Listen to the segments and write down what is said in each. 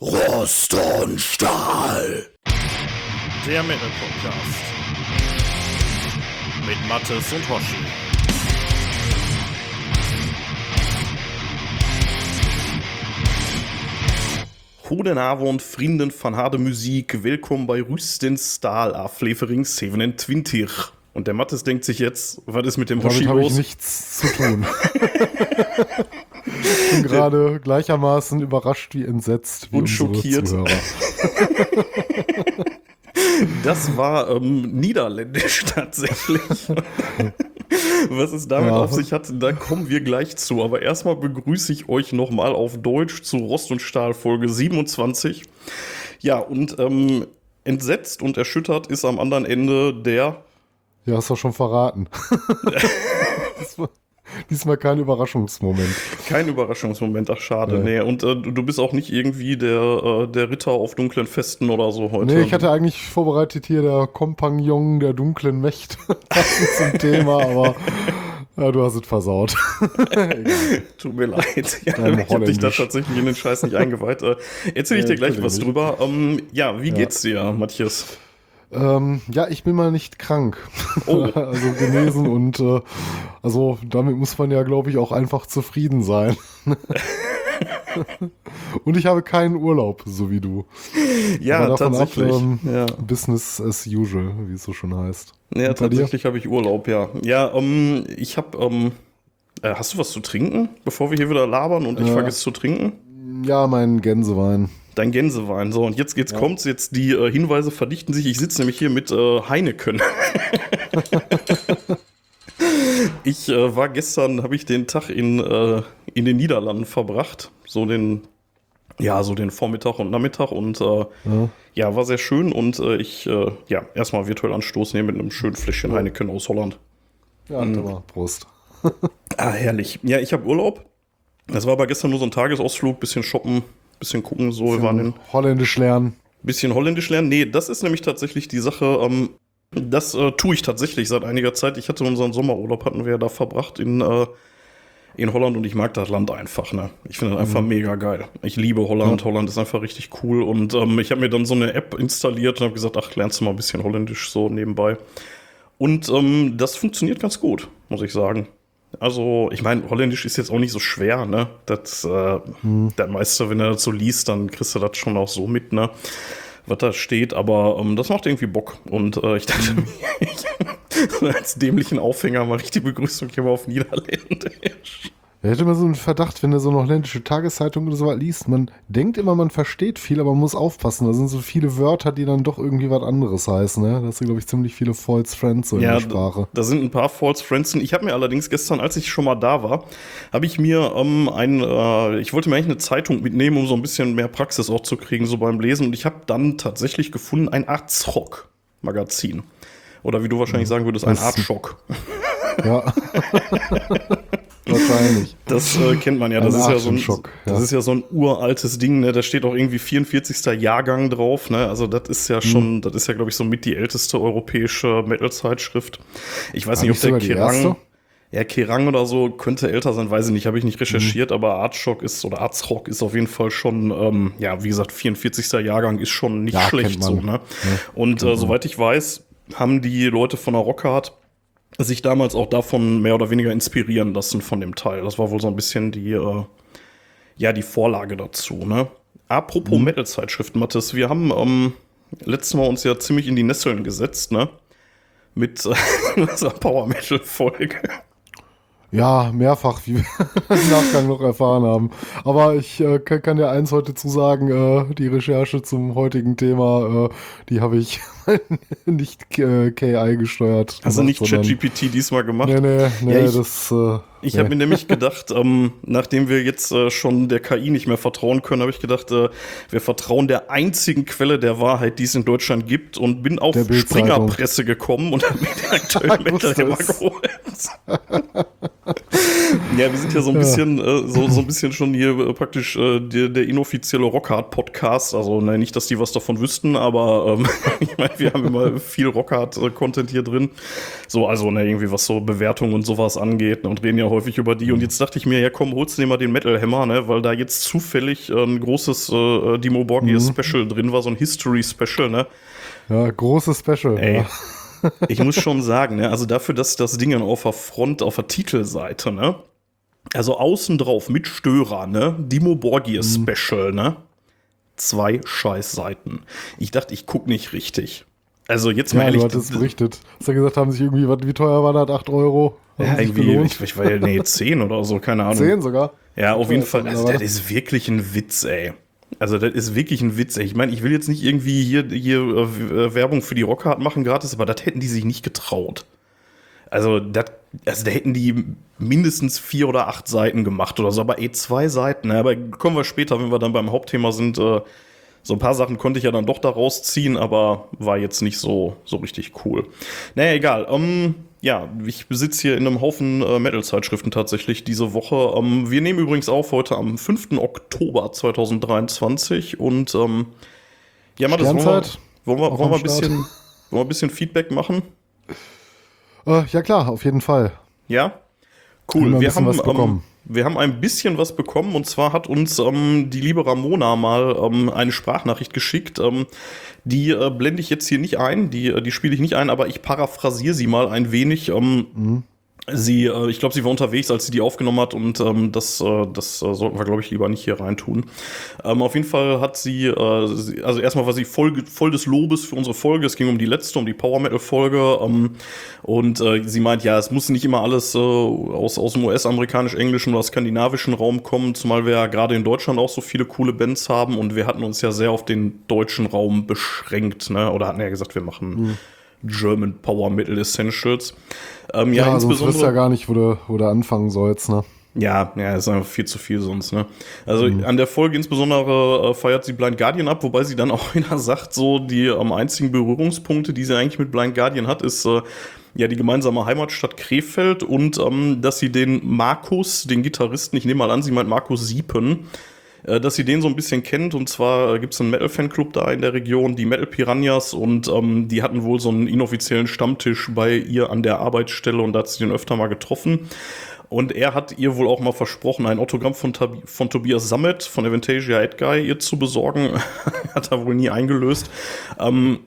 Rost und Stahl. Der Metal Podcast. Mit Mattes und Hoshi. Guten Abend, Vrienden van harde Musik. Willkommen bei Rüsten Stahl auf Flevering 27. Und der Mattes denkt sich jetzt, was ist mit dem Damit Hoshi habe ich los? nichts zu tun. ich bin gerade gleichermaßen überrascht wie entsetzt wie Und schockiert. Das war ähm, niederländisch tatsächlich. Was es damit Ja. auf sich hat, da kommen wir gleich zu. Aber erstmal begrüße ich euch nochmal auf Deutsch zu Rost und Stahl Folge 27. Ja, und ähm, entsetzt und erschüttert ist am anderen Ende der. Ja, hast du schon verraten. diesmal, kein Überraschungsmoment. Kein Überraschungsmoment, ach schade. Ja. Nee, und äh, du bist auch nicht irgendwie der, äh, der Ritter auf dunklen Festen oder so heute. Nee, ich hatte eigentlich vorbereitet hier der Kompagnon der dunklen Mächte zum Thema, aber ja, du hast es versaut. Tut mir leid. Ja, Dein ich habe dich da tatsächlich in den Scheiß nicht eingeweiht. Äh, Erzähl ich Ja, dir gleich was drüber. Ähm, ja, wie geht's dir, Matthias? Ähm, ja, ich bin mal nicht krank. Oh. also genesen und äh, also damit muss man ja, glaube ich, auch einfach zufrieden sein. und ich habe keinen Urlaub, so wie du. Ja, Aber davon ab, tatsächlich. ähm, ja. Business as usual, wie es so schon heißt. ja, und tatsächlich habe ich Urlaub, ja. Ja, ähm, ich habe. Ähm, äh, hast du was zu trinken, bevor wir hier wieder labern und ich Äh. vergesse zu trinken? Ja, mein Gänsewein. Dein Gänsewein. So, und jetzt, jetzt kommt's, jetzt die äh, Hinweise verdichten sich. Ich sitze nämlich hier mit äh, Heineken. ich äh, war gestern, habe ich den Tag in, äh, in den Niederlanden verbracht. So den, ja, so den Vormittag und Nachmittag und äh, Ja. ja, war sehr schön und äh, ich, ja, erstmal virtuell anstoßen hier mit einem schönen Fläschchen Heineken aus Holland. Ja, warte mal, Prost. Ah, herrlich. Ja, ich habe Urlaub. Das war aber gestern nur so ein Tagesausflug, bisschen shoppen, bisschen gucken, so. Wir waren in, Holländisch lernen. bisschen Holländisch lernen. Nee, das ist nämlich tatsächlich die Sache. Ähm, das äh, tue ich tatsächlich seit einiger Zeit. Ich hatte unseren Sommerurlaub, hatten wir ja da verbracht in, äh, in Holland und ich mag das Land einfach. Ne? Ich finde das einfach mega geil. Ich liebe Holland. Holland ist einfach richtig cool. Und ähm, ich habe mir dann so eine App installiert und habe gesagt, ach, lernst du mal ein bisschen Holländisch so nebenbei. Und ähm, das funktioniert ganz gut, muss ich sagen. Also, ich meine, Holländisch ist jetzt auch nicht so schwer, ne? Das, äh, der Meister, wenn er das so liest, dann kriegst du das schon auch so mit, ne? Was da steht, aber ähm, das macht irgendwie Bock. Und äh, ich dachte mir, als dämlichen Aufhänger mache ich die Begrüßung hier mal auf Niederländisch. Er hätte immer so einen Verdacht, wenn er so eine holländische Tageszeitung oder so was liest. Man denkt immer, man versteht viel, aber man muss aufpassen. Da sind so viele Wörter, die dann doch irgendwie was anderes heißen. Ne? Da hast du, glaube ich, ziemlich viele False Friends so in der Sprache. Da sind ein paar False Friends. Ich habe mir allerdings gestern, als ich schon mal da war, habe ich mir ähm, ein, äh, ich wollte mir eigentlich eine Zeitung mitnehmen, um so ein bisschen mehr Praxis auch zu kriegen, so beim Lesen. Und ich habe dann tatsächlich gefunden ein Arzrock-Magazin. Oder wie du wahrscheinlich sagen würdest, ein Artschock. Ja. Wahrscheinlich. Das äh, kennt man ja. Das Ein ist ja, so ein, Atemschock, ja. das ist ja so ein uraltes Ding. Ne? Da steht auch irgendwie 44. Jahrgang drauf. Ne? Also das ist ja schon, Mhm. das ist ja glaube ich so mit die älteste europäische Metal-Zeitschrift. Ich weiß War nicht, ob der Kerrang, erste? ja Kerrang oder so könnte älter sein, weiß ich nicht. Habe ich nicht Mhm. recherchiert. Aber Artschock ist oder Arzrock ist auf jeden Fall schon, ähm, ja wie gesagt, 44. Jahrgang ist schon nicht Ja, schlecht so. Ne? Und äh, soweit ich weiß, haben die Leute von der Rockhard sich damals auch davon mehr oder weniger inspirieren lassen von dem Teil. Das war wohl so ein bisschen die, äh, ja, die Vorlage dazu, ne? Apropos Metal-Zeitschriften, Mathis, wir haben ähm, letztes Mal uns ja ziemlich in die Nesseln gesetzt, ne? Mit äh, unserer Power-Metal-Folge. Ja, mehrfach, wie wir im Nachgang noch erfahren haben. Aber ich äh, kann, kann dir eins heute zu sagen, äh, die Recherche zum heutigen Thema, äh, die habe ich nicht äh, KI gesteuert. Also gemacht, nicht ChatGPT diesmal gemacht. Nee, nee, nee, Ja, ich- das. Äh, Ich nee. habe mir nämlich gedacht, ähm, nachdem wir jetzt äh, schon der KI nicht mehr vertrauen können, habe ich gedacht, äh, wir vertrauen der einzigen Quelle der Wahrheit, die es in Deutschland gibt und bin auf. Springerpresse gekommen und habe mir den aktuellen Metal geholt. Ja, wir sind ja so ein bisschen, äh, so, so ein bisschen schon hier äh, praktisch äh, der, der inoffizielle Rockhard-Podcast. Also ne, nicht, dass die was davon wüssten, aber ähm, ich meine, wir haben immer viel Rockhard-Content hier drin. So, also ne, irgendwie was so Bewertungen und sowas angeht ne, und reden ja häufig über die. Und jetzt dachte ich mir, ja komm, holst du dir mal den Metal Hammer, ne, weil da jetzt zufällig äh, ein großes äh, Dimo Borgir Special drin war, so ein History-Special, ne? Ja, großes Special. Ey. Ja. Ich muss schon sagen, ne, also dafür, dass das Ding dann auf der Front, auf der Titelseite, ne, also außen drauf mit Störer, ne, Dimo Borgir Special, ne, zwei Scheißseiten. Ich dachte, ich guck nicht richtig. Also jetzt mal Ja, ehrlich, du hattest berichtet. Hast ja gesagt, haben sich irgendwie, wie teuer war das? 8 Euro? Haben ja, irgendwie, ich, ich war ja, nee, 10 oder so, keine Ahnung. 10 sogar? Ja, auf jeden Fall. Also, das ist wirklich ein Witz, ey. Also, das ist wirklich ein Witz, ey. Ich meine, ich will jetzt nicht irgendwie hier, hier äh, Werbung für die Rockhard machen gratis, aber das hätten die sich nicht getraut. Also, das, also, da hätten die mindestens vier oder acht Seiten gemacht oder so, aber eh zwei Seiten. Ne? Aber kommen wir später, wenn wir dann beim Hauptthema sind. Äh, so ein paar Sachen konnte ich ja dann doch da rausziehen, aber war jetzt nicht so, so richtig cool. Naja, egal. Ähm, ja, ich besitze hier in einem Haufen äh, Metal-Zeitschriften tatsächlich diese Woche. Ähm, wir nehmen übrigens auf heute am 5. Oktober 2023 und ähm, ja, Mathis, wollen wir, wollen wir, wollen wir, ein bisschen, wollen wir ein bisschen Feedback machen? Äh, ja klar, auf jeden Fall. Ja? Haben Cool. wir haben, was bekommen. Ähm, wir haben ein bisschen was bekommen und zwar hat uns ähm, die liebe Ramona mal ähm, eine Sprachnachricht geschickt. Ähm, die äh, blende ich jetzt hier nicht ein, die, äh, die spiele ich nicht ein, aber ich paraphrasiere sie mal ein wenig. Ähm, Mhm. Sie, äh, ich glaube, sie war unterwegs, als sie die aufgenommen hat und ähm, das, äh, das äh, sollten wir, glaube ich, lieber nicht hier reintun. Ähm, auf jeden Fall hat sie, äh, sie also erstmal war sie voll, voll des Lobes für unsere Folge. Es ging um die letzte, um die Power Metal Folge. Ähm, und äh, sie meint, ja, es muss nicht immer alles äh, aus, aus dem US-amerikanisch-englischen oder skandinavischen Raum kommen, zumal wir ja gerade in Deutschland auch so viele coole Bands haben und wir hatten uns ja sehr auf den deutschen Raum beschränkt, ne? Oder hatten ja gesagt, wir machen German Power Metal Essentials. Ähm, ja, Ja, sonst insbesondere. wisst ihr ja gar nicht, wo du, wo du anfangen sollst, ne? Ja, ja, ist einfach viel zu viel sonst, ne? Also an der Folge insbesondere äh, feiert sie Blind Guardian ab, wobei sie dann auch wieder sagt, so die am einzigen Berührungspunkte, die sie eigentlich mit Blind Guardian hat, ist äh, ja die gemeinsame Heimatstadt Krefeld und ähm, dass sie den Markus, den Gitarristen, ich nehme mal an, sie meint Markus Siepen, äh, dass sie den so ein bisschen kennt. Und zwar gibt es einen Metal-Fanclub da in der Region, die Metal Piranhas, und ähm, die hatten wohl so einen inoffiziellen Stammtisch bei ihr an der Arbeitsstelle und da hat sie den öfter mal getroffen. Und er hat ihr wohl auch mal versprochen, ein Autogramm von, Tabi von Tobias Sammet von Avantasia Edguy ihr zu besorgen. hat er wohl nie eingelöst. Ähm,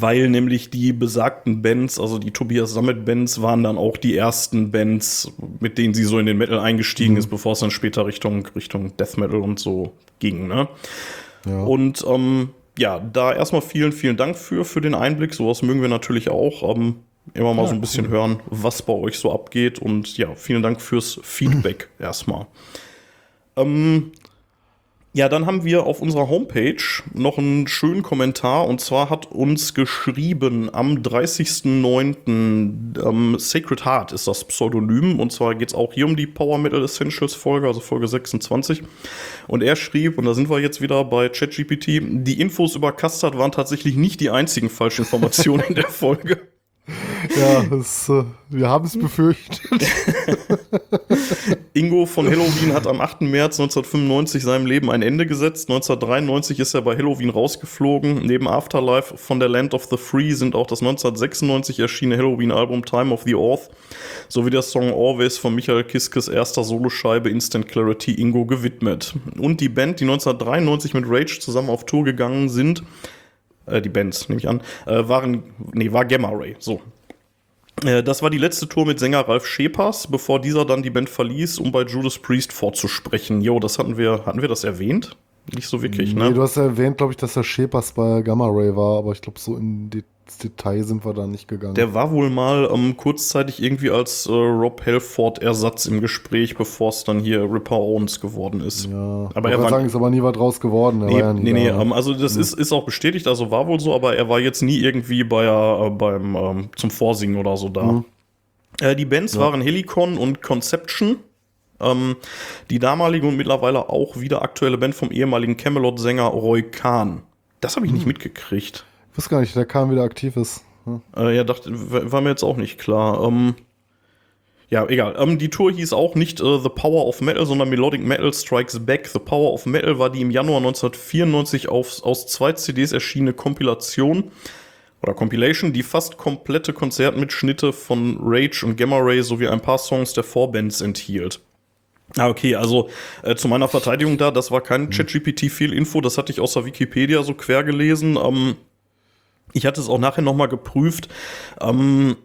weil nämlich die besagten Bands, also die Tobias Sammet Bands, waren dann auch die ersten Bands, mit denen sie so in den Metal eingestiegen ist, bevor es dann später Richtung, Richtung Death Metal und so ging. Ne? Ja. Und ähm, ja, da erstmal vielen, vielen Dank für, für den Einblick. Sowas mögen wir natürlich auch. Ähm, immer mal Ja, so ein bisschen hören, was bei euch so abgeht. Und ja, vielen Dank fürs Feedback erstmal. Ähm, ja, dann haben wir auf unserer Homepage noch einen schönen Kommentar und zwar hat uns geschrieben am 30.09. Ähm, Sacred Heart ist das Pseudonym und zwar geht es auch hier um die Power Metal Essentials Folge, also Folge 26. Und er schrieb, und da sind wir jetzt wieder bei ChatGPT, die Infos über Custard waren tatsächlich nicht die einzigen falschen Informationen in der Folge. Ja, das, äh, wir haben es befürchtet. Ingo von Halloween hat am 8. März 1995 seinem Leben ein Ende gesetzt. 1993 ist er bei Halloween rausgeflogen. Neben Afterlife von der Land of the Free sind auch das 1996 erschienene Halloween-Album Time of the Oath sowie der Song Always von Michael Kiskes erster Soloscheibe Instant Clarity Ingo gewidmet. Und die Band, die 1993 mit Rage zusammen auf Tour gegangen sind, äh, die Bands, nehme ich an, äh, waren, nee, war Gamma Ray, so. Äh, Das war die letzte Tour mit Sänger Ralf Schepers, bevor dieser dann die Band verließ, um bei Judas Priest vorzusprechen. Jo, das hatten wir, hatten wir das erwähnt? Nicht so wirklich, Nee, ne? du hast ja erwähnt, glaube ich, dass der Shepers bei Gamma Ray war, aber ich glaube, so in die, ins Detail sind wir da nicht gegangen. Der war wohl mal ähm, kurzzeitig irgendwie als äh, Rob Halford-Ersatz im Gespräch, bevor es dann hier Ripper Owens geworden ist. ja, aber er ich war- sagen, ist aber nie was draus geworden. Er Nee, ja nee, nee, ne? ähm, also das ist, ist auch bestätigt, also war wohl so, aber er war jetzt nie irgendwie bei, äh, beim, ähm, zum Vorsingen oder so da. Mhm. Äh, die Bands waren Helicon und Conception. Ähm, die damalige und mittlerweile auch wieder aktuelle Band vom ehemaligen Camelot-Sänger Roy Kahn. Das habe ich Mhm. nicht mitgekriegt. Ich wusste gar nicht, der kam wieder aktiv ist. Hm. Äh, ja, dachte, war mir jetzt auch nicht klar. Ähm, Ja, egal. Ähm, die Tour hieß auch nicht äh, The Power of Metal, sondern Melodic Metal Strikes Back. The Power of Metal war die im Januar 1994 auf, aus zwei CDs erschienene Kompilation oder Compilation, die fast komplette Konzertmitschnitte von Rage und Gamma Ray sowie ein paar Songs der Vorbands enthielt. Ah, okay, also äh, zu meiner Verteidigung da, das war kein ChatGPT viel Info, das hatte ich aus der Wikipedia so quer gelesen. Ähm, ich hatte es auch nachher nochmal geprüft. Ähm,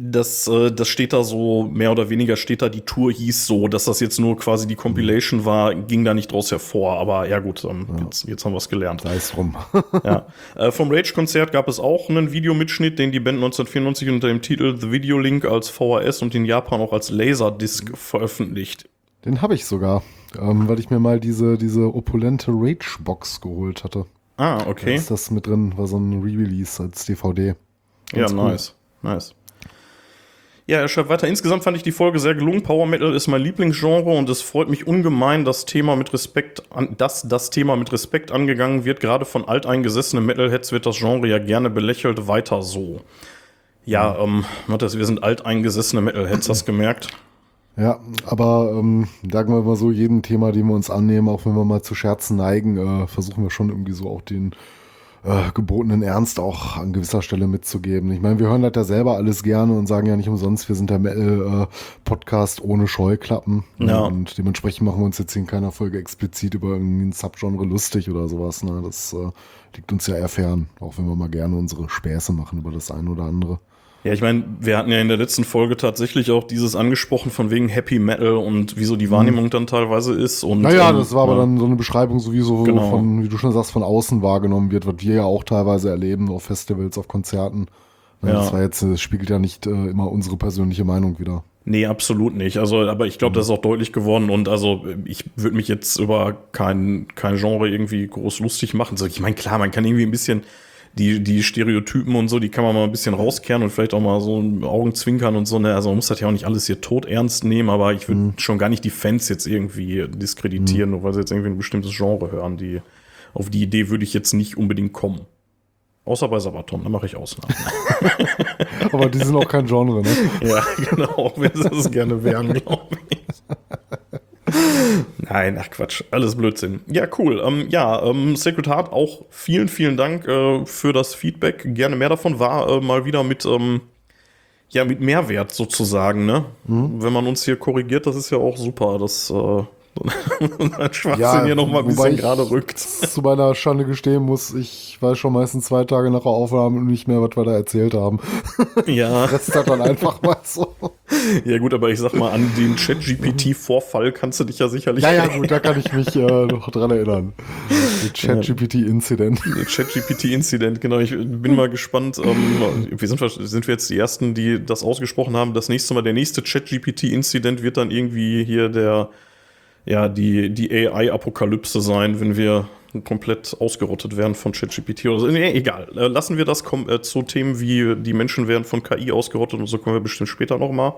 das, äh, das steht da so, mehr oder weniger steht da, die Tour hieß so, dass das jetzt nur quasi die Compilation war, ging da nicht draus hervor. Aber ja gut, ähm, ja. Jetzt, jetzt haben wir es gelernt. Sei es rum. ja. Äh, vom Rage-Konzert gab es auch einen Videomitschnitt, den die Band 1994 unter dem Titel The Video Link als VHS und in Japan auch als Laserdisc veröffentlicht. Den habe ich sogar, ähm, weil ich mir mal diese, diese opulente Rage-Box geholt hatte. Ah, okay. Da ist das mit drin, war so ein Re-Release als DVD. Ganz ja, cool. nice. Nice. Ja, er schreibt weiter. Insgesamt fand ich die Folge sehr gelungen. Power Metal ist mein Lieblingsgenre und es freut mich ungemein, dass Thema mit Respekt an, dass das Thema mit Respekt angegangen wird. Gerade von alteingesessenen Metalheads wird das Genre ja gerne belächelt. Weiter so. Ja, ähm, Matthias, wir sind alteingesessene Metalheads, hast gemerkt? Ja, aber ähm, sagen wir mal so, jeden Thema, den wir uns annehmen, auch wenn wir mal zu Scherzen neigen, äh, versuchen wir schon irgendwie so auch den äh, gebotenen Ernst auch an gewisser Stelle mitzugeben. Ich meine, wir hören das ja selber alles gerne und sagen ja nicht umsonst, wir sind der Metal-Podcast äh, ohne Scheuklappen. Ja. Und dementsprechend machen wir uns jetzt in keiner Folge explizit über irgendein Subgenre lustig oder sowas. Ne? Das äh, liegt uns ja eher fern, auch wenn wir mal gerne unsere Späße machen über das eine oder andere. Ja, ich meine, wir hatten ja in der letzten Folge tatsächlich auch dieses angesprochen von wegen Happy Metal und wieso die Wahrnehmung mhm. dann teilweise ist. Und, naja, ähm, das war aber dann so eine Beschreibung, so wie so genau. von, wie du schon sagst, von außen wahrgenommen wird, was wir ja auch teilweise erleben auf Festivals, auf Konzerten. Ja. Das war jetzt, das spiegelt ja nicht äh, immer unsere persönliche Meinung wieder. Nee, absolut nicht. Also, aber ich glaube, mhm. das ist auch deutlich geworden und also ich würde mich jetzt über kein, kein Genre irgendwie groß lustig machen. Also, ich meine, klar, man kann irgendwie ein bisschen die, die Stereotypen und so, die kann man mal ein bisschen rauskehren und vielleicht auch mal so Augenzwinkern und so. Ne? Also man muss das ja auch nicht alles hier tot ernst nehmen, aber ich würde mhm. schon gar nicht die Fans jetzt irgendwie diskreditieren, mhm. nur weil sie jetzt irgendwie ein bestimmtes Genre hören. Die, auf die Idee würde ich jetzt nicht unbedingt kommen. Außer bei Sabaton, da mache ich Ausnahmen. aber die sind auch kein Genre, ne? ja, genau, auch wenn sie es gerne wären, glaube ich. Nein, ach Quatsch, alles Blödsinn. Ja, cool. Ähm, ja, ähm, Sacred Heart, auch vielen, vielen Dank äh, für das Feedback. Gerne mehr davon war äh, mal wieder mit, ähm, ja, mit Mehrwert sozusagen, ne? Mhm. Wenn man uns hier korrigiert, das ist ja auch super. Das äh, ein Schwachsinn ja, hier nochmal ein bisschen gerade rückt. Zu meiner Schande gestehen muss, ich weiß schon meistens zwei Tage nach der Aufnahme nicht mehr, was wir da erzählt haben. Ja. Rest hat dann einfach mal so. Ja, gut, aber ich sag mal, an den Chat-GPT-Vorfall kannst du dich ja sicherlich Ja, ja, gut, da kann ich mich äh, noch dran erinnern. Der Chat-GPT-Incident. Der Chat-GPT-Incident, genau. Ich bin mal gespannt. Ähm, wir sind, sind wir jetzt die Ersten, die das ausgesprochen haben. Das nächste Mal, der nächste Chat-GPT-Incident wird dann irgendwie hier der ja, die, die AI-Apokalypse sein, wenn wir komplett ausgerottet werden von ChatGPT oder so. Nee, egal. Äh, lassen wir das kommen äh, zu Themen wie die Menschen werden von KI ausgerottet und so kommen wir bestimmt später nochmal.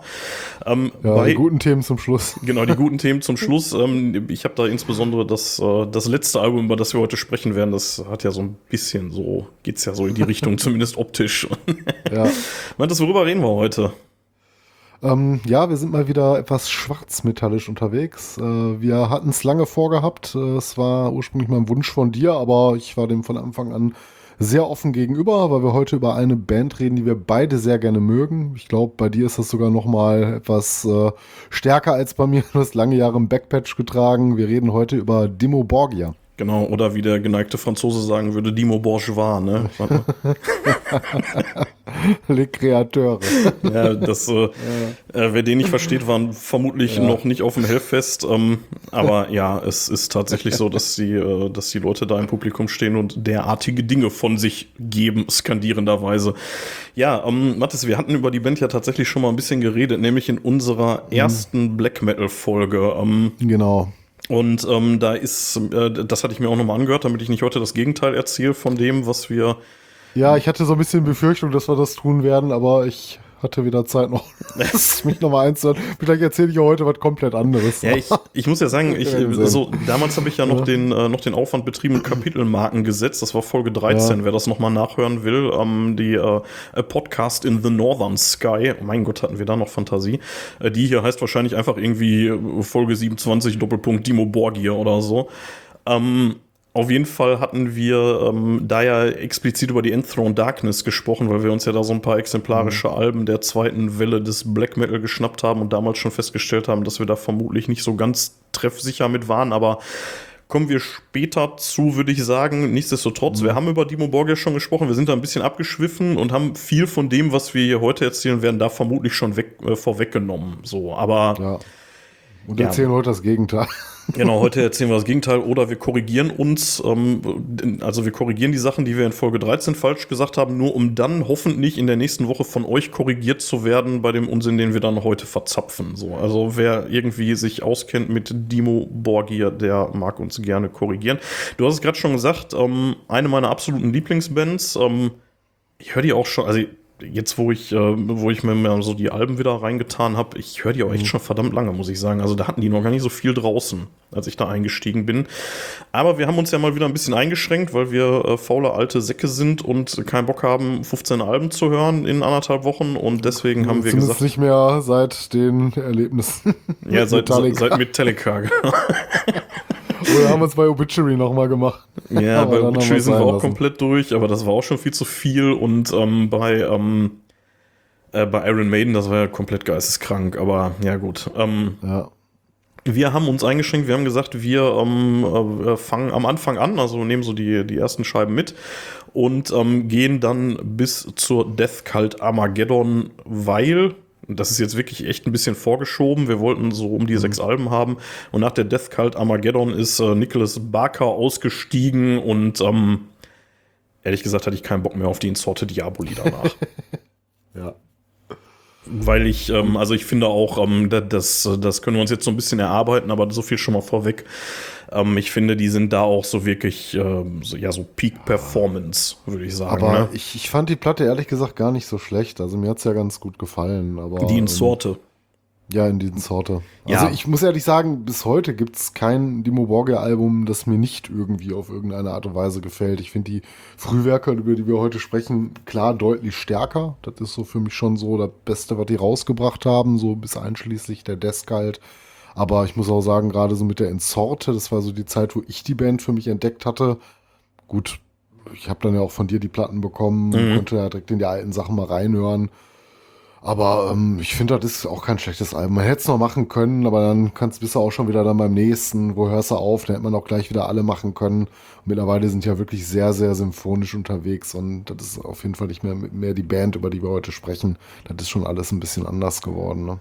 Ähm, ja, bei, die guten Themen zum Schluss. Genau, die guten Themen zum Schluss. Ähm, ich habe da insbesondere das, äh, das letzte Album, über das wir heute sprechen werden, das hat ja so ein bisschen so, geht's ja so in die Richtung, zumindest optisch. ja. Meintest, worüber reden wir heute? Ähm, ja, wir sind mal wieder etwas schwarzmetallisch unterwegs. Äh, wir hatten es lange vorgehabt. Äh, es war ursprünglich mein Wunsch von dir, aber ich war dem von Anfang an sehr offen gegenüber, weil wir heute über eine Band reden, die wir beide sehr gerne mögen. Ich glaube, bei dir ist das sogar noch mal etwas äh, stärker als bei mir. Du hast lange Jahre im Backpatch getragen. Wir reden heute über Dimo Borgia. Genau, oder wie der geneigte Franzose sagen würde, Dimo Bourgeois, ne? Le Créateur. Ja, das, äh, ja. Äh, wer den nicht versteht, waren vermutlich ja. noch nicht auf dem Hellfest. Ähm, aber ja, es ist tatsächlich so, dass die, äh, dass die Leute da im Publikum stehen und derartige Dinge von sich geben, skandierenderweise. Ja, ähm, Mathis, wir hatten über die Band ja tatsächlich schon mal ein bisschen geredet, nämlich in unserer mhm. ersten Black Metal-Folge. Ähm, genau. Und ähm, da ist, äh, das hatte ich mir auch nochmal angehört, damit ich nicht heute das Gegenteil erzähle von dem, was wir. Ja, ich hatte so ein bisschen Befürchtung, dass wir das tun werden, aber ich hatte wieder Zeit noch, mich nochmal einzuhören. Vielleicht erzähle ich ja heute was komplett anderes. Ja, ich, ich muss ja sagen, ich, so, damals habe ich ja noch, ja. Den, äh, noch den Aufwand betrieben, Kapitelmarken gesetzt. Das war Folge 13, ja. wer das nochmal nachhören will. Ähm, die äh, Podcast in the Northern Sky. Oh mein Gott, hatten wir da noch Fantasie. Äh, die hier heißt wahrscheinlich einfach irgendwie Folge 27 Doppelpunkt Dimo Borgir oder so. Ähm, auf jeden Fall hatten wir ähm, da ja explizit über die Enthroned Darkness gesprochen, weil wir uns ja da so ein paar exemplarische mhm. Alben der zweiten Welle des Black Metal geschnappt haben und damals schon festgestellt haben, dass wir da vermutlich nicht so ganz treffsicher mit waren, aber kommen wir später zu, würde ich sagen. Nichtsdestotrotz, mhm. wir haben über Dimo Borgia schon gesprochen, wir sind da ein bisschen abgeschwiffen und haben viel von dem, was wir hier heute erzählen werden, da vermutlich schon weg, äh, vorweggenommen. So, aber. Ja. Und erzählen ja. heute das Gegenteil. Genau, heute erzählen wir das Gegenteil oder wir korrigieren uns, ähm, also wir korrigieren die Sachen, die wir in Folge 13 falsch gesagt haben, nur um dann hoffentlich in der nächsten Woche von euch korrigiert zu werden bei dem Unsinn, den wir dann heute verzapfen. So, also wer irgendwie sich auskennt mit Dimo Borgia, der mag uns gerne korrigieren. Du hast es gerade schon gesagt, ähm, eine meiner absoluten Lieblingsbands. Ähm, ich höre die auch schon, also jetzt, wo ich, äh, wo ich mir mal so die Alben wieder reingetan habe, ich höre die auch echt mhm. schon verdammt lange, muss ich sagen. Also da hatten die noch gar nicht so viel draußen, als ich da eingestiegen bin. Aber wir haben uns ja mal wieder ein bisschen eingeschränkt, weil wir äh, faule alte Säcke sind und keinen Bock haben, 15 Alben zu hören in anderthalb Wochen. Und deswegen haben wir gesagt. nicht mehr seit den Erlebnissen. Ja, seit Metallica. seit Metallica, genau. Oder haben wir es bei Obituary nochmal gemacht. Ja, bei Obituary sind wir auch lassen. komplett durch, aber das war auch schon viel zu viel. Und ähm, bei, ähm, äh, bei Iron Maiden, das war ja komplett geisteskrank. Aber ja, gut. Ähm, ja. Wir haben uns eingeschränkt, wir haben gesagt, wir ähm, äh, fangen am Anfang an, also nehmen so die, die ersten Scheiben mit und ähm, gehen dann bis zur Death Cult Armageddon, weil das ist jetzt wirklich echt ein bisschen vorgeschoben. Wir wollten so um die mhm. sechs Alben haben. Und nach der Death Cult Armageddon ist äh, Nicholas Barker ausgestiegen und ähm, ehrlich gesagt hatte ich keinen Bock mehr auf die Insorte Diaboli danach. ja. Weil ich, ähm, also ich finde auch, ähm, das, das können wir uns jetzt so ein bisschen erarbeiten, aber so viel schon mal vorweg. Ähm, ich finde, die sind da auch so wirklich, ähm, so, ja, so Peak Performance, würde ich sagen. Aber ne? ich, ich fand die Platte ehrlich gesagt gar nicht so schlecht. Also mir hat es ja ganz gut gefallen. Aber, die in ähm, Sorte. Ja, in diesen Sorte. Also ja. ich muss ehrlich sagen, bis heute gibt es kein Dimo Borgia-Album, das mir nicht irgendwie auf irgendeine Art und Weise gefällt. Ich finde die Frühwerke, über die wir heute sprechen, klar deutlich stärker. Das ist so für mich schon so das Beste, was die rausgebracht haben, so bis einschließlich der Deskalt. Aber ich muss auch sagen, gerade so mit der Ensorte, das war so die Zeit, wo ich die Band für mich entdeckt hatte. Gut, ich habe dann ja auch von dir die Platten bekommen, mhm. konnte ja direkt in die alten Sachen mal reinhören. Aber ähm, ich finde, das ist auch kein schlechtes Album. Man hätte es noch machen können, aber dann kannst du auch schon wieder dann beim nächsten. Wo hörst du auf? Dann hätte man auch gleich wieder alle machen können. Und mittlerweile sind ja wirklich sehr, sehr symphonisch unterwegs und das ist auf jeden Fall nicht mehr, mehr die Band, über die wir heute sprechen. Das ist schon alles ein bisschen anders geworden. Ne?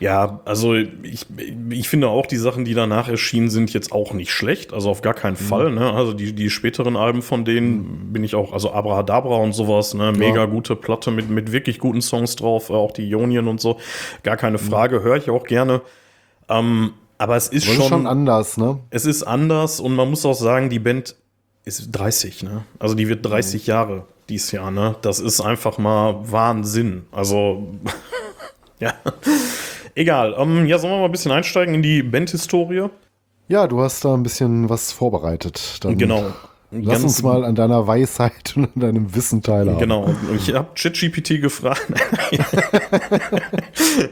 Ja, also ich, ich finde auch die Sachen, die danach erschienen sind, jetzt auch nicht schlecht. Also auf gar keinen mhm. Fall. Ne? Also die, die späteren Alben von denen mhm. bin ich auch, also Abrahadabra und sowas, ne? mega ja. gute Platte mit, mit wirklich guten Songs drauf, auch die Ionien und so. Gar keine mhm. Frage, höre ich auch gerne. Ähm, aber es ist schon, schon anders, ne? Es ist anders und man muss auch sagen, die Band ist 30, ne? Also die wird 30 mhm. Jahre dieses Jahr, ne? Das ist einfach mal Wahnsinn. Also, ja. Egal. Ähm, ja, sollen wir mal ein bisschen einsteigen in die Bandhistorie? Ja, du hast da ein bisschen was vorbereitet. Dann genau. Lass uns mal an deiner Weisheit und an deinem Wissen teilhaben. Genau. Ich habe ChatGPT gefragt.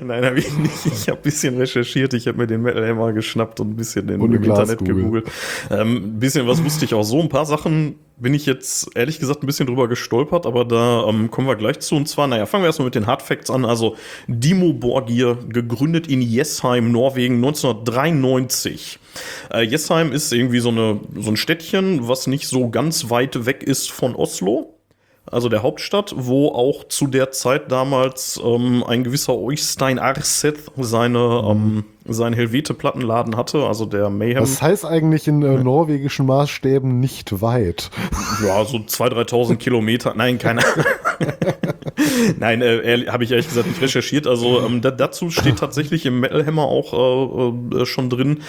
Nein, habe ich nicht. Ich habe ein bisschen recherchiert. Ich habe mir den Metal Hammer geschnappt und ein bisschen in, im Internet gegoogelt. Ähm, ein bisschen was wusste ich auch so. Ein paar Sachen bin ich jetzt ehrlich gesagt ein bisschen drüber gestolpert, aber da ähm, kommen wir gleich zu. Und zwar, naja, fangen wir erstmal mit den Hardfacts an. Also Dimo Borgir, gegründet in Jessheim, Norwegen 1993. Äh, Jessheim ist irgendwie so, eine, so ein Städtchen, was nicht so ganz weit weg ist von Oslo also der Hauptstadt, wo auch zu der Zeit damals ähm, ein gewisser Oystein Arseth seine, ähm, seinen Helvete-Plattenladen hatte, also der Mayhem. Das heißt eigentlich in äh, norwegischen Maßstäben nicht weit. Ja, so 2.000, 3.000 Kilometer. Nein, keine Nein, äh, habe ich ehrlich gesagt nicht recherchiert. Also ähm, da, dazu steht tatsächlich im Metal Hammer auch äh, äh, schon drin,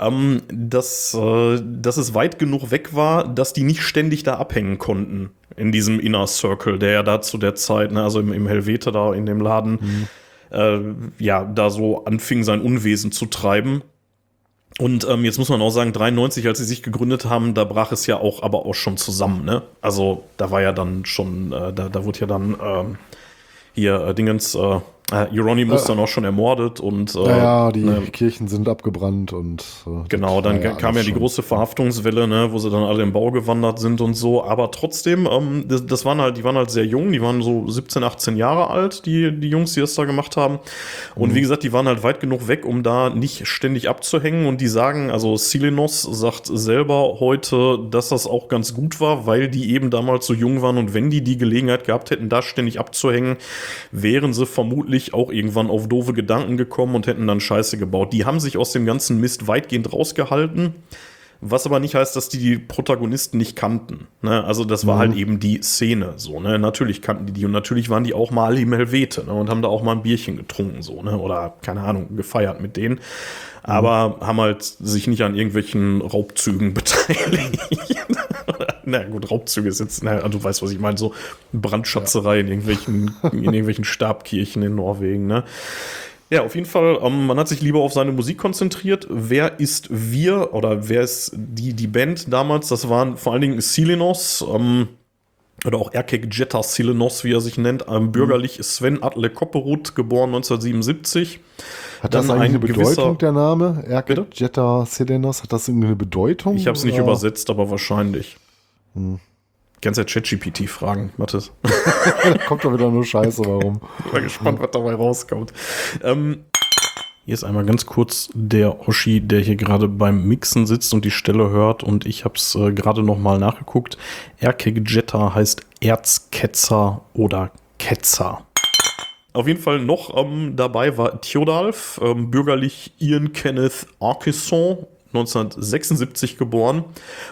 ähm, dass, äh, dass es weit genug weg war, dass die nicht ständig da abhängen konnten in diesem Inner Circle, der ja da zu der Zeit, ne, also im, im Helvete da in dem Laden, mhm. Äh, ja, da so anfing sein Unwesen zu treiben. Und ähm, jetzt muss man auch sagen, 93, als sie sich gegründet haben, da brach es ja auch aber auch schon zusammen, ne? Also da war ja dann schon, äh, da, da wurde ja dann ähm, hier äh, Dingens, äh, äh, Euronymous äh, dann auch schon ermordet und äh, ja, die ne, Kirchen sind abgebrannt und äh, genau, dann ja kam ja die große Verhaftungswelle, ne, wo sie dann alle im Bau gewandert sind und so. Aber trotzdem, ähm, das, das, waren halt, die waren halt sehr jung, die waren so 17, 18 Jahre alt, die die Jungs, die das da gemacht haben. Und mhm. wie gesagt, die waren halt weit genug weg, um da nicht ständig abzuhängen. Und die sagen, also Silenos sagt selber heute, dass das auch ganz gut war, weil die eben damals so jung waren und wenn die die Gelegenheit gehabt hätten, da ständig abzuhängen, wären sie vermutlich sicherlich auch irgendwann auf doofe Gedanken gekommen und hätten dann Scheiße gebaut. Die haben sich aus dem ganzen Mist weitgehend rausgehalten. Was aber nicht heißt, dass die die Protagonisten nicht kannten. Ne? Also das war mhm. halt eben die Szene so. Ne? Natürlich kannten die die und natürlich waren die auch mal im Helvete ne? und haben da auch mal ein Bierchen getrunken so ne? oder keine Ahnung gefeiert mit denen. Aber mhm. haben halt sich nicht an irgendwelchen Raubzügen beteiligt. na gut, Raubzüge ist jetzt, na, du weißt, was ich meine, so Brandschatzerei ja. in irgendwelchen, in irgendwelchen Stabkirchen in Norwegen, ne? Ja, auf jeden Fall, ähm, man hat sich lieber auf seine Musik konzentriert. Wer ist wir oder wer ist die, die Band damals? Das waren vor allen Dingen Silinos, ähm, oder auch Erkek Jetta Silinos, wie er sich nennt. Ähm, bürgerlich Sven Atle Kopperud, geboren 1977. Hat das eigentlich eine Bedeutung, der Name? Erkek Jetta Silinos, hat das irgendeine Bedeutung? Ich habe es nicht übersetzt, aber wahrscheinlich. Hm. Kannst ja ChatGPT fragen, Mathis. da kommt doch wieder nur Scheiße, warum? Ich bin gespannt, was dabei rauskommt. Ähm, hier ist einmal ganz kurz der Hoshi, der hier gerade beim Mixen sitzt und die Stelle hört. Und ich habe es äh, gerade nochmal nachgeguckt. Erkegetta heißt Erzketzer oder Ketzer. Auf jeden Fall noch ähm, dabei war Theodalf, ähm, bürgerlich Ian Kenneth Arkesson 1976 geboren.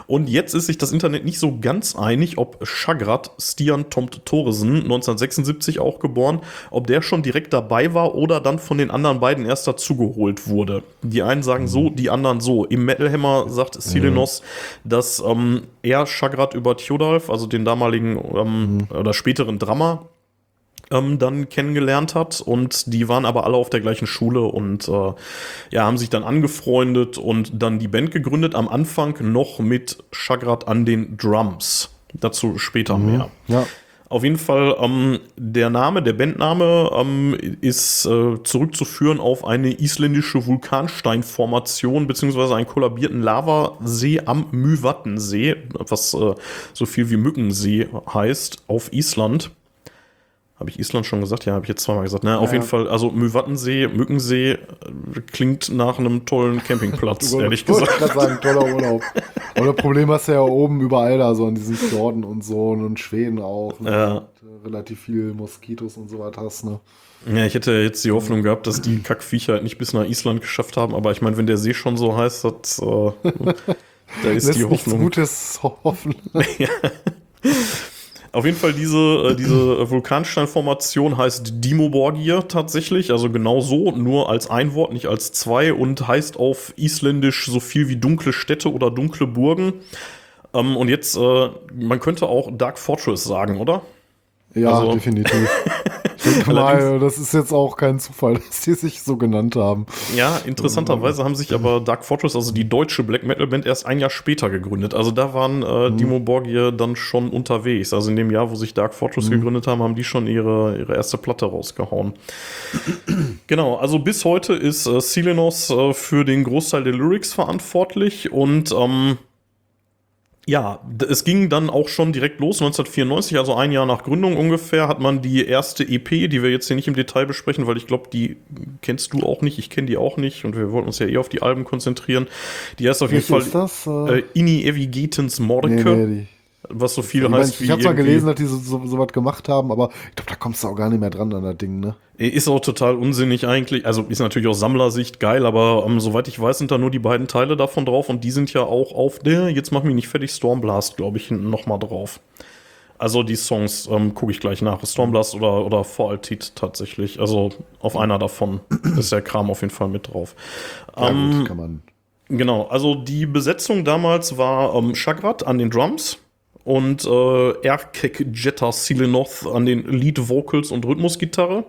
Und jetzt ist sich das Internet nicht so ganz einig, ob Schagrat Stian Tomt Thoresen, 1976 auch geboren, ob der schon direkt dabei war oder dann von den anderen beiden erst dazugeholt wurde. Die einen sagen so, die anderen so. Im Metal Hammer sagt Silenos, mhm. dass ähm, er Schagrat über Theodalf, also den damaligen ähm, mhm. oder späteren Drummer, ähm, dann kennengelernt hat und die waren aber alle auf der gleichen Schule und äh, ja, haben sich dann angefreundet und dann die Band gegründet, am Anfang noch mit Chagrat an den Drums. Dazu später mhm. mehr. Ja. Auf jeden Fall, ähm, der Name, der Bandname ähm, ist äh, zurückzuführen auf eine isländische Vulkansteinformation beziehungsweise einen kollabierten Lavasee am Mývatnsee, was äh, so viel wie Mückensee heißt, auf Island. Habe ich Island schon gesagt? Ja, habe ich jetzt zweimal gesagt. Na, auf ja. jeden Fall, also Müwattensee, Mückensee äh, klingt nach einem tollen Campingplatz, ehrlich gesagt. Ich gerade sagen, toller Urlaub. Aber das Problem hast du ja oben überall da, so an diesen Fjorden und so und Schweden auch. Ne? Ja. Und, äh, relativ viele Moskitos und so weiter hast, ne? Ja, ich hätte jetzt die Hoffnung gehabt, dass die Kackviecher halt nicht bis nach Island geschafft haben, aber ich meine, wenn der See schon so heißt, das, äh, da ist Lässt die Hoffnung. Nichts Gutes hoffen. ja. Auf jeden Fall diese, äh, diese Vulkansteinformation heißt Dimoborgir tatsächlich, also genau so, nur als ein Wort, nicht als zwei und heißt auf Isländisch so viel wie dunkle Städte oder dunkle Burgen. Ähm, und jetzt, äh, man könnte auch Dark Fortress sagen, oder? Ja, also, definitiv. Denke mal, das ist jetzt auch kein Zufall, dass die sich so genannt haben. Ja, interessanterweise haben sich aber Dark Fortress, also die deutsche Black Metal Band, erst ein Jahr später gegründet. Also da waren äh, mhm. Dimo Borgir dann schon unterwegs. Also in dem Jahr, wo sich Dark Fortress mhm. gegründet haben, haben die schon ihre, ihre erste Platte rausgehauen. genau, also bis heute ist äh, Selenos äh, für den Großteil der Lyrics verantwortlich und ähm, ja, es ging dann auch schon direkt los, 1994, also ein Jahr nach Gründung ungefähr, hat man die erste EP, die wir jetzt hier nicht im Detail besprechen, weil ich glaube, die kennst du auch nicht, ich kenne die auch nicht und wir wollten uns ja eher auf die Alben konzentrieren. Die erste auf jeden Fall ist das? Äh, Inni Evigetens Mordeke. Nee, nee, was so viel ich heißt mein, wie. Ich habe zwar gelesen, dass die so, so, so, was gemacht haben, aber ich glaube, da kommst du auch gar nicht mehr dran an das Ding, ne? Ist auch total unsinnig eigentlich. Also ist natürlich aus Sammlersicht geil, aber um, ähm, soweit ich weiß, sind da nur die beiden Teile davon drauf und die sind ja auch auf der, jetzt mach mich nicht fertig, Stormblast, glaube ich, hinten nochmal drauf. Also die Songs ähm, gucke ich gleich nach. Stormblast oder, oder Voraltit tatsächlich. Also auf einer davon ist der Kram auf jeden Fall mit drauf. Ja, Ähm, gut, kann man. Genau, also die Besetzung damals war ähm, Shagrat an den Drums und äh, Erkek Jetta Silenoth an den Lead Vocals und Rhythmusgitarre.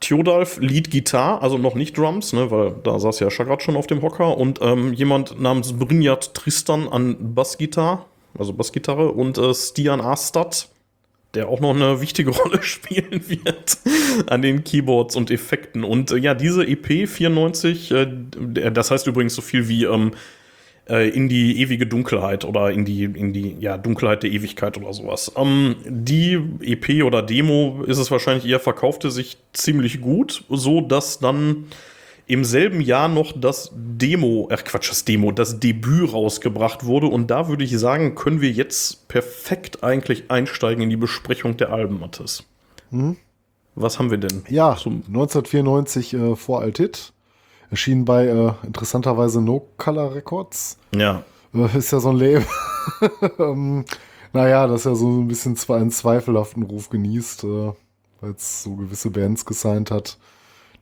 Theodalf Lead Gitarre, also noch nicht Drums, ne, weil da saß ja Shagrat schon auf dem Hocker und ähm, jemand namens Brynjat Tristan an Bassgitarre, also Bassgitarre und äh, Stian Astad, der auch noch eine wichtige Rolle spielen wird an den Keyboards und Effekten. Und äh, ja, diese EP 94, äh, das heißt übrigens so viel wie ähm, äh, in die ewige Dunkelheit oder in die, in die ja, Dunkelheit der Ewigkeit oder sowas. Ähm, die EP oder Demo ist es wahrscheinlich eher, verkaufte sich ziemlich gut, so dass dann im selben Jahr noch das Demo, ach Quatsch, das Demo, das Debüt rausgebracht wurde. Und da würde ich sagen, können wir jetzt perfekt eigentlich einsteigen in die Besprechung der Alben, Mathis. Was haben wir denn? Ja, Zum, 1994 äh, vor Altit. Erschien bei äh, interessanterweise No Color Records. ja. Äh, ist ja so ein Label. ähm, naja, das ja so ein bisschen zwar einen zweifelhaften Ruf genießt, äh, weil es so gewisse Bands gesigned hat,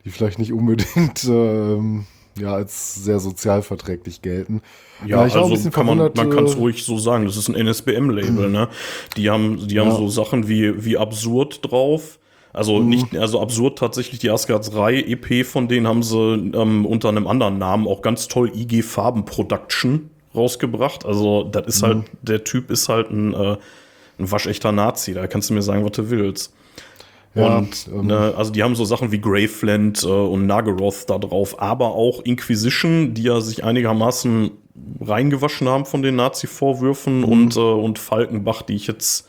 die vielleicht nicht unbedingt ähm, ja, als sehr sozialverträglich gelten. Ja, Äh, ich also kann man, man verwundert, kann es äh, ruhig so sagen. Das ist ein NSBM-Label, ne? Die haben, die haben Ja. so Sachen wie, wie Absurd drauf. Also Mhm. nicht, also Absurd tatsächlich die Asgards Reihe EP von denen haben sie ähm, unter einem anderen Namen auch ganz toll IG Farben Production rausgebracht. Also das ist Mhm. halt, der Typ ist halt ein, äh, ein waschechter Nazi. Da kannst du mir sagen, was du willst. Ja, und ähm, ne, also die haben so Sachen wie Graveland äh, und Nagaroth da drauf, aber auch Inquisition, die ja sich einigermaßen reingewaschen haben von den Nazi-Vorwürfen und, äh, und Falkenbach, die ich jetzt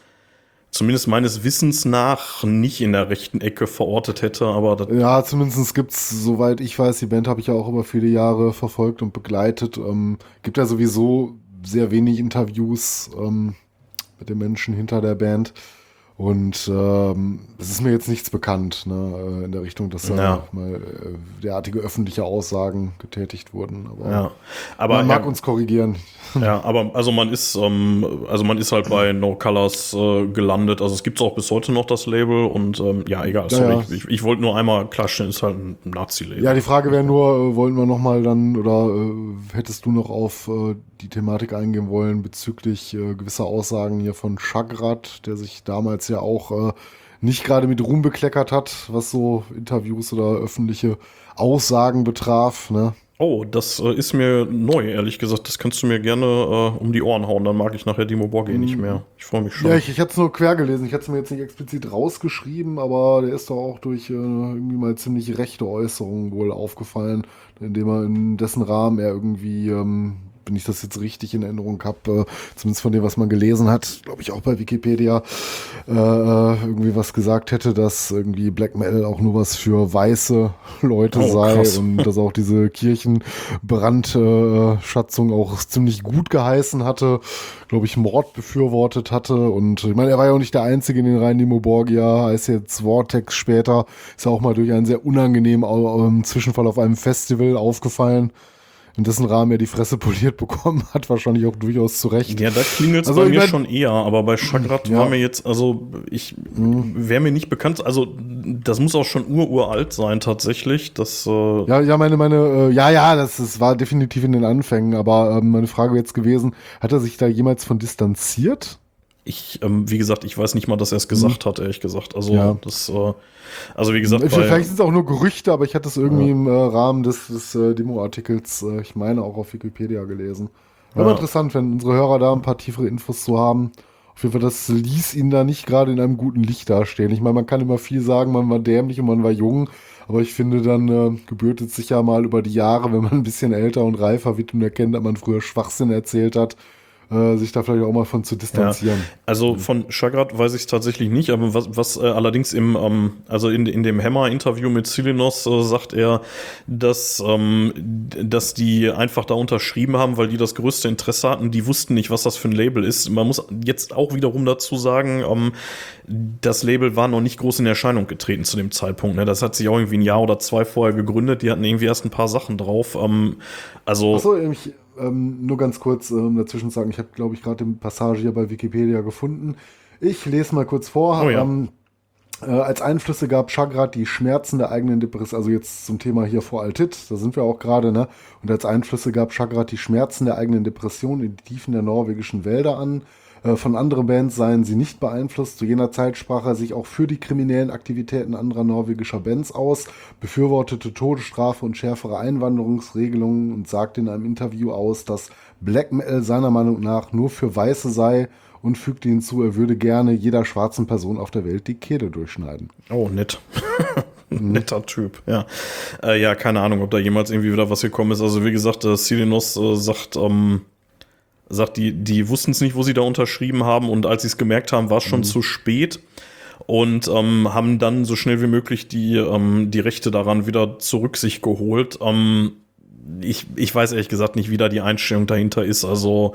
zumindest meines Wissens nach nicht in der rechten Ecke verortet hätte, aber das, Ja, zumindest gibt's, soweit ich weiß, die Band habe ich ja auch über viele Jahre verfolgt und begleitet. Ähm, gibt ja sowieso sehr wenig Interviews ähm, mit den Menschen hinter der Band. Und ähm, es ist mir jetzt nichts bekannt ne, äh, in der Richtung, dass da Ja. mal äh, derartige öffentliche Aussagen getätigt wurden. Aber ja. Aber man mag ja, uns korrigieren. Ja, aber also man ist, ähm, also man ist halt bei No Colors äh, gelandet. Also es gibt auch bis heute noch das Label und ähm, ja, egal, sorry. ja. Ich, ich wollte nur einmal klarstellen, ist halt ein Nazi-Label. Ja, die Frage wäre nur, äh, wollen wir noch mal dann oder äh, hättest du noch auf äh, die Thematik eingehen wollen bezüglich äh, gewisser Aussagen hier von Schagrat, der sich damals ja auch äh, nicht gerade mit Ruhm bekleckert hat, was so Interviews oder öffentliche Aussagen betraf. Ne? Oh, das äh, ist mir neu, ehrlich gesagt. Das kannst du mir gerne äh, um die Ohren hauen. Dann mag ich nachher Dimo Borghi nicht mehr. Ich freue mich schon. Ja, ich, ich hatte es nur quer gelesen. Ich hatte es mir jetzt nicht explizit rausgeschrieben, aber der ist doch auch durch äh, irgendwie mal ziemlich rechte Äußerungen wohl aufgefallen, indem er in dessen Rahmen er irgendwie, ähm, wenn ich das jetzt richtig in Erinnerung habe, äh, zumindest von dem, was man gelesen hat, glaube ich auch bei Wikipedia, äh, äh, irgendwie was gesagt hätte, dass irgendwie Black Metal auch nur was für weiße Leute Oh, sei krass. und dass auch diese Kirchenbrandschatzung auch ziemlich gut geheißen hatte, glaube ich, Mord befürwortet hatte. Und ich meine, er war ja auch nicht der Einzige in den Reihen, Nimo Borgia, heißt jetzt Vortex später, ist ja auch mal durch einen sehr unangenehmen ähm, Zwischenfall auf einem Festival aufgefallen, in dessen Rahmen er die Fresse poliert bekommen hat, wahrscheinlich auch durchaus zu Recht. Ja, da klingelt es Also bei mir mein- schon eher, aber bei Chagrat Ja. war mir jetzt, also ich wäre mir nicht bekannt, also das muss auch schon ururalt sein tatsächlich. Das, äh, Ja, ja, meine, meine, äh, ja, ja, das, das war definitiv in den Anfängen, aber ähm, meine Frage wäre jetzt gewesen, hat er sich da jemals von distanziert? Ich, ähm, wie gesagt, ich weiß nicht mal, dass er es gesagt hat, ehrlich gesagt. Also Ja. das, äh, also wie gesagt, Vielleicht sind es auch nur Gerüchte, aber ich hatte es irgendwie im äh, Rahmen des, des äh, Demo-Artikels, äh, ich meine auch auf Wikipedia gelesen. Aber Ja. interessant, wenn unsere Hörer da ein paar tiefere Infos zu haben. Auf jeden Fall, das ließ ihn da nicht gerade in einem guten Licht dastehen. Ich meine, man kann immer viel sagen, man war dämlich und man war jung, aber ich finde, dann äh, gebührt es sich ja mal über die Jahre, wenn man ein bisschen älter und reifer wird und erkennt, dass man früher Schwachsinn erzählt hat, äh, sich da vielleicht auch mal von zu distanzieren. Also von Chagrat weiß ich es tatsächlich nicht, aber was, was äh, allerdings im, ähm, also in, in dem Hammer-Interview mit Silinos äh, sagt er, dass, ähm, dass die einfach da unterschrieben haben, weil die das größte Interesse hatten. Die wussten nicht, was das für ein Label ist. Man muss jetzt auch wiederum dazu sagen, ähm, das Label war noch nicht groß in Erscheinung getreten zu dem Zeitpunkt. Ne? Das hat sich auch irgendwie ein Jahr oder zwei vorher gegründet. Die hatten irgendwie erst ein paar Sachen drauf. Ähm, also Achso, ich, ähm, nur ganz kurz ähm, dazwischen sagen, ich habe, glaube ich, gerade die Passage hier bei Wikipedia gefunden. Ich lese mal kurz vor. Oh ja. ähm, äh, als Einflüsse gab Chagrat die Schmerzen der eigenen Depression, also jetzt zum Thema hier vor Altit, da sind wir auch gerade, ne? Und als Einflüsse gab Chagrat die Schmerzen der eigenen Depression in die Tiefen der norwegischen Wälder an. Äh, Von anderen Bands seien sie nicht beeinflusst. Zu jener Zeit sprach er sich auch für die kriminellen Aktivitäten anderer norwegischer Bands aus, befürwortete Todesstrafe und schärfere Einwanderungsregelungen und sagte in einem Interview aus, dass Black Metal seiner Meinung nach nur für Weiße sei und fügte hinzu, er würde gerne jeder schwarzen Person auf der Welt die Kehle durchschneiden. Oh, nett. Netter Typ, ja. Äh, ja, keine Ahnung, ob da jemals irgendwie wieder was gekommen ist. Also wie gesagt, äh, Silinos äh, sagt, ähm, sagt, die, die wussten es nicht, wo sie da unterschrieben haben und als sie es gemerkt haben, war es schon zu spät und ähm, haben dann so schnell wie möglich die, ähm, die Rechte daran wieder zurück sich geholt. Ähm, ich, ich weiß ehrlich gesagt nicht, wie da die Einstellung dahinter ist. Also,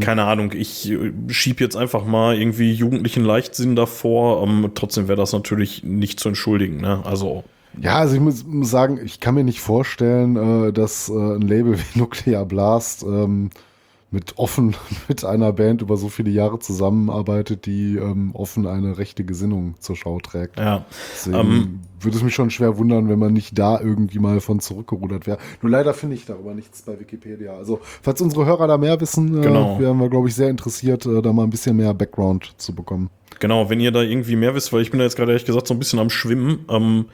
keine Ahnung, ich äh, schieb jetzt einfach mal irgendwie jugendlichen Leichtsinn davor. Ähm, trotzdem wäre das natürlich nicht zu entschuldigen. Ne? Also, Ja, also ich muss, muss sagen, ich kann mir nicht vorstellen, äh, dass äh, ein Label wie Nuclear Blast ähm, mit offen mit einer Band über so viele Jahre zusammenarbeitet, die ähm, offen eine rechte Gesinnung zur Schau trägt. ja. Deswegen Ähm, würde es mich schon schwer wundern, wenn man nicht da irgendwie mal von zurückgerudert wäre. Nur leider finde ich darüber nichts bei Wikipedia. Also, falls unsere Hörer da mehr wissen, Genau. äh, wären wir, glaube ich, sehr interessiert, äh, da mal ein bisschen mehr Background zu bekommen. Genau, wenn ihr da irgendwie mehr wisst, weil ich bin da jetzt gerade ehrlich gesagt so ein bisschen am Schwimmen. Ähm,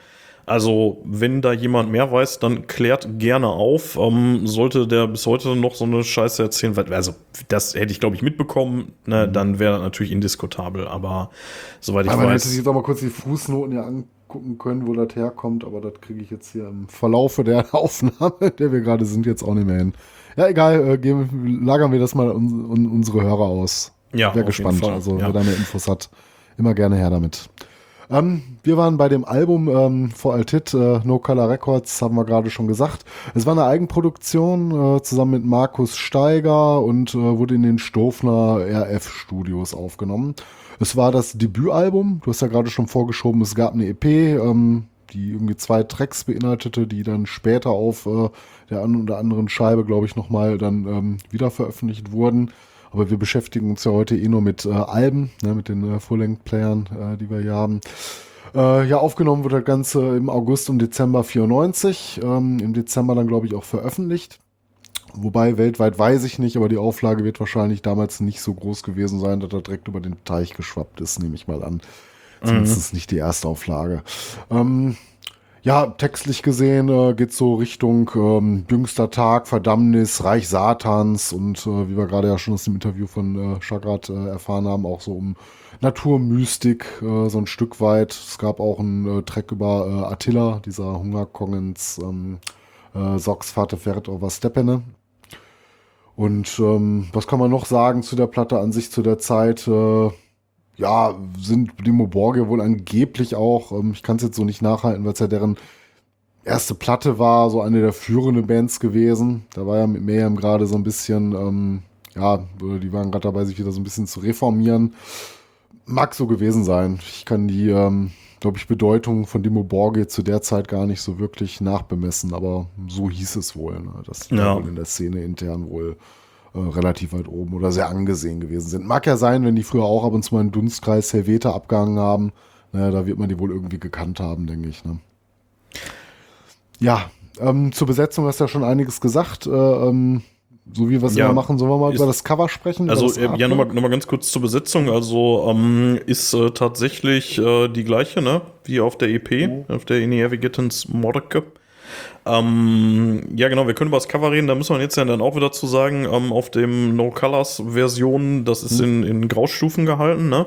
also, wenn da jemand mehr weiß, dann klärt gerne auf. Ähm, sollte der bis heute noch so eine Scheiße erzählen, weil, also, das hätte ich, glaube ich, mitbekommen, ne, dann wäre das natürlich indiskutabel, aber soweit ich Aber man hätte weiß. sich jetzt auch mal kurz die Fußnoten ja angucken können, wo das herkommt, aber das kriege ich jetzt hier im Verlaufe der Aufnahme, der wir gerade sind, jetzt auch nicht mehr hin. Ja, egal, äh, geben, lagern wir das mal un, un, unsere Hörer aus. Ja, auf gespannt. Fall, Also, ja. wer da mehr Infos hat, immer gerne her damit. Ähm, wir waren bei dem Album ähm, vor Altit, äh, No Color Records, haben wir gerade schon gesagt. Es war eine Eigenproduktion äh, zusammen mit Markus Steiger und äh, wurde in den Stofner RF Studios aufgenommen. Es war das Debütalbum, du hast ja gerade schon vorgeschoben, es gab eine EP, ähm, die irgendwie zwei Tracks beinhaltete, die dann später auf äh, der einen oder anderen Scheibe, glaube ich, nochmal dann ähm, wieder veröffentlicht wurden. Aber wir beschäftigen uns ja heute eh nur mit äh, Alben, ne, mit den äh, Full-Length-Playern, äh, die wir hier haben. Äh, ja, aufgenommen wurde das Ganze im August und Dezember 94. Ähm, Im Dezember dann, glaube ich, auch veröffentlicht. Wobei weltweit weiß ich nicht, aber die Auflage wird wahrscheinlich damals nicht so groß gewesen sein, dass er direkt über den Teich geschwappt ist, nehme ich mal an. Zumindest nicht die erste Auflage. Ähm, ja, textlich gesehen äh, geht so Richtung ähm, jüngster Tag, Verdammnis, Reich Satans und äh, wie wir gerade ja schon aus dem Interview von äh, Chagrat äh, erfahren haben, auch so um Naturmystik äh, so ein Stück weit. Es gab auch einen äh, Track über äh, Attila, dieser Hungerkongens ähm, äh, Sox Vater Fährt over Steppene. Und ähm, was kann man noch sagen zu der Platte an sich zu der Zeit? Äh, ja, sind Dimo Borge wohl angeblich auch, ähm, ich kann es jetzt so nicht nachhalten, weil es ja deren erste Platte war, so eine der führenden Bands gewesen. Da war ja mit Mayhem gerade so ein bisschen, ähm, ja, die waren gerade dabei, sich wieder so ein bisschen zu reformieren. Mag so gewesen sein. Ich kann die, ähm, glaube ich, Bedeutung von Dimo Borge zu der Zeit gar nicht so wirklich nachbemessen, aber so hieß es wohl, ne? dass die Ja. wohl in der Szene intern wohl äh, relativ weit oben oder sehr angesehen gewesen sind. Mag ja sein, wenn die früher auch ab und zu mal einen Dunstkreis Helvete abgehangen haben. Naja, da wird man die wohl irgendwie gekannt haben, denke ich. Ne? Ja, ähm, zur Besetzung hast du ja schon einiges gesagt. Äh, ähm, so wie wir es Ja, immer machen, sollen wir mal ist- über das Cover sprechen? Also, äh, ja, nochmal noch mal ganz kurz zur Besetzung. Also, ähm, ist äh, tatsächlich äh, die gleiche, ne? Wie auf der EP, auf der Inevigatens Morke. Ähm, ja, genau, wir können über das Cover reden. Da müssen wir jetzt ja dann auch wieder zu sagen, ähm, auf dem No Colors Version, das ist in, in Graustufen gehalten, ne?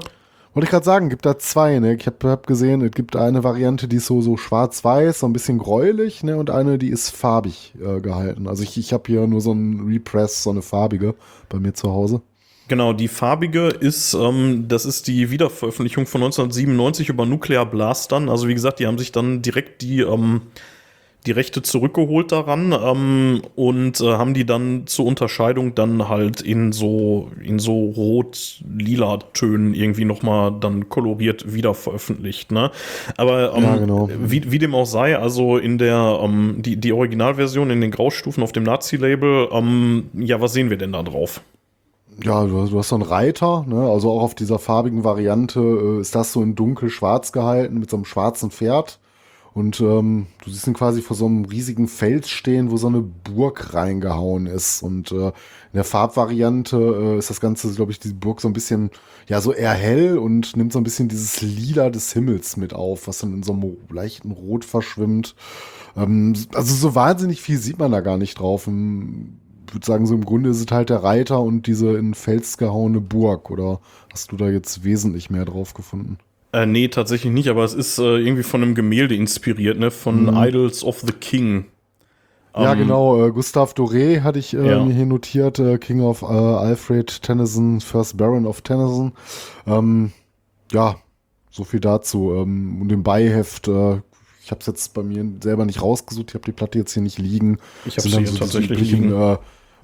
Wollte ich gerade sagen, gibt da zwei, ne? Ich habe hab gesehen, es gibt eine Variante, die ist so, so schwarz-weiß, so ein bisschen gräulich, ne? Und eine, die ist farbig äh, gehalten. Also ich, ich habe hier nur so ein Repress, so eine farbige bei mir zu Hause. Genau, die farbige ist, ähm, das ist die Wiederveröffentlichung von 1997 über Nuclear Blast dann. Also wie gesagt, die haben sich dann direkt die, ähm, die Rechte zurückgeholt daran ähm, und äh, haben die dann zur Unterscheidung dann halt in so in so rot-lila Tönen irgendwie nochmal dann koloriert wieder veröffentlicht. Ne? Aber ähm, Ja, genau. wie, wie dem auch sei, also in der ähm, die, die Originalversion in den Graustufen auf dem Nazi-Label, ähm, ja, was sehen wir denn da drauf? Ja, du hast, so einen Reiter, ne? also auch auf dieser farbigen Variante äh, ist das so in dunkel-schwarz gehalten mit so einem schwarzen Pferd. Und ähm, du siehst ihn quasi vor so einem riesigen Fels stehen, wo so eine Burg reingehauen ist. Und äh, in der Farbvariante äh, ist das Ganze, glaube ich, die Burg so ein bisschen, ja, so eher hell und nimmt so ein bisschen dieses Lila des Himmels mit auf, was dann in so einem leichten Rot verschwimmt. Ähm, also so wahnsinnig viel sieht man da gar nicht drauf. Im, ich würde sagen, so im Grunde ist es halt der Reiter und diese in Fels gehauene Burg. Oder hast du da jetzt wesentlich mehr drauf gefunden? Äh, nee, tatsächlich nicht, aber es ist äh, irgendwie von einem Gemälde inspiriert, ne? Von Mhm. Idols of the King. Ja, Ähm, genau. Äh, Gustav Doré hatte ich äh, Ja. mir hier notiert. Äh, King of äh, Alfred Tennyson, First Baron of Tennyson. Ähm, ja, so viel dazu. Ähm, und im Beiheft, äh, ich habe es jetzt bei mir selber nicht rausgesucht. Ich habe die Platte jetzt hier nicht liegen. Ich hab Sind sie hier so tatsächlich liegen.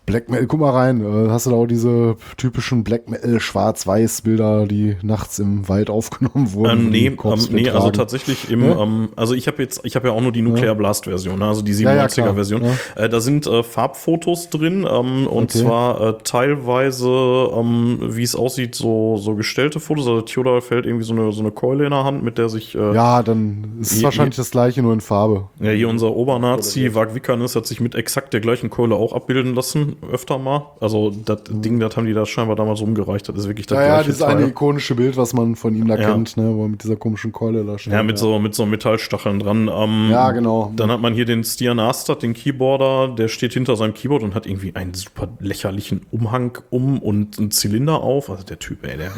Black Metal, guck mal rein, äh, hast du da auch diese typischen Black Metal Schwarz-Weiß-Bilder, die nachts im Wald aufgenommen wurden? Ähm, nee, ähm, nee, also tatsächlich im, Ja? ähm, also ich habe jetzt, ich habe ja auch nur die Nuclear Blast Version, ne, also die Ja, ja, 97er klar, Version. ja. Äh, da sind äh, Farbfotos drin ähm, und Okay. zwar äh, teilweise, ähm, wie es aussieht, so so gestellte Fotos. Also Theodor fällt irgendwie so eine so eine Keule in der Hand, mit der sich äh, Ja, dann ist es wahrscheinlich das gleiche, nur in Farbe. Ja, hier unser Obernazi, Wag Wickernes, hat sich mit exakt der gleichen Keule auch abbilden lassen, öfter mal. Also das Ding, das haben die da scheinbar damals rumgereicht, das ist wirklich das Ja, ja, gleiche dieses eine Teil. ikonische Bild, was man von ihm da Ja. kennt, ne, wo er mit dieser komischen Keule da steht. Ja, mit so, mit so Metallstacheln dran. Ähm, Ja, genau. Dann hat man hier den Stian Astad, den Keyboarder, der steht hinter seinem Keyboard und hat irgendwie einen super lächerlichen Umhang um und einen Zylinder auf. Also der Typ, ey, der,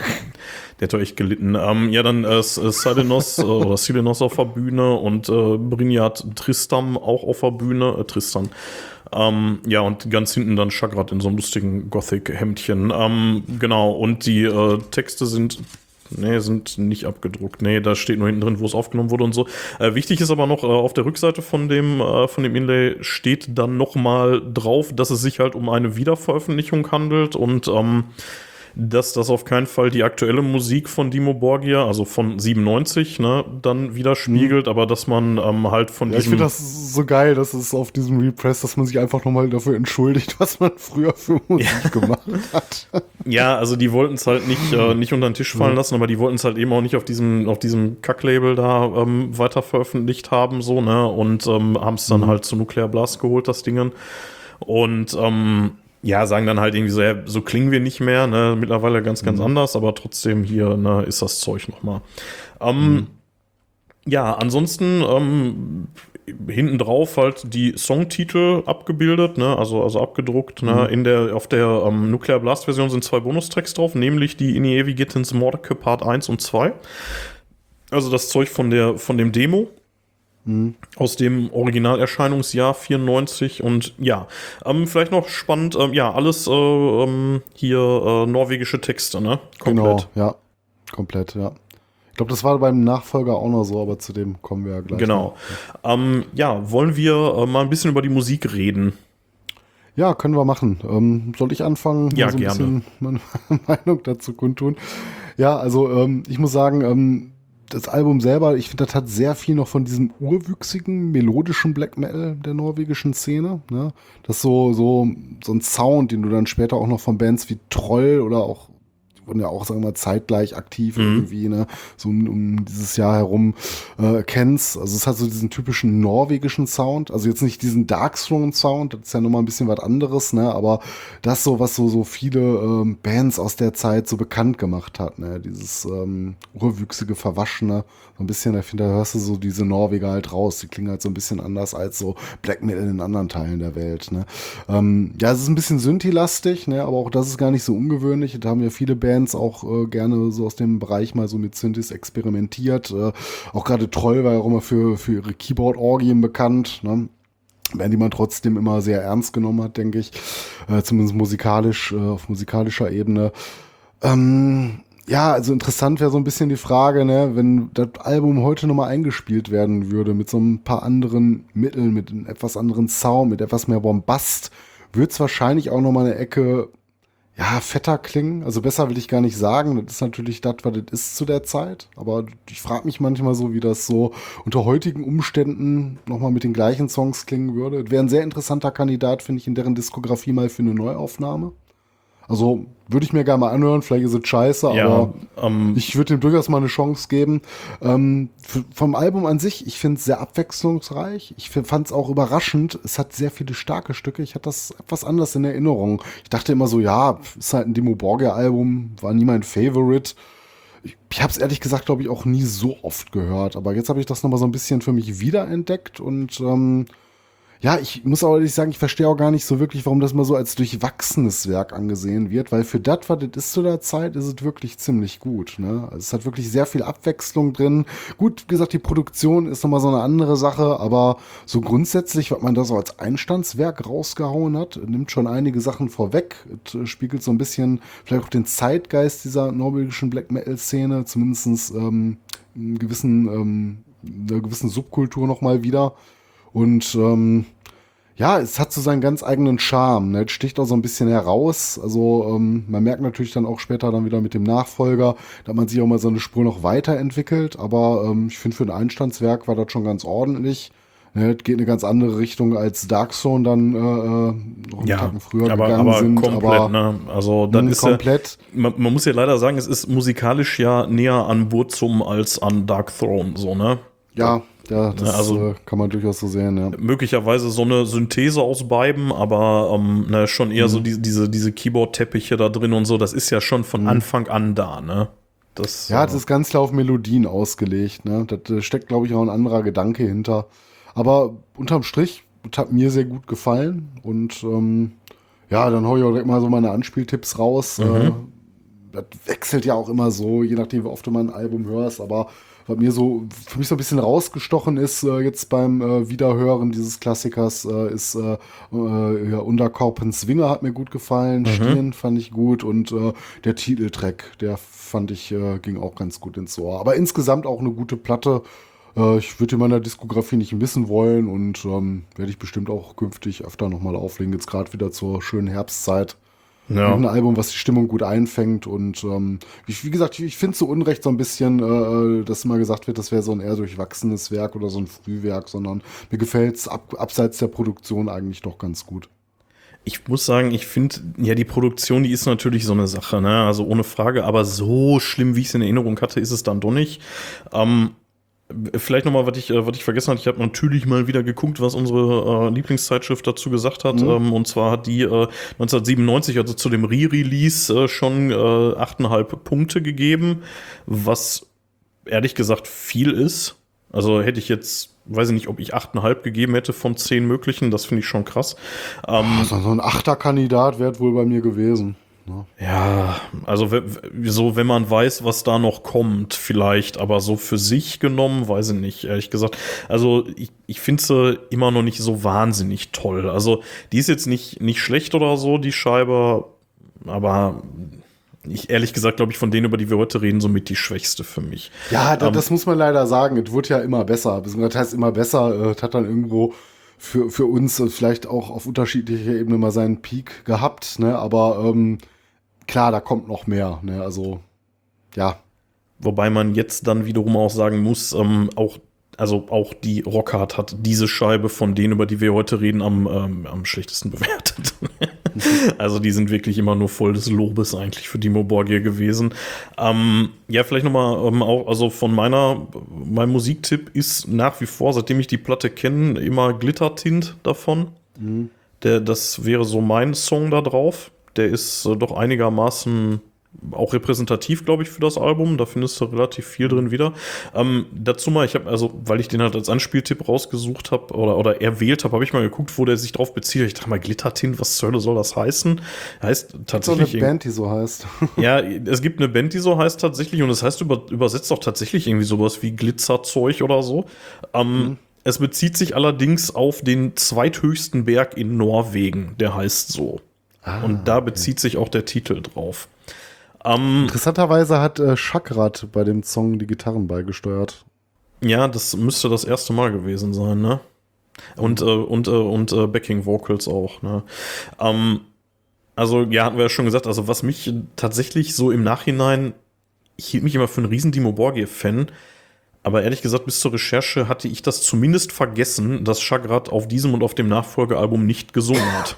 der hat doch echt gelitten. Ähm, ja, dann äh, äh, Silenos äh, oder Silenos auf der Bühne und äh, Brynjat Tristam auch auf der Bühne. Äh, Tristan. Ähm, ja, und ganz hinten dann Chagrat in so einem lustigen Gothic-Hemdchen. Ähm, genau, und die äh, Texte sind Nee, sind nicht abgedruckt. Nee, da steht nur hinten drin, wo es aufgenommen wurde und so. Äh, wichtig ist aber noch, äh, auf der Rückseite von dem, äh, von dem Inlay steht dann noch mal drauf, dass es sich halt um eine Wiederveröffentlichung handelt und ähm, dass das auf keinen Fall die aktuelle Musik von Dimo Borgia, also von 97, ne, dann widerspiegelt, aber dass man ähm, halt von Ja, ich diesem... finde das so geil, dass es auf diesem Repress, dass man sich einfach nochmal dafür entschuldigt, was man früher für Musik gemacht hat. Ja, also die wollten es halt nicht, äh, nicht unter den Tisch fallen lassen, aber die wollten es halt eben auch nicht auf diesem, auf diesem Kacklabel da ähm, weiter veröffentlicht haben, so, ne? Und ähm, haben es dann halt zu Nuclear Blast geholt, das Dingen. Und ähm, ja, sagen dann halt irgendwie so, ja, so klingen wir nicht mehr, ne? Mittlerweile ganz, ganz anders, aber trotzdem hier, ne, ist das Zeug nochmal. Ähm, Ja, ansonsten ähm, hinten drauf halt die Songtitel abgebildet, ne, also, also abgedruckt. Ne, in der, auf der ähm, Nuclear Blast Version sind zwei Bonustracks drauf, nämlich die In Evigittens Mordecai Part 1 und 2. Also das Zeug von der, von dem Demo. Aus dem Originalerscheinungsjahr 94 und ja, ähm, vielleicht noch spannend, ähm, ja, alles äh, ähm, hier äh, norwegische Texte, ne? Genau, ja. Komplett, ja. Ich glaube, das war beim Nachfolger auch noch so, aber zu dem kommen wir ja gleich. Genau. Ähm, ja, wollen wir äh, mal ein bisschen über die Musik reden? Ja, können wir machen. Ähm, soll ich anfangen? Ja, so gerne. meine Meinung dazu kundtun. Ja, also ähm, ich muss sagen, ähm, das Album selber, ich finde, das hat sehr viel noch von diesem urwüchsigen, melodischen Black Metal der norwegischen Szene. Ne? Das ist so, so, so ein Sound, den du dann später auch noch von Bands wie Troll oder auch wurden ja auch, sagen wir mal, zeitgleich aktiv Mhm. irgendwie, ne, so um, um dieses Jahr herum äh, kennst. Also es hat so diesen typischen norwegischen Sound, also jetzt nicht diesen Darkthrone Sound, das ist ja nochmal ein bisschen was anderes, ne, aber das so, was so, so viele ähm, Bands aus der Zeit so bekannt gemacht hat, ne, dieses ähm, urwüchsige, verwaschene, so ein bisschen, ich finde, da hörst du so diese Norweger halt raus, die klingen halt so ein bisschen anders als so Black Metal in anderen Teilen der Welt, ne. Ähm, ja, es ist ein bisschen Synthi-lastig, ne, aber auch das ist gar nicht so ungewöhnlich, da haben ja viele Bands auch äh, gerne so aus dem Bereich mal so mit Synthes experimentiert, äh, auch gerade Troll war ja auch immer für, für ihre Keyboard-Orgien bekannt, ne werden die man trotzdem immer sehr ernst genommen hat, denke ich. Äh, zumindest musikalisch, äh, auf musikalischer Ebene. Ähm, ja, also interessant wäre so ein bisschen die Frage, ne, wenn das Album heute nochmal eingespielt werden würde mit so ein paar anderen Mitteln, mit einem etwas anderen Sound, mit etwas mehr Bombast, würde es wahrscheinlich auch nochmal eine Ecke, ja, fetter klingen. Also besser will ich gar nicht sagen. Das ist natürlich das, was das ist zu der Zeit. Aber ich frage mich manchmal so, wie das so unter heutigen Umständen nochmal mit den gleichen Songs klingen würde. Wäre ein sehr interessanter Kandidat, finde ich, in deren Diskografie mal für eine Neuaufnahme. Also würde ich mir gerne mal anhören, vielleicht ist es scheiße, Ja, aber ähm, ich würde dem durchaus mal eine Chance geben. Ähm, vom Album an sich, ich finde es sehr abwechslungsreich. Ich fand es auch überraschend. Es hat sehr viele starke Stücke. Ich hatte das etwas anders in Erinnerung. Ich dachte immer so, ja, ist halt ein Dimo Borgia-Album, war nie mein Favorite. Ich, ich habe es ehrlich gesagt, glaube ich, auch nie so oft gehört. Aber jetzt habe ich das nochmal so ein bisschen für mich wiederentdeckt und ähm, ja, ich muss aber ehrlich sagen, ich verstehe auch gar nicht so wirklich, warum das mal so als durchwachsenes Werk angesehen wird, weil für das, was das ist zu der Zeit, ist es wirklich ziemlich gut. Ne? Also es hat wirklich sehr viel Abwechslung drin. Gut, wie gesagt, die Produktion ist nochmal so eine andere Sache, aber so grundsätzlich, was man da so als Einstandswerk rausgehauen hat, nimmt schon einige Sachen vorweg. Äh, spiegelt so ein bisschen vielleicht auch den Zeitgeist dieser norwegischen Black Metal-Szene, zumindest ähm, einen gewissen, ähm, einer gewissen Subkultur nochmal wieder. Und ähm, ja, es hat so seinen ganz eigenen Charme. Ne? Es sticht auch so ein bisschen heraus. Also ähm, man merkt natürlich dann auch später dann wieder mit dem Nachfolger, da man sich auch mal so eine Spur noch weiterentwickelt. Aber ähm, ich finde, für ein Einstandswerk war das schon ganz ordentlich. Ne? Es geht in eine ganz andere Richtung als Dark Zone dann äh, äh, noch einen ja, Tacken früher aber, gegangen aber sind. komplett, aber ne? Also dann mh, ist ja, komplett. man, man muss ja leider sagen, es ist musikalisch ja näher an Burzum als an Dark Throne, so, ne? Ja, ja, das also- äh, kann man durchaus so sehen. Ja. möglicherweise so eine Synthese aus beiden, aber ähm, ne, schon eher Mhm. so die, diese, diese Keyboard-Teppiche da drin und so, das ist ja schon von Anfang an da, ne? Das, Mhm. Ja, äh, das ist ganz klar auf Melodien ausgelegt. Ne? Da da steckt, glaube ich, auch ein anderer Gedanke hinter. Aber unterm Strich, hat mir sehr gut gefallen. Und ähm, ja, dann hau ich auch direkt mal so meine Anspieltipps raus. Äh, das wechselt ja auch immer so, je nachdem, wie oft du mal ein Album hörst. Aber was mir so, für mich so ein bisschen rausgestochen ist, äh, jetzt beim äh, Wiederhören dieses Klassikers, äh, ist äh, äh, ja, Unterkorpen Swinger hat mir gut gefallen, Stirn fand ich gut und äh, der Titeltrack, der fand ich, äh, ging auch ganz gut ins Ohr. Aber insgesamt auch eine gute Platte. Äh, ich würde in meiner Diskografie nicht missen wollen und ähm, werde ich bestimmt auch künftig öfter nochmal auflegen, jetzt gerade wieder zur schönen Herbstzeit. Ja. Ein Album, was die Stimmung gut einfängt und ähm, wie, wie gesagt, ich, ich finde zu Unrecht so ein bisschen, äh, dass immer gesagt wird, das wäre so ein eher durchwachsenes Werk oder so ein Frühwerk, sondern mir gefällt es ab, abseits der Produktion eigentlich doch ganz gut. Ich muss sagen, ich finde, ja, die Produktion, die ist natürlich so eine Sache, ne? Also ohne Frage, aber so schlimm, wie ich es in Erinnerung hatte, ist es dann doch nicht. Ähm, vielleicht nochmal, was ich, äh, was ich vergessen hatte, ich habe natürlich mal wieder geguckt, was unsere äh, Lieblingszeitschrift dazu gesagt hat. Ähm, und zwar hat die äh, 1997, also zu dem Re-Release, äh, schon äh, 8,5 Punkte gegeben, was ehrlich gesagt viel ist. Also hätte ich jetzt, weiß ich nicht, ob ich 8,5 gegeben hätte von 10 möglichen, das finde ich schon krass. Ähm, Also so ein Achterkandidat wäre wohl bei mir gewesen. Ne? Ja, also so, wenn man weiß, was da noch kommt, vielleicht, aber so für sich genommen, weiß ich nicht, ehrlich gesagt. Also ich, ich finde sie immer noch nicht so wahnsinnig toll. Also die ist jetzt nicht, nicht schlecht oder so, die Scheibe, aber ich ehrlich gesagt, glaube ich, von denen, über die wir heute reden, somit die schwächste für mich. Ja, da, Ähm, das muss man leider sagen. Es wird ja immer besser. Das heißt immer besser. äh, Es hat dann irgendwo für, für uns äh, vielleicht auch auf unterschiedlicher Ebene mal seinen Peak gehabt. Ne? Aber ähm, klar, da kommt noch mehr. Ne? Also, ja. Wobei man jetzt dann wiederum auch sagen muss, ähm, auch, also auch die Rockhard hat diese Scheibe von denen, über die wir heute reden, am, ähm, am schlechtesten bewertet. also die sind wirklich immer nur voll des Lobes eigentlich für Dimo Borgir gewesen. Ähm, ja, vielleicht nochmal ähm, auch, also von meiner, mein Musiktipp ist nach wie vor, seitdem ich die Platte kenne, immer Glittertint davon. Der, das wäre so mein Song da drauf. Der ist äh, doch einigermaßen auch repräsentativ, glaube ich, für das Album. Da findest du relativ viel drin wieder. Ähm, dazu mal, ich habe, also, weil ich den halt als Anspieltipp rausgesucht habe oder, oder erwählt habe, habe ich mal geguckt, wo der sich drauf bezieht. Ich dachte mal, Glittertint, was zur Hölle soll das heißen? Heißt So eine tatsächlich. Band, die so heißt. ja, es gibt eine Band, die so heißt tatsächlich, und es heißt über, übersetzt auch tatsächlich irgendwie sowas wie Glitzerzeug oder so. Ähm, Es bezieht sich allerdings auf den zweithöchsten Berg in Norwegen, der heißt so. Und da bezieht sich auch der Titel drauf. Ähm, Interessanterweise hat äh, Chakrat bei dem Song die Gitarren beigesteuert. ja, das müsste das erste Mal gewesen sein, ne? Und, äh, und, äh, und äh, Backing Vocals auch, ne? Ähm, also, ja, hatten wir ja schon gesagt, also was mich tatsächlich so im Nachhinein, ich hielt mich immer für einen riesen Dimo Borgir-Fan, aber ehrlich gesagt, bis zur Recherche hatte ich das zumindest vergessen, dass Chagrat auf diesem und auf dem Nachfolgealbum nicht gesungen hat.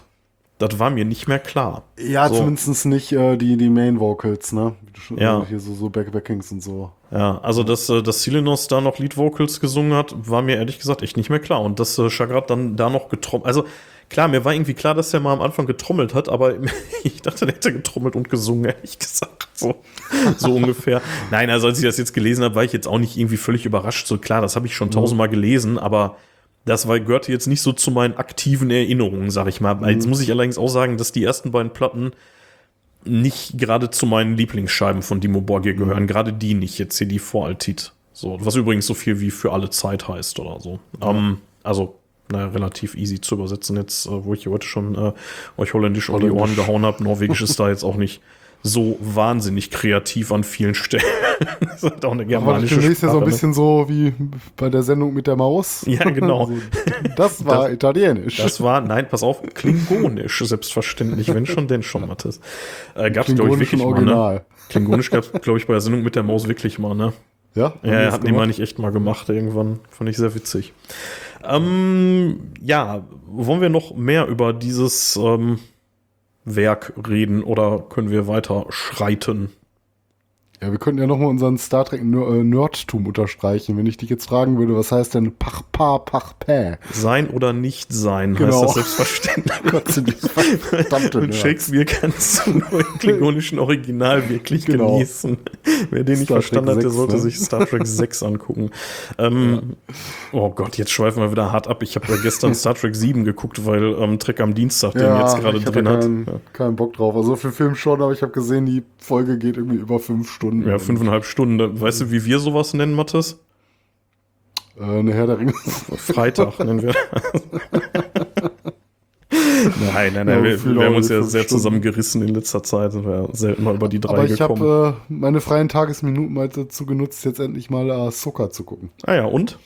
Das war mir nicht mehr klar. Ja, So. zumindest nicht äh, die, die Main Vocals, ne? Ja. Hier so, so Back Backings und so. Ja, also dass, äh, dass Silinos da noch Lead Vocals gesungen hat, war mir ehrlich gesagt echt nicht mehr klar. Und dass äh, Chagrat dann da noch getrommelt, also klar, mir war irgendwie klar, dass er mal am Anfang getrommelt hat, aber ich dachte, der hätte getrommelt und gesungen, ehrlich gesagt. So, so ungefähr. Nein, also als ich das jetzt gelesen habe, war ich jetzt auch nicht irgendwie völlig überrascht. So klar, das habe ich schon tausendmal gelesen, aber das war, gehörte jetzt nicht so zu meinen aktiven Erinnerungen, sag ich mal. Jetzt muss ich allerdings auch sagen, dass die ersten beiden Platten nicht gerade zu meinen Lieblingsscheiben von Dimo Borgir gehören. Gerade die nicht, jetzt hier die Voraltit. So, was übrigens so viel wie für alle Zeit heißt oder so. Ähm, also, naja, relativ easy zu übersetzen jetzt, äh, wo ich hier heute schon äh, euch holländisch um die Ohren Holländisch. gehauen habe. Norwegisch ist da jetzt auch nicht so wahnsinnig kreativ an vielen Stellen. das ist halt auch eine Aber germanische demnächst ja so ein Sprache, ne? bisschen so wie bei der Sendung mit der Maus. Ja, genau. Das war Das- italienisch. Das war, nein, pass auf, klingonisch, selbstverständlich, wenn schon, denn schon, Mathis. Äh, gab's, glaube ich, wirklich Klingonischen mal, ne? Original. Klingonisch gab's, glaube ich, bei der Sendung mit der Maus wirklich mal, ne? Ja, Ja, hatten die meine ich echt mal gemacht irgendwann. Fand ich sehr witzig. Ähm, ja, wollen wir noch mehr über dieses ähm, Werk reden oder können wir weiter schreiten? Ja, wir könnten ja nochmal unseren Star Trek äh, Nerdtum unterstreichen. Wenn ich dich jetzt fragen würde, was heißt denn Pach, Pa, Pach, Pä? Sein oder nicht sein, Genau. heißt das selbstverständlich. Gott Dank, verdammte Und. Shakespeare kannst du nur im klingonischen Original wirklich Genau. genießen. Wer den nicht Star verstanden hat, der 6, sollte ne? sich Star Trek 6 angucken. Ähm, Oh Gott, jetzt schweifen wir wieder hart ab. Ich habe ja gestern Star Trek 7 geguckt, weil ähm, Trek am Dienstag den jetzt gerade drin da hat. keinen, keinen Bock drauf. Also für Film schon, aber ich habe gesehen, die Folge geht irgendwie über fünf Stunden. Ja, fünfeinhalb Stunden. Weißt du, wie wir sowas nennen, Mathis? Äh, eine Herr der Ringe. Freitag nennen wir. nein, nein, nein. Ja, wir, wir haben uns ja sehr Stunden. zusammengerissen in letzter Zeit. Sind wir selten mal über die drei Aber ich gekommen. habe äh, meine freien Tagesminuten mal dazu genutzt, jetzt endlich mal Ahsoka zu gucken. ah ja, und?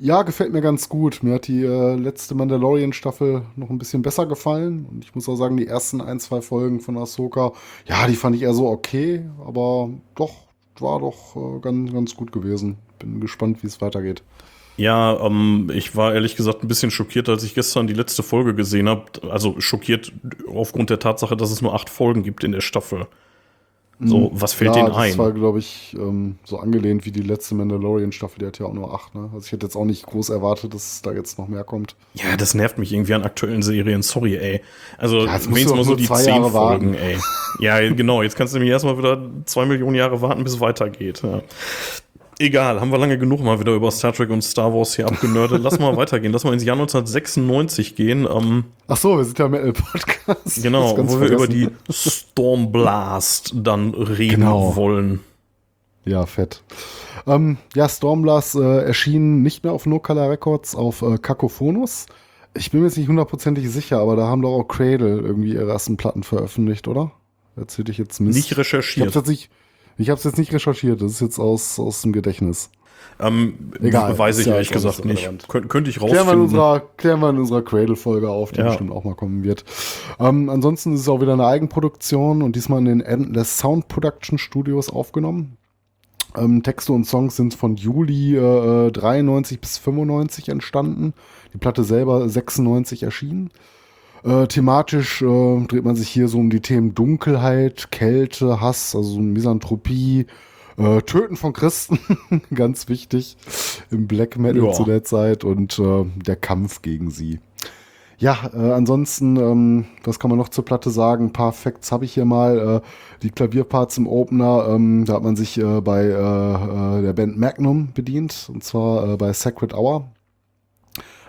Ja, gefällt mir ganz gut. Mir hat die äh, letzte Mandalorian-Staffel noch ein bisschen besser gefallen. Und ich muss auch sagen, die ersten ein, zwei Folgen von Ahsoka, ja, die fand ich eher so okay, aber doch, war doch äh, ganz, ganz gut gewesen. Bin gespannt, wie es weitergeht. Ja, ähm, ich war ehrlich gesagt ein bisschen schockiert, als ich gestern die letzte Folge gesehen habe. Also schockiert aufgrund der Tatsache, dass es nur acht Folgen gibt in der Staffel. So, was fällt Mhm. ja, denen ein? Das war, glaube ich, ähm, so angelehnt wie die letzte Mandalorian-Staffel. Die hat ja auch nur acht. Ne? Also ich hätte jetzt auch nicht groß erwartet, dass da jetzt noch mehr kommt. Ja, das nervt mich irgendwie an aktuellen Serien. Sorry, ey. Also, Ja, wenigstens mal doch so nur die zehn Jahre Folgen, warten. ey. Ja, genau. Jetzt kannst du nämlich erstmal wieder zwei Millionen Jahre warten, bis es weitergeht. Ja. Egal, haben wir lange genug mal wieder über Star Trek und Star Wars hier abgenördet. Lass mal weitergehen. Lass mal ins Jahr 1996 gehen. Ähm, Ach so, wir sind ja Metal-Podcast. genau, Das ist ganz wo wir über vergessen. die Stormblast dann reden Genau. wollen. Ja, fett. Ähm, ja, Stormblast äh, erschien nicht mehr auf No Color Records, auf äh, Kakophonos. Ich bin mir jetzt nicht hundertprozentig sicher, aber da haben doch auch Cradle irgendwie ihre ersten Platten veröffentlicht, oder? Erzählte ich jetzt Mist. Nicht ich hab's recherchiert. Ich hab's jetzt nicht recherchiert, das ist jetzt aus, aus dem Gedächtnis. Ähm, Egal, weiß ich ja ehrlich gesagt nicht. Kön könnte ich Klären wir in rausfinden. unserer, klären wir in unserer Cradle-Folge auf, die Ja. bestimmt auch mal kommen wird. Ähm, ansonsten ist es auch wieder eine Eigenproduktion und diesmal in den Endless Sound Production Studios aufgenommen. Ähm, Texte und Songs sind von Juli äh, 93 bis 95 entstanden. Die Platte selber 96 erschienen. Äh, thematisch äh, dreht man sich hier so um die Themen Dunkelheit, Kälte, Hass, also Misanthropie, äh, Töten von Christen, ganz wichtig im Black Metal Ja. zu der Zeit und äh, der Kampf gegen sie. Ja, äh, ansonsten, ähm, was kann man noch zur Platte sagen? Ein paar Facts habe ich hier mal. Äh, die Klavierparts im Opener, ähm, da hat man sich bei der Band Magnum bedient, und zwar bei Sacred Hour.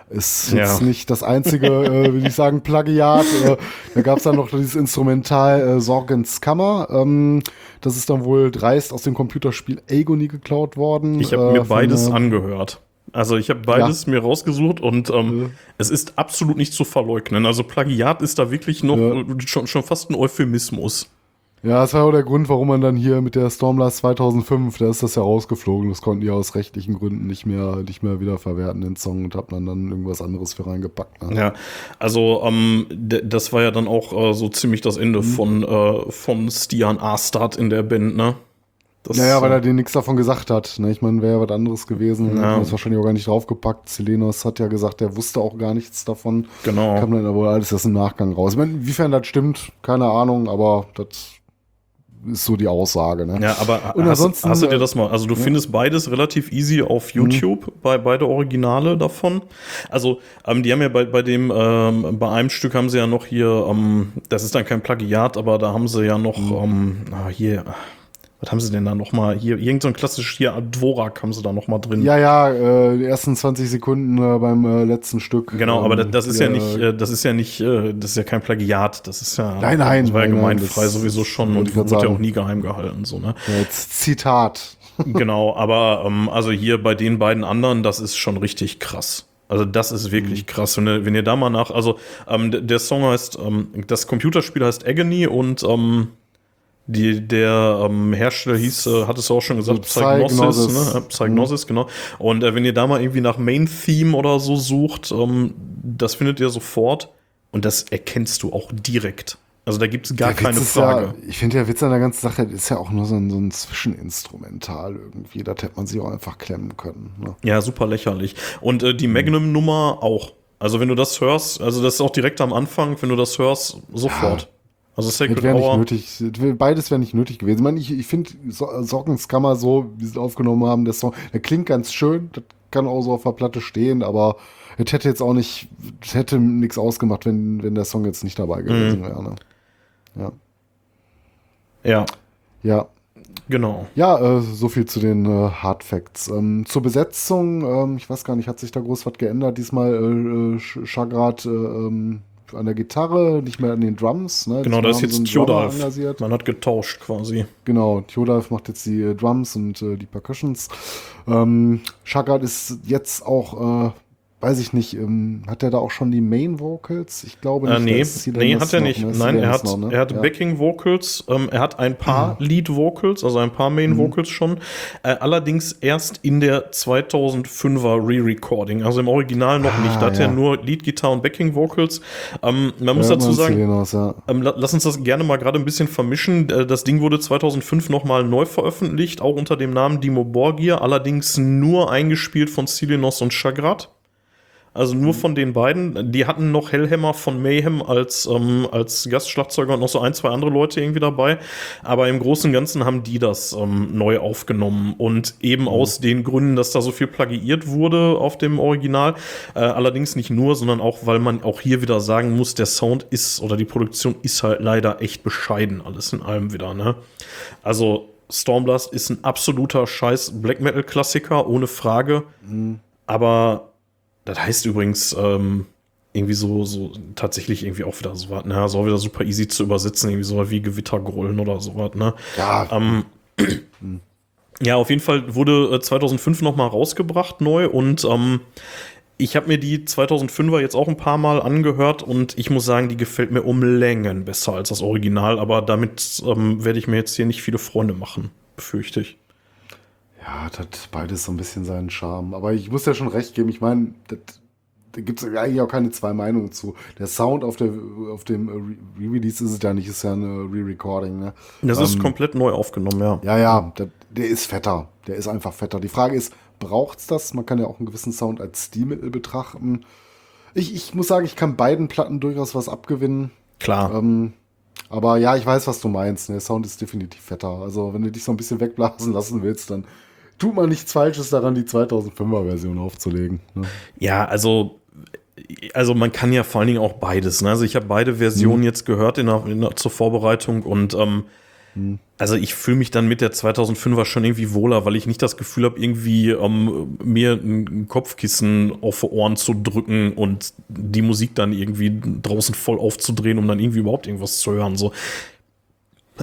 Ist jetzt Ja. nicht das einzige, äh, will ich sagen, Plagiat. Äh, da gab es dann noch dieses Instrumental äh, Sorgens Kammer. Ähm, das ist dann wohl dreist aus dem Computerspiel Agony geklaut worden. Ich habe äh, mir von, beides äh, angehört. Also ich habe beides mir rausgesucht und ähm, Ja. es ist absolut nicht zu verleugnen. Also Plagiat ist da wirklich noch Ja. schon, schon fast ein Euphemismus. Ja, das war auch der Grund, warum man dann hier mit der Stormblast 2005, da ist das ja rausgeflogen. Das konnten die aus rechtlichen Gründen nicht mehr, nicht mehr wiederverwerten, den Song, und hat man dann irgendwas anderes für reingepackt. Ne? Ja, also ähm, das war ja dann auch äh, so ziemlich das Ende mhm. von, äh, von Stian Astad in der Band, ne? Das, naja, weil er dir nichts davon gesagt hat. Ne? Ich meine, wäre ja was anderes gewesen. Ja. Hat das wahrscheinlich auch gar nicht draufgepackt. Selenos hat ja gesagt, er wusste auch gar nichts davon. Genau. Kam dann aber alles erst im Nachgang raus. Ich meine, inwiefern das stimmt, keine Ahnung, aber das ist so die Aussage. Ne? Ja, aber Und hast, ansonsten, hast du dir das mal, also du ja. findest beides relativ easy auf mhm. YouTube, mhm. bei beide Originale davon. Also, ähm, die haben ja bei, bei dem, ähm, bei einem Stück haben sie ja noch hier, ähm, das ist dann kein Plagiat, aber da haben sie ja noch, mhm. ähm, ah, hier, was haben sie denn da nochmal? Hier, irgend so ein klassisches hier Dvorak haben sie da nochmal drin. Ja, ja, äh, die ersten 20 Sekunden äh, beim äh, letzten Stück. Genau, aber das, das ist ja, nicht, äh, das ist ja nicht, äh, das ist ja kein Plagiat, das ist ja. Nein, nein. Das war ja gemeinfrei sowieso schon und wurde ja auch nie geheim gehalten, so, ne? Ja, jetzt Zitat. genau, aber ähm, also hier bei den beiden anderen, das ist schon richtig krass. Also das ist wirklich mhm. krass. Wenn ihr, wenn ihr da mal nach, also ähm, der Song heißt, ähm, das Computerspiel heißt Agony und ähm, die, der ähm, Hersteller hieß, äh, hat es auch schon gesagt, so Psygnosis. Psygnosis, ne? Psygnosis, mhm. genau. Und äh, wenn ihr da mal irgendwie nach Main Theme oder so sucht, ähm, das findet ihr sofort und das erkennst du auch direkt. Also da gibt es gar keine Frage. Ja, ich finde der Witz an der ganzen Sache ist ja auch nur so ein, so ein Zwischeninstrumental irgendwie. Das hätte man sich auch einfach klemmen können. Ne? Ja, super lächerlich. Und äh, die mhm. Magnum-Nummer auch. Also wenn du das hörst, also das ist auch direkt am Anfang, wenn du das hörst, sofort. Ja. Also Sacred wäre nicht nötig. Beides wäre nicht nötig gewesen. Ich meine, ich, ich finde Sockenskammer so, wie sie es aufgenommen haben, der Song, der klingt ganz schön. Das kann auch so auf der Platte stehen, aber es hätte jetzt auch nicht, es hätte nichts ausgemacht, wenn, wenn der Song jetzt nicht dabei gewesen mhm. wäre. Ne? Ja. Ja. Ja. Genau. Ja, äh, so viel zu den äh, Hard Facts. Ähm, zur Besetzung, ähm, ich weiß gar nicht, hat sich da groß was geändert. Diesmal äh, äh Chagrat äh, ähm, an der Gitarre, nicht mehr an den Drums. Ne? Genau, da ist jetzt so Theodalf. Man hat getauscht quasi. Genau, Theodalf macht jetzt die äh, Drums und äh, die Percussions. Ähm, Shagard ist jetzt auch äh, weiß ich nicht, ähm, hat er da auch schon die Main Vocals? Ich glaube nicht. Äh, nee, nee hat er nicht. Ne? Nein, er hat, noch, ne? er hat ja. Backing Vocals, ähm, er hat ein paar mhm. Lead Vocals, also ein paar Main mhm. Vocals schon. Äh, allerdings erst in der 2005er Re-Recording, also im Original noch ah, nicht. Da hat ja. er nur Lead Guitar und Backing Vocals. Ähm, man muss dazu sagen, ähm, lass uns das gerne mal gerade ein bisschen vermischen. Äh, das Ding wurde 2005 nochmal neu veröffentlicht, auch unter dem Namen Dimo Borgir, allerdings nur eingespielt von Silinos und Chagrat. Also nur von den beiden. Die hatten noch Hellhammer von Mayhem als, ähm, als Gastschlagzeuger und noch so ein, zwei andere Leute irgendwie dabei. Aber im Großen und Ganzen haben die das ähm, neu aufgenommen. Und eben mhm. aus den Gründen, dass da so viel plagiiert wurde auf dem Original. Äh, allerdings nicht nur, sondern auch, weil man auch hier wieder sagen muss, der Sound ist oder die Produktion ist halt leider echt bescheiden, alles in allem wieder. Ne? Also Stormblast ist ein absoluter Scheiß Black Metal Klassiker, ohne Frage. Mhm. Aber das heißt übrigens ähm, irgendwie so, so tatsächlich irgendwie auch wieder so was, ne? So wieder super easy zu übersetzen, irgendwie so wie Gewittergrollen oder sowas, ne? Ja. Ähm, ja, auf jeden Fall wurde 2005 nochmal rausgebracht neu und ähm, ich habe mir die 2005er jetzt auch ein paar Mal angehört und ich muss sagen, die gefällt mir um Längen besser als das Original, aber damit ähm, werde ich mir jetzt hier nicht viele Freunde machen, befürchte ich. Ja, das hat beides so ein bisschen seinen Charme. Aber ich muss ja schon recht geben, ich meine, da gibt es eigentlich auch keine zwei Meinungen zu. Der Sound auf, der, auf dem Re-Release ist es ja nicht, ist ja eine Re-Recording. Ne? Das ähm, ist komplett neu aufgenommen, ja. Ja, ja, der, der, ist fetter. Der ist einfach fetter. Die Frage ist, braucht es das? Man kann ja auch einen gewissen Sound als Stilmittel betrachten. Ich, ich muss sagen, ich kann beiden Platten durchaus was abgewinnen. Klar. Ähm, aber ja, ich weiß, was du meinst. Ne? Der Sound ist definitiv fetter. Also, wenn du dich so ein bisschen wegblasen lassen willst, dann tut man nichts Falsches daran, die 2005er Version aufzulegen. Ne? Ja, also also man kann ja vor allen Dingen auch beides. Ne? Also ich habe beide Versionen mhm. jetzt gehört in der, in der, zur Vorbereitung und ähm, mhm. also ich fühle mich dann mit der 2005er schon irgendwie wohler, weil ich nicht das Gefühl habe, irgendwie ähm, mir ein Kopfkissen auf die Ohren zu drücken und die Musik dann irgendwie draußen voll aufzudrehen, um dann irgendwie überhaupt irgendwas zu hören. So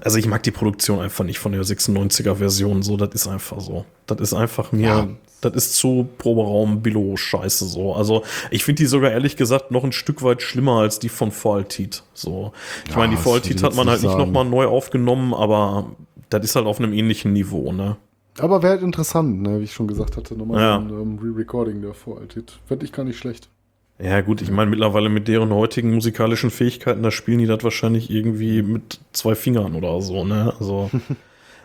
Also ich mag die Produktion einfach nicht von der 96er Version. So, das ist einfach so. Das ist einfach mir, Ja. das ist zu Proberaum Billo Scheiße so. Also ich finde die sogar ehrlich gesagt noch ein Stück weit schlimmer als die von Volltit. So, ich Ja, meine, die ich hat man halt nicht nicht sagen. nochmal neu aufgenommen, aber das ist halt auf einem ähnlichen Niveau, ne? Aber wäre halt interessant, ne? wie ich schon gesagt hatte, nochmal Ja. ein ähm, Re-Recording der Voraltit. Fände ich gar nicht schlecht. Ja, gut, ich meine, mittlerweile mit deren heutigen musikalischen Fähigkeiten, da spielen die das wahrscheinlich irgendwie mit zwei Fingern oder so, ne? Also.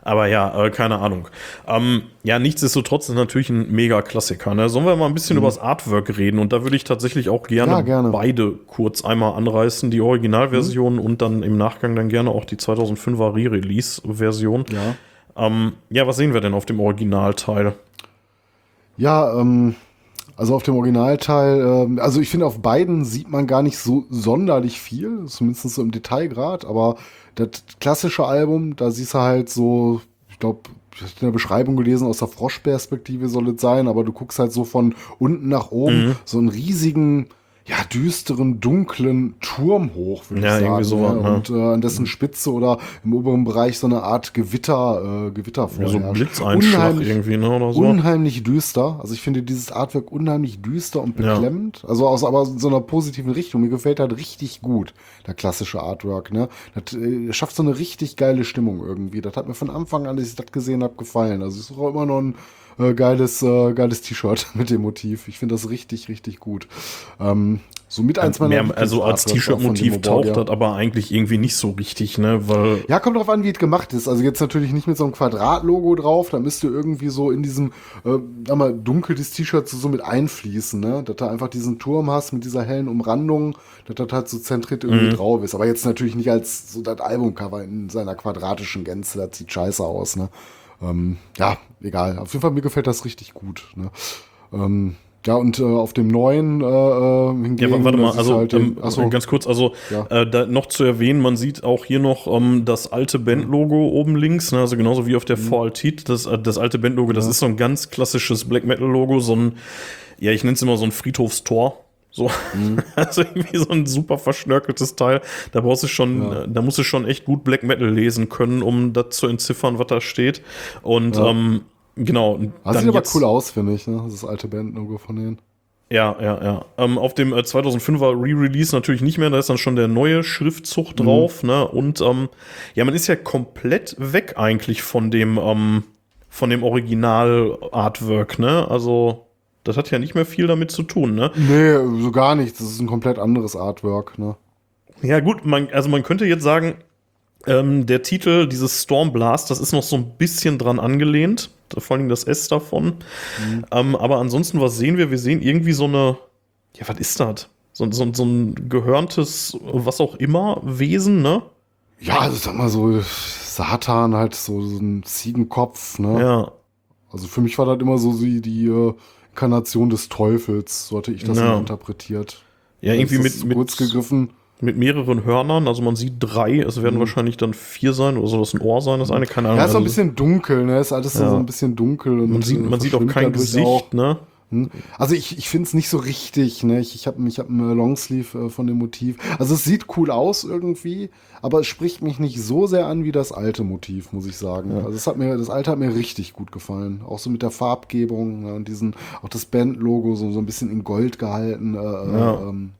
Aber ja, äh, keine Ahnung. Ähm, ja, nichtsdestotrotz ist natürlich ein Mega-Klassiker. Ne? Sollen wir mal ein bisschen über das Artwork reden? Und da würde ich tatsächlich auch gerne, Mhm. Ja, gerne. beide kurz einmal anreißen. Die Originalversion Mhm. und dann im Nachgang dann gerne auch die 2005er Re-Release-Version. Ja. Ähm, ja, was sehen wir denn auf dem Originalteil? Ja, ähm, also auf dem Originalteil, ähm, also ich finde, auf beiden sieht man gar nicht so sonderlich viel, zumindest so im Detailgrad, aber das klassische Album, da siehst du halt so, ich glaube, ich habe in der Beschreibung gelesen, aus der Froschperspektive soll es sein, aber du guckst halt so von unten nach oben, Mhm. so einen riesigen, ja, düsteren, dunklen Turm hoch, würde Ja, ich sagen. irgendwie sowas, ne? Und äh, an dessen Spitze oder im oberen Bereich so eine Art Gewitter, äh, Gewitter Ja, so. Blitzeinschlag Unheimlich- irgendwie, ne? Oder so. unheimlich düster. Also ich finde dieses Artwork unheimlich düster und Ja. beklemmend. Also aus aber so einer positiven Richtung. Mir gefällt halt richtig gut, der klassische Artwork. Ne? Das äh, schafft so eine richtig geile Stimmung irgendwie. Das hat mir von Anfang an, als ich das gesehen habe, gefallen. Also es ist auch immer noch ein äh, geiles, äh, geiles T-Shirt mit dem Motiv. Ich finde das richtig, richtig gut. Ähm, so mit eins meiner Mehr, also als T-Shirt-Motiv taucht das aber eigentlich irgendwie nicht so richtig, ne? Weil Ja, kommt drauf an, wie es gemacht ist. Also jetzt natürlich nicht mit so einem Quadratlogo drauf, da müsste irgendwie so in diesem, äh, sag mal, dunkel des T-Shirts so mit einfließen, ne? Dass du einfach diesen Turm hast mit dieser hellen Umrandung, dass das halt so zentriert irgendwie Mhm. drauf ist. Aber jetzt natürlich nicht als so das Albumcover in seiner quadratischen Gänze, das sieht scheiße aus, ne? Ähm, ja, egal. Auf jeden Fall, mir gefällt das richtig gut, ne? Ähm, ja, und äh, auf dem neuen äh, äh, hingegen, Ja, warte mal, also halt ähm, achso, ganz kurz, also Ja. äh, da noch zu erwähnen, man sieht auch hier noch ähm, das alte Bandlogo oben links, ne, also genauso wie auf der Mhm. Altit, das, äh, das alte Bandlogo, das ist so ein ganz klassisches Black Metal Logo, so ein, ja, ich nenne es immer so ein Friedhofstor. So, Mhm. also irgendwie so ein super verschnörkeltes Teil. Da brauchst du schon, Ja. äh, da musst du schon echt gut Black Metal lesen können, um das zu entziffern, was da steht. Und Ja. ähm, genau. das dann sieht aber cool aus, finde ich, ne? Das alte Bandlogo von denen. Ja, ja, ja. Ähm, auf dem äh, 2005er Re-Release natürlich nicht mehr, da ist dann schon der neue Schriftzug drauf, ne? Und ähm, ja, man ist ja komplett weg eigentlich von dem, ähm, von dem Original-Artwork, ne? Also, das hat ja nicht mehr viel damit zu tun, ne? Nee, so gar nichts. Das ist ein komplett anderes Artwork, ne? Ja, gut, man, also man könnte jetzt sagen, ähm, der Titel, dieses Stormblast, das ist noch so ein bisschen dran angelehnt. Vor allem das S davon. Ähm, aber ansonsten, was sehen wir? Wir sehen irgendwie so eine, ja, was ist das? So, so, so ein gehörntes, was auch immer, Wesen, ne? Ja, also sag mal so, Satan halt so, so ein Ziegenkopf, ne? Ja. Also für mich war das immer so die, die äh, Inkarnation des Teufels, so hatte ich das Ja. interpretiert. Ja, irgendwie mit, mit, kurz gegriffen. Mit mehreren Hörnern. Also man sieht drei, es werden wahrscheinlich dann vier sein, oder soll das ein Ohr sein, das eine, keine Ahnung. Ja, ist so ein Also bisschen dunkel, ne? Ist alles so- Ja. so ein bisschen dunkel. Und man sieht, äh, man sieht auch kein Gesicht, auch. ne? Hm. Also ich, ich finde es nicht so richtig, ne? Ich, ich habe ich hab einen Longsleeve äh, von dem Motiv. Also es sieht cool aus irgendwie, aber es spricht mich nicht so sehr an wie das alte Motiv, muss ich sagen. Also es hat mir, das alte hat mir richtig gut gefallen. Auch so mit der Farbgebung ne? und diesen, auch das Bandlogo so, so ein bisschen in Gold gehalten. Äh, Ja. ähm,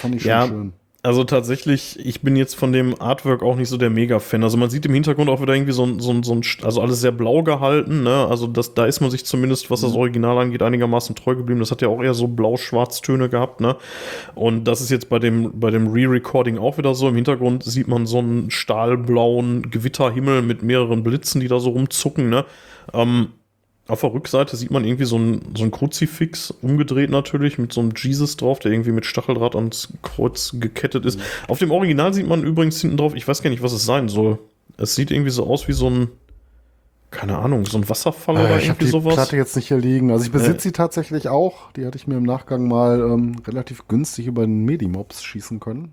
fand ich schon Ja. schön. Also tatsächlich, ich bin jetzt von dem Artwork auch nicht so der Mega-Fan. Also man sieht im Hintergrund auch wieder irgendwie so ein, so ein, so ein also alles sehr blau gehalten, ne? Also das, da ist man sich zumindest, was Mhm. das Original angeht, einigermaßen treu geblieben. Das hat ja auch eher so blau-schwarz-Töne gehabt, ne? Und das ist jetzt bei dem, bei dem Re-Recording auch wieder so. Im Hintergrund sieht man so einen stahlblauen Gewitterhimmel mit mehreren Blitzen, die da so rumzucken, ne? Ähm, auf der Rückseite sieht man irgendwie so ein, so ein Kruzifix, umgedreht natürlich, mit so einem Jesus drauf, der irgendwie mit Stacheldraht ans Kreuz gekettet ist. Auf dem Original sieht man übrigens hinten drauf, ich weiß gar nicht, was es sein soll. Es sieht irgendwie so aus wie so ein, keine Ahnung, so ein Wasserfall oder Äh, ich habe irgendwie die sowas. Platte jetzt nicht hier liegen. Also ich besitze Äh. sie tatsächlich auch. Die hatte ich mir im Nachgang mal ähm, relativ günstig über den Medimobs schießen können.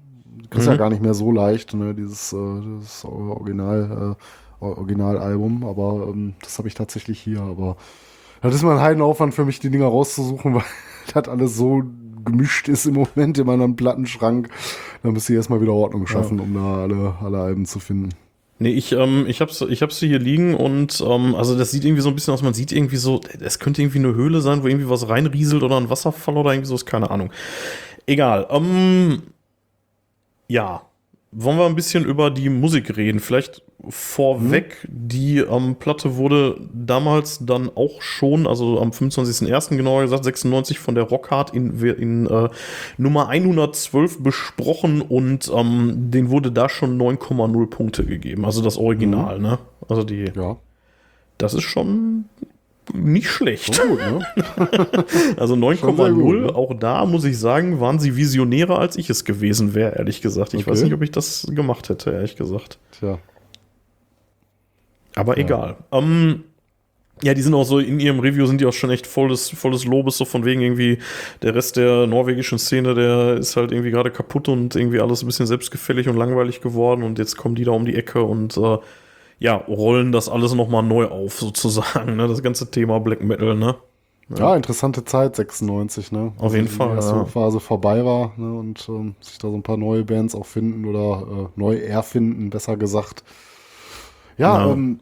Das ist ja Mhm. gar nicht mehr so leicht, ne, dieses, äh, dieses Original, äh, Originalalbum. Aber ähm, das habe ich tatsächlich hier. Aber das ist mal ein Heidenaufwand für mich, die Dinger rauszusuchen, weil das alles so gemischt ist im Moment in meinem Plattenschrank. Da müsste ich erstmal wieder Ordnung schaffen, um da alle, alle Alben zu finden. Nee, ich, ähm, ich hab's, ich hab's hier liegen und ähm, also das sieht irgendwie so ein bisschen aus, man sieht irgendwie so, es könnte irgendwie eine Höhle sein, wo irgendwie was reinrieselt oder ein Wasserfall oder irgendwie so, ist keine Ahnung. Egal. Ähm, ja. Wollen wir ein bisschen über die Musik reden? Vielleicht vorweg, die ähm, Platte wurde damals dann auch schon, also am 25.01. genauer gesagt, 96 von der Rockhard in, in äh, Nummer 112 besprochen und ähm, den wurde da schon 9,0 Punkte gegeben. Also das Original, ne? Also die, Ja. das ist schon nicht schlecht. Gut, ne? Also Schon sehr gut, 9,0, ne? auch da muss ich sagen, waren sie visionärer, als ich es gewesen wäre, ehrlich gesagt. Ich Okay. weiß nicht, ob ich das gemacht hätte, ehrlich gesagt. Tja. Aber egal. Ähm, ja, die sind auch so, in ihrem Review sind die auch schon echt volles, volles Lobes, so von wegen irgendwie, der Rest der norwegischen Szene, der ist halt irgendwie gerade kaputt und irgendwie alles ein bisschen selbstgefällig und langweilig geworden und jetzt kommen die da um die Ecke und äh, ja, rollen das alles nochmal neu auf, sozusagen, ne? Das ganze Thema Black Metal, ne? Ja, interessante Zeit, 96, ne? Auf jeden die Fall, erste ja. Phase vorbei war, ne? Und ähm, sich da so ein paar neue Bands auch finden oder äh, neu erfinden, besser gesagt. Ja, Ja. ähm,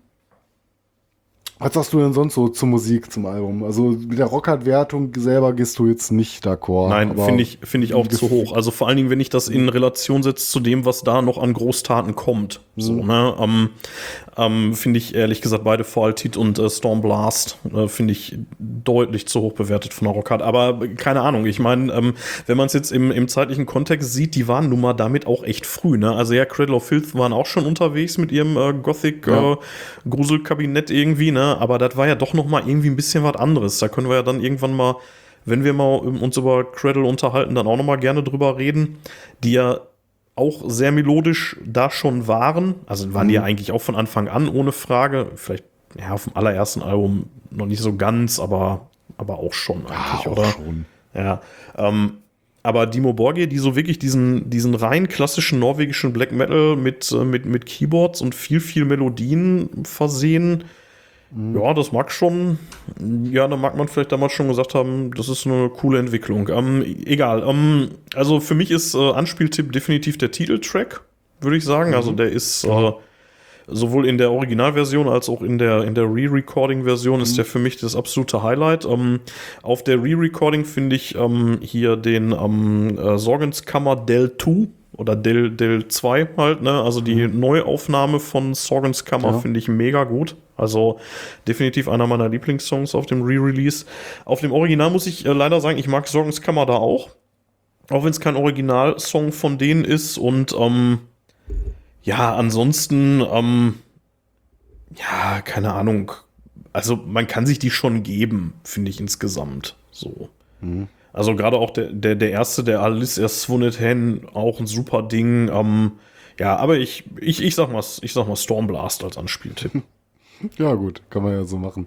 was sagst du denn sonst so zur Musik, zum Album? Also mit der Rockhard-Wertung selber gehst du jetzt nicht d'accord. Nein, finde ich, finde ich auch zu hoch. Also vor allen Dingen, wenn ich das in Relation setze zu dem, was da noch an Großtaten kommt. So, Mhm. ne? Ähm, ähm, finde ich ehrlich gesagt beide Faltit und äh, Stormblast äh, finde ich deutlich zu hoch bewertet von der Rockhard. Aber keine Ahnung, ich meine, ähm, wenn man es jetzt im, im zeitlichen Kontext sieht, die waren nun mal damit auch echt früh. Ne? Also ja, Cradle of Filth waren auch schon unterwegs mit ihrem äh, Gothic Ja. äh, irgendwie, ne? Aber das war ja doch noch mal irgendwie ein bisschen was anderes. Da können wir ja dann irgendwann mal, wenn wir mal uns über Cradle unterhalten, dann auch noch mal gerne drüber reden, die ja auch sehr melodisch da schon waren. Also waren die ja eigentlich auch von Anfang an ohne Frage. Vielleicht ja auf dem allerersten Album noch nicht so ganz, aber aber auch schon eigentlich, auch oder? schon. Ja, ähm, aber Dimo Borgir, die so wirklich diesen, diesen rein klassischen norwegischen Black Metal mit, äh, mit, mit Keyboards und viel, viel Melodien versehen, ja, das mag schon, ja, da mag man vielleicht damals schon gesagt haben, das ist eine coole Entwicklung. Ähm, egal, ähm, also für mich ist äh, Anspieltipp definitiv der Titeltrack, würde ich sagen. Also der ist äh, sowohl in der Originalversion als auch in der, in der Re-Recording-Version ist der für mich das absolute Highlight. Ähm, auf der Re-Recording finde ich ähm, hier den ähm, äh, Sorgenskammer Del 2 oder Del, Del 2 halt, ne? Also die Neuaufnahme von Sorgenskammer Ja. finde ich mega gut. Also definitiv einer meiner Lieblingssongs auf dem Re-Release. Auf dem Original muss ich äh, leider sagen, ich mag Sorgenskammer da auch. Auch wenn es kein Originalsong von denen ist und ähm, ja, ansonsten, ähm, ja, keine Ahnung. Also man kann sich die schon geben, finde ich insgesamt. So. Also gerade auch der, der, der erste, der Alice erst Swonet Hen, auch ein super Ding. Ähm, ja, aber ich, ich, ich sag mal, ich sag mal Stormblast als Anspieltipp. Ja, gut, kann man ja so machen.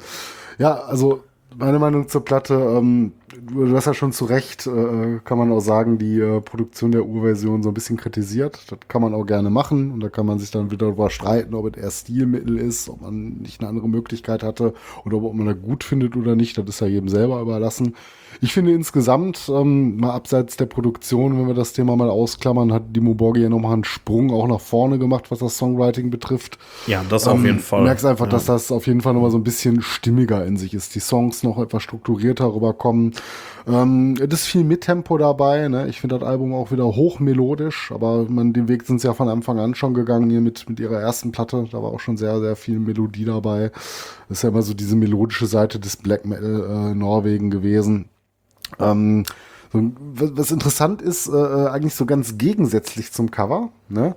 Ja, also meine Meinung zur Platte, ähm, du, hast ja schon zu Recht, äh, kann man auch sagen, die äh, Produktion der Urversion so ein bisschen kritisiert. Das kann man auch gerne machen und da kann man sich dann wieder darüber streiten, ob es eher Stilmittel ist, ob man nicht eine andere Möglichkeit hatte oder ob man das gut findet oder nicht. Das ist ja jedem selber überlassen. Ich finde insgesamt, ähm, mal abseits der Produktion, wenn wir das Thema mal ausklammern, hat Dimo Borgi ja nochmal einen Sprung auch nach vorne gemacht, was das Songwriting betrifft. Ja, das auf Ähm, jeden Fall. Du merkst einfach, ja. dass das auf jeden Fall nochmal so ein bisschen stimmiger in sich ist. Die Songs noch etwas strukturierter rüberkommen. Ähm, es ist viel Mittempo dabei. Ne? Ich finde das Album auch wieder hochmelodisch, aber man, den Weg sind sie ja von Anfang an schon gegangen hier mit, mit ihrer ersten Platte. Da war auch schon sehr, sehr viel Melodie dabei. Das ist ja immer so diese melodische Seite des Black Metal äh, Norwegen gewesen. Ähm, was, interessant ist, äh, äh, eigentlich so ganz gegensätzlich zum Cover, ne?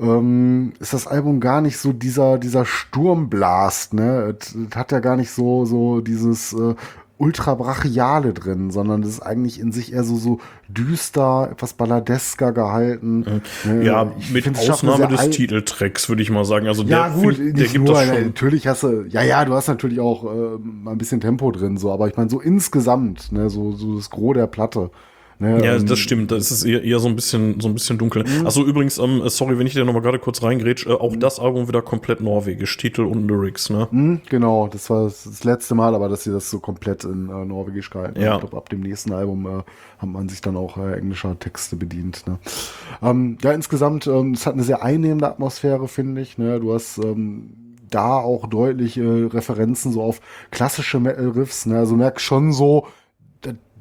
ähm, ist das Album gar nicht so dieser, dieser Sturmblast, ne? Es hat ja gar nicht so, so dieses äh, ultra brachiale drin, sondern es ist eigentlich in sich eher so, so düster, etwas balladesker gehalten. Ne? Ja, Ich mit Ausnahme des Titeltracks, würde ich mal sagen. Also ja, der, gut, find- der gibt nur, das ne, schon. natürlich hast du, ja, ja, du hast natürlich auch äh, mal ein bisschen Tempo drin, so, aber ich meine, so insgesamt, ne, so, so das Gros der Platte Ne, Ja, ähm, das stimmt. Das ist eher, eher so ein bisschen, so ein bisschen dunkel. Achso, übrigens, ähm, sorry, wenn ich dir nochmal gerade kurz reingrätsch, äh, auch das Album wieder komplett norwegisch, Titel und Lyrics, ne? Hm, genau, das war das letzte Mal, aber dass sie das so komplett in äh, Norwegisch gehalten Ja. haben. Ich glaube, ab dem nächsten Album äh, hat man sich dann auch äh, englischer Texte bedient. Ne? Ähm, ja, insgesamt, ähm, es hat eine sehr einnehmende Atmosphäre, finde ich. Ne? Du hast ähm, da auch deutliche Referenzen so auf klassische Metal-Riffs. Ne? Also merkst schon so,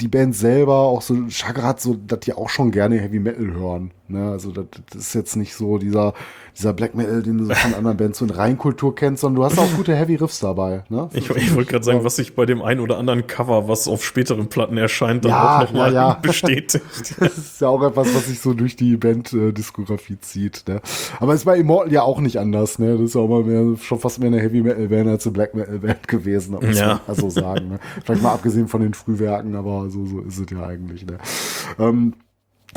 die Band selber, auch so Chagrat, so, dass die auch schon gerne Heavy Metal hören. Ne? Also das, das ist jetzt nicht so dieser, dieser Black Metal, den du so von anderen Bands in Reinkultur kennst, sondern du hast auch gute Heavy Riffs dabei. Ne? Ich, ich wollte gerade sagen, was sich bei dem einen oder anderen Cover, was auf späteren Platten erscheint, dann Ja, auch nochmal ja, ja. bestätigt. Das ist ja auch etwas, was sich so durch die Band-Diskografie zieht. Ne? Aber ist bei Immortal ja auch nicht anders. Ne? Das ist ja auch mal mehr, schon fast mehr eine Heavy Metal Band als eine Black Metal Band gewesen, muss Ja. man so sagen. Ne? Vielleicht mal abgesehen von den Frühwerken, aber so, so ist es ja eigentlich. Ne? Ähm,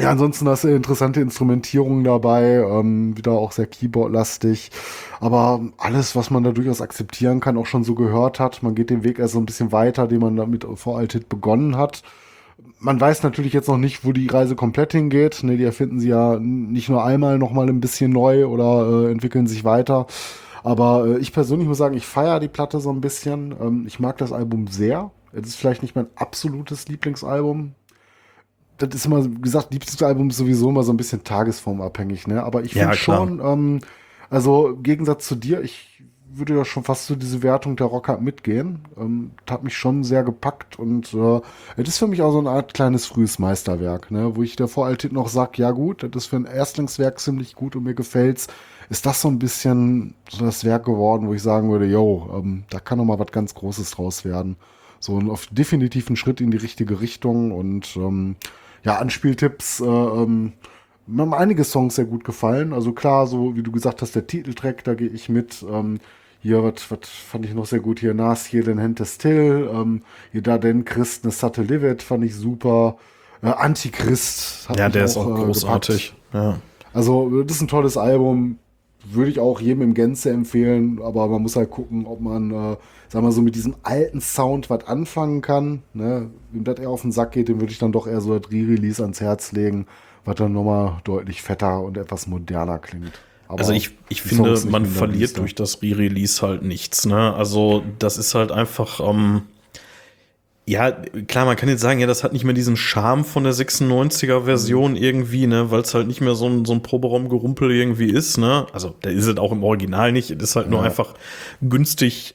ja, ansonsten hast du interessante Instrumentierungen dabei, ähm, wieder auch sehr Keyboard-lastig. Aber alles, was man da durchaus akzeptieren kann, auch schon so gehört hat. Man geht den Weg erst so ein bisschen weiter, den man damit vor Altit begonnen hat. Man weiß natürlich jetzt noch nicht, wo die Reise komplett hingeht. Ne, die erfinden sie ja nicht nur einmal nochmal ein bisschen neu oder äh, entwickeln sich weiter. Aber äh, ich persönlich muss sagen, ich feiere die Platte so ein bisschen. Ähm, ich mag das Album sehr. Es ist vielleicht nicht mein absolutes Lieblingsalbum das ist immer, wie gesagt, Lieblingsalbum ist sowieso immer so ein bisschen tagesformabhängig, ne? Aber ich Ja, finde klar. schon, ähm, also im Gegensatz zu dir, ich würde ja schon fast so diese Wertung der Rocker mitgehen. Ähm, das hat mich schon sehr gepackt und äh, es ist für mich auch so eine Art kleines frühes Meisterwerk, ne? Wo ich der Voraltit noch sag, ja gut, das ist für ein Erstlingswerk ziemlich gut und mir gefällt's. Ist das so ein bisschen so das Werk geworden, wo ich sagen würde, yo, ähm, da kann noch mal was ganz Großes draus werden. So ein auf definitiv ein Schritt in die richtige Richtung und ähm, ja, Anspieltipps, äh, ähm, mir haben einige Songs sehr gut gefallen. Also klar, so wie du gesagt hast, der Titeltrack, da gehe ich mit. Ähm, hier, was fand ich noch sehr gut hier, Nas hier, den Hente Still, ähm, hier da den Christ, ne Satte Livet, fand ich super. Äh, Antichrist hat Ja, der ist auch äh, großartig. Ja. also, das ist ein tolles Album. Würde ich auch jedem im Gänze empfehlen, aber man muss halt gucken, ob man, äh, sag mal so, mit diesem alten Sound was anfangen kann. Ne? Wem das eher auf den Sack geht, dem würde ich dann doch eher so das Re-Release ans Herz legen, was dann nochmal deutlich fetter und etwas moderner klingt. Aber Also ich, ich finde, man verliert düster. durch das Re-Release halt nichts. Ne? Also das ist halt einfach, ähm, ja, klar, man kann jetzt sagen, ja, das hat nicht mehr diesen Charme von der 96er Version irgendwie, ne, weil es halt nicht mehr so ein, so ein Proberaumgerumpel irgendwie ist, ne. Also, da ist es auch im Original nicht, es ist halt nur Ja. einfach günstig,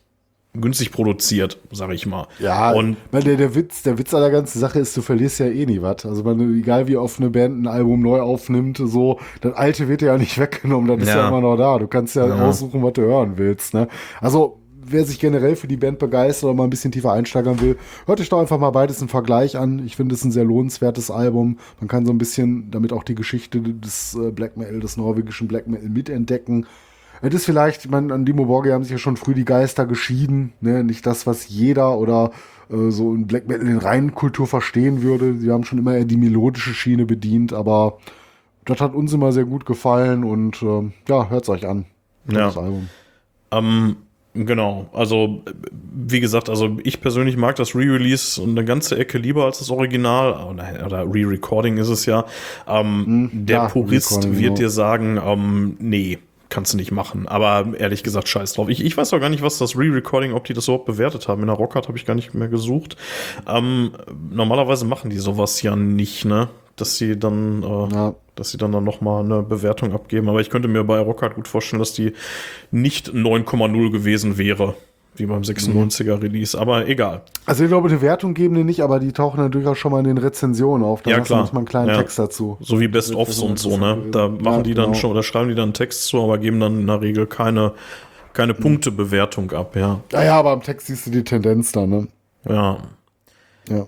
günstig produziert, sag ich mal. Ja, und weil der, der Witz, der Witz an der ganzen Sache ist, du verlierst ja eh nie was. Also man, egal wie oft eine Band ein Album neu aufnimmt, so, das alte wird dir ja nicht weggenommen, das ist ja Ja. immer noch da. Du kannst ja, Ja. aussuchen, was du hören willst. Ne? Also wer sich generell für die Band begeistert oder mal ein bisschen tiefer einsteigern will, hört euch doch einfach mal beides im Vergleich an. Ich finde es ein sehr lohnenswertes Album. Man kann so ein bisschen damit auch die Geschichte des äh, Black Metal, des norwegischen Black Metal mitentdecken. Es ist vielleicht, ich meine, an Dimo Borge haben sich ja schon früh die Geister geschieden, ne? Nicht das, was jeder oder äh, so in Black Metal in reinen Kultur verstehen würde. Sie haben schon immer eher die melodische Schiene bedient, aber das hat uns immer sehr gut gefallen und ähm, ja, hört's euch an. Ja. Das Album. Ähm, genau, also wie gesagt, also ich persönlich mag das Re-Release eine ganze Ecke lieber als das Original oder, oder Re-Recording ist es ja. Ähm, der ja, Purist wird genau. dir sagen, ähm, nee, kannst du nicht machen. Aber ehrlich gesagt, scheiß drauf. Ich, ich weiß auch gar nicht, was das Re-Recording, ob die das überhaupt bewertet haben. In der Rockhard habe ich gar nicht mehr gesucht. Ähm, normalerweise machen die sowas ja nicht, ne? Dass sie dann äh, Ja. Dass sie dann, dann nochmal eine Bewertung abgeben. Aber ich könnte mir bei Rockhard gut vorstellen, dass die nicht 9,0 gewesen wäre, wie beim 96er Release. Aber egal. Also ich glaube, eine Wertung geben die nicht, aber die tauchen dann durchaus schon mal in den Rezensionen auf. Da Ja, klar. manchmal einen kleinen Ja. Text dazu. So wie Best-ofs und so, ne? Da machen Ja, die dann genau. schon oder schreiben die dann einen Text zu, aber geben dann in der Regel keine, keine Punktebewertung ab, ja. Ja, ja, aber am Text siehst du die Tendenz da, ne? Ja. Ja.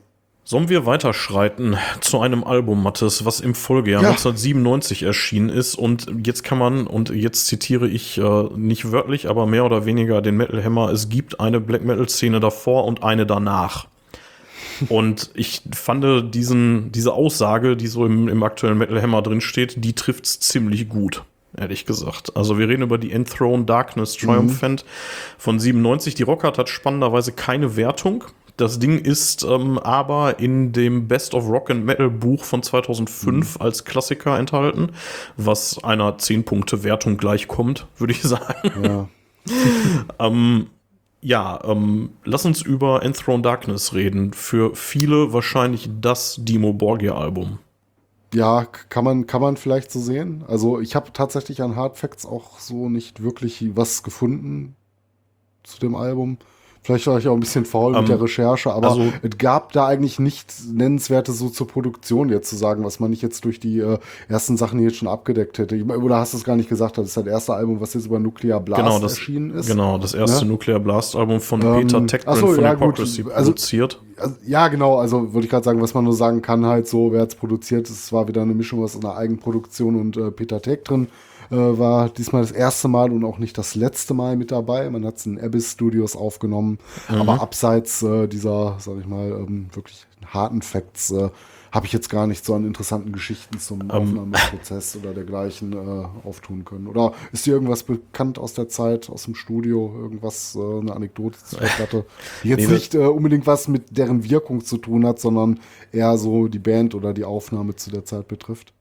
Sollen wir weiterschreiten zu einem Album, Mattes, was im Folgejahr Ja. 1997 erschienen ist und jetzt kann man, und jetzt zitiere ich äh, nicht wörtlich, aber mehr oder weniger den Metal Hammer, es gibt eine Black Metal Szene davor und eine danach. Und ich fand diesen, diese Aussage, die so im, im aktuellen Metal Hammer drin steht, die trifft's ziemlich gut, ehrlich gesagt. Also wir reden über die Enthroned Darkness Triumphant von 97. Die Rockart hat spannenderweise keine Wertung. Das Ding ist ähm, aber in dem Best of Rock and Metal Buch von 2005 mhm. als Klassiker enthalten, was einer 10-Punkte-Wertung gleichkommt, würde ich sagen. Ja. ähm, ja, ähm, lass uns über Enthroned Darkness reden. Für viele wahrscheinlich das Dimo Borgia-Album. Ja, kann man, kann man vielleicht so sehen. Also ich habe tatsächlich an Hard Facts auch so nicht wirklich was gefunden zu dem Album. Vielleicht war ich auch ein bisschen faul um, mit der ähm, Recherche, aber also, es gab da eigentlich nichts Nennenswertes so zur Produktion jetzt zu sagen, was man nicht jetzt durch die äh, ersten Sachen hier jetzt schon abgedeckt hätte. Oder hast du es gar nicht gesagt, das ist das erste Album, was jetzt über Nuclear Blast genau, das, erschienen ist. Genau, das erste ja? Nuclear Blast Album von ähm, Peter Techgren so, von ja, Hypocrisy gut, also, produziert. Also, ja, genau, also würde ich gerade sagen, was man nur sagen kann, halt so, wer es produziert, es war wieder eine Mischung aus einer Eigenproduktion und äh, Peter Tech drin äh, war diesmal das erste Mal und auch nicht das letzte Mal mit dabei. Man hat es in Abyss Studios aufgenommen, mhm. aber abseits äh, dieser, sag ich mal, ähm, wirklich harten Facts äh, habe ich jetzt gar nicht so an interessanten Geschichten zum um, ähm. Aufnahmeprozess oder dergleichen äh, auftun können. Oder ist dir irgendwas bekannt aus der Zeit, aus dem Studio, irgendwas, äh, eine Anekdote zu der Platte, die jetzt nee, nicht äh, unbedingt was mit deren Wirkung zu tun hat, sondern eher so die Band oder die Aufnahme zu der Zeit betrifft?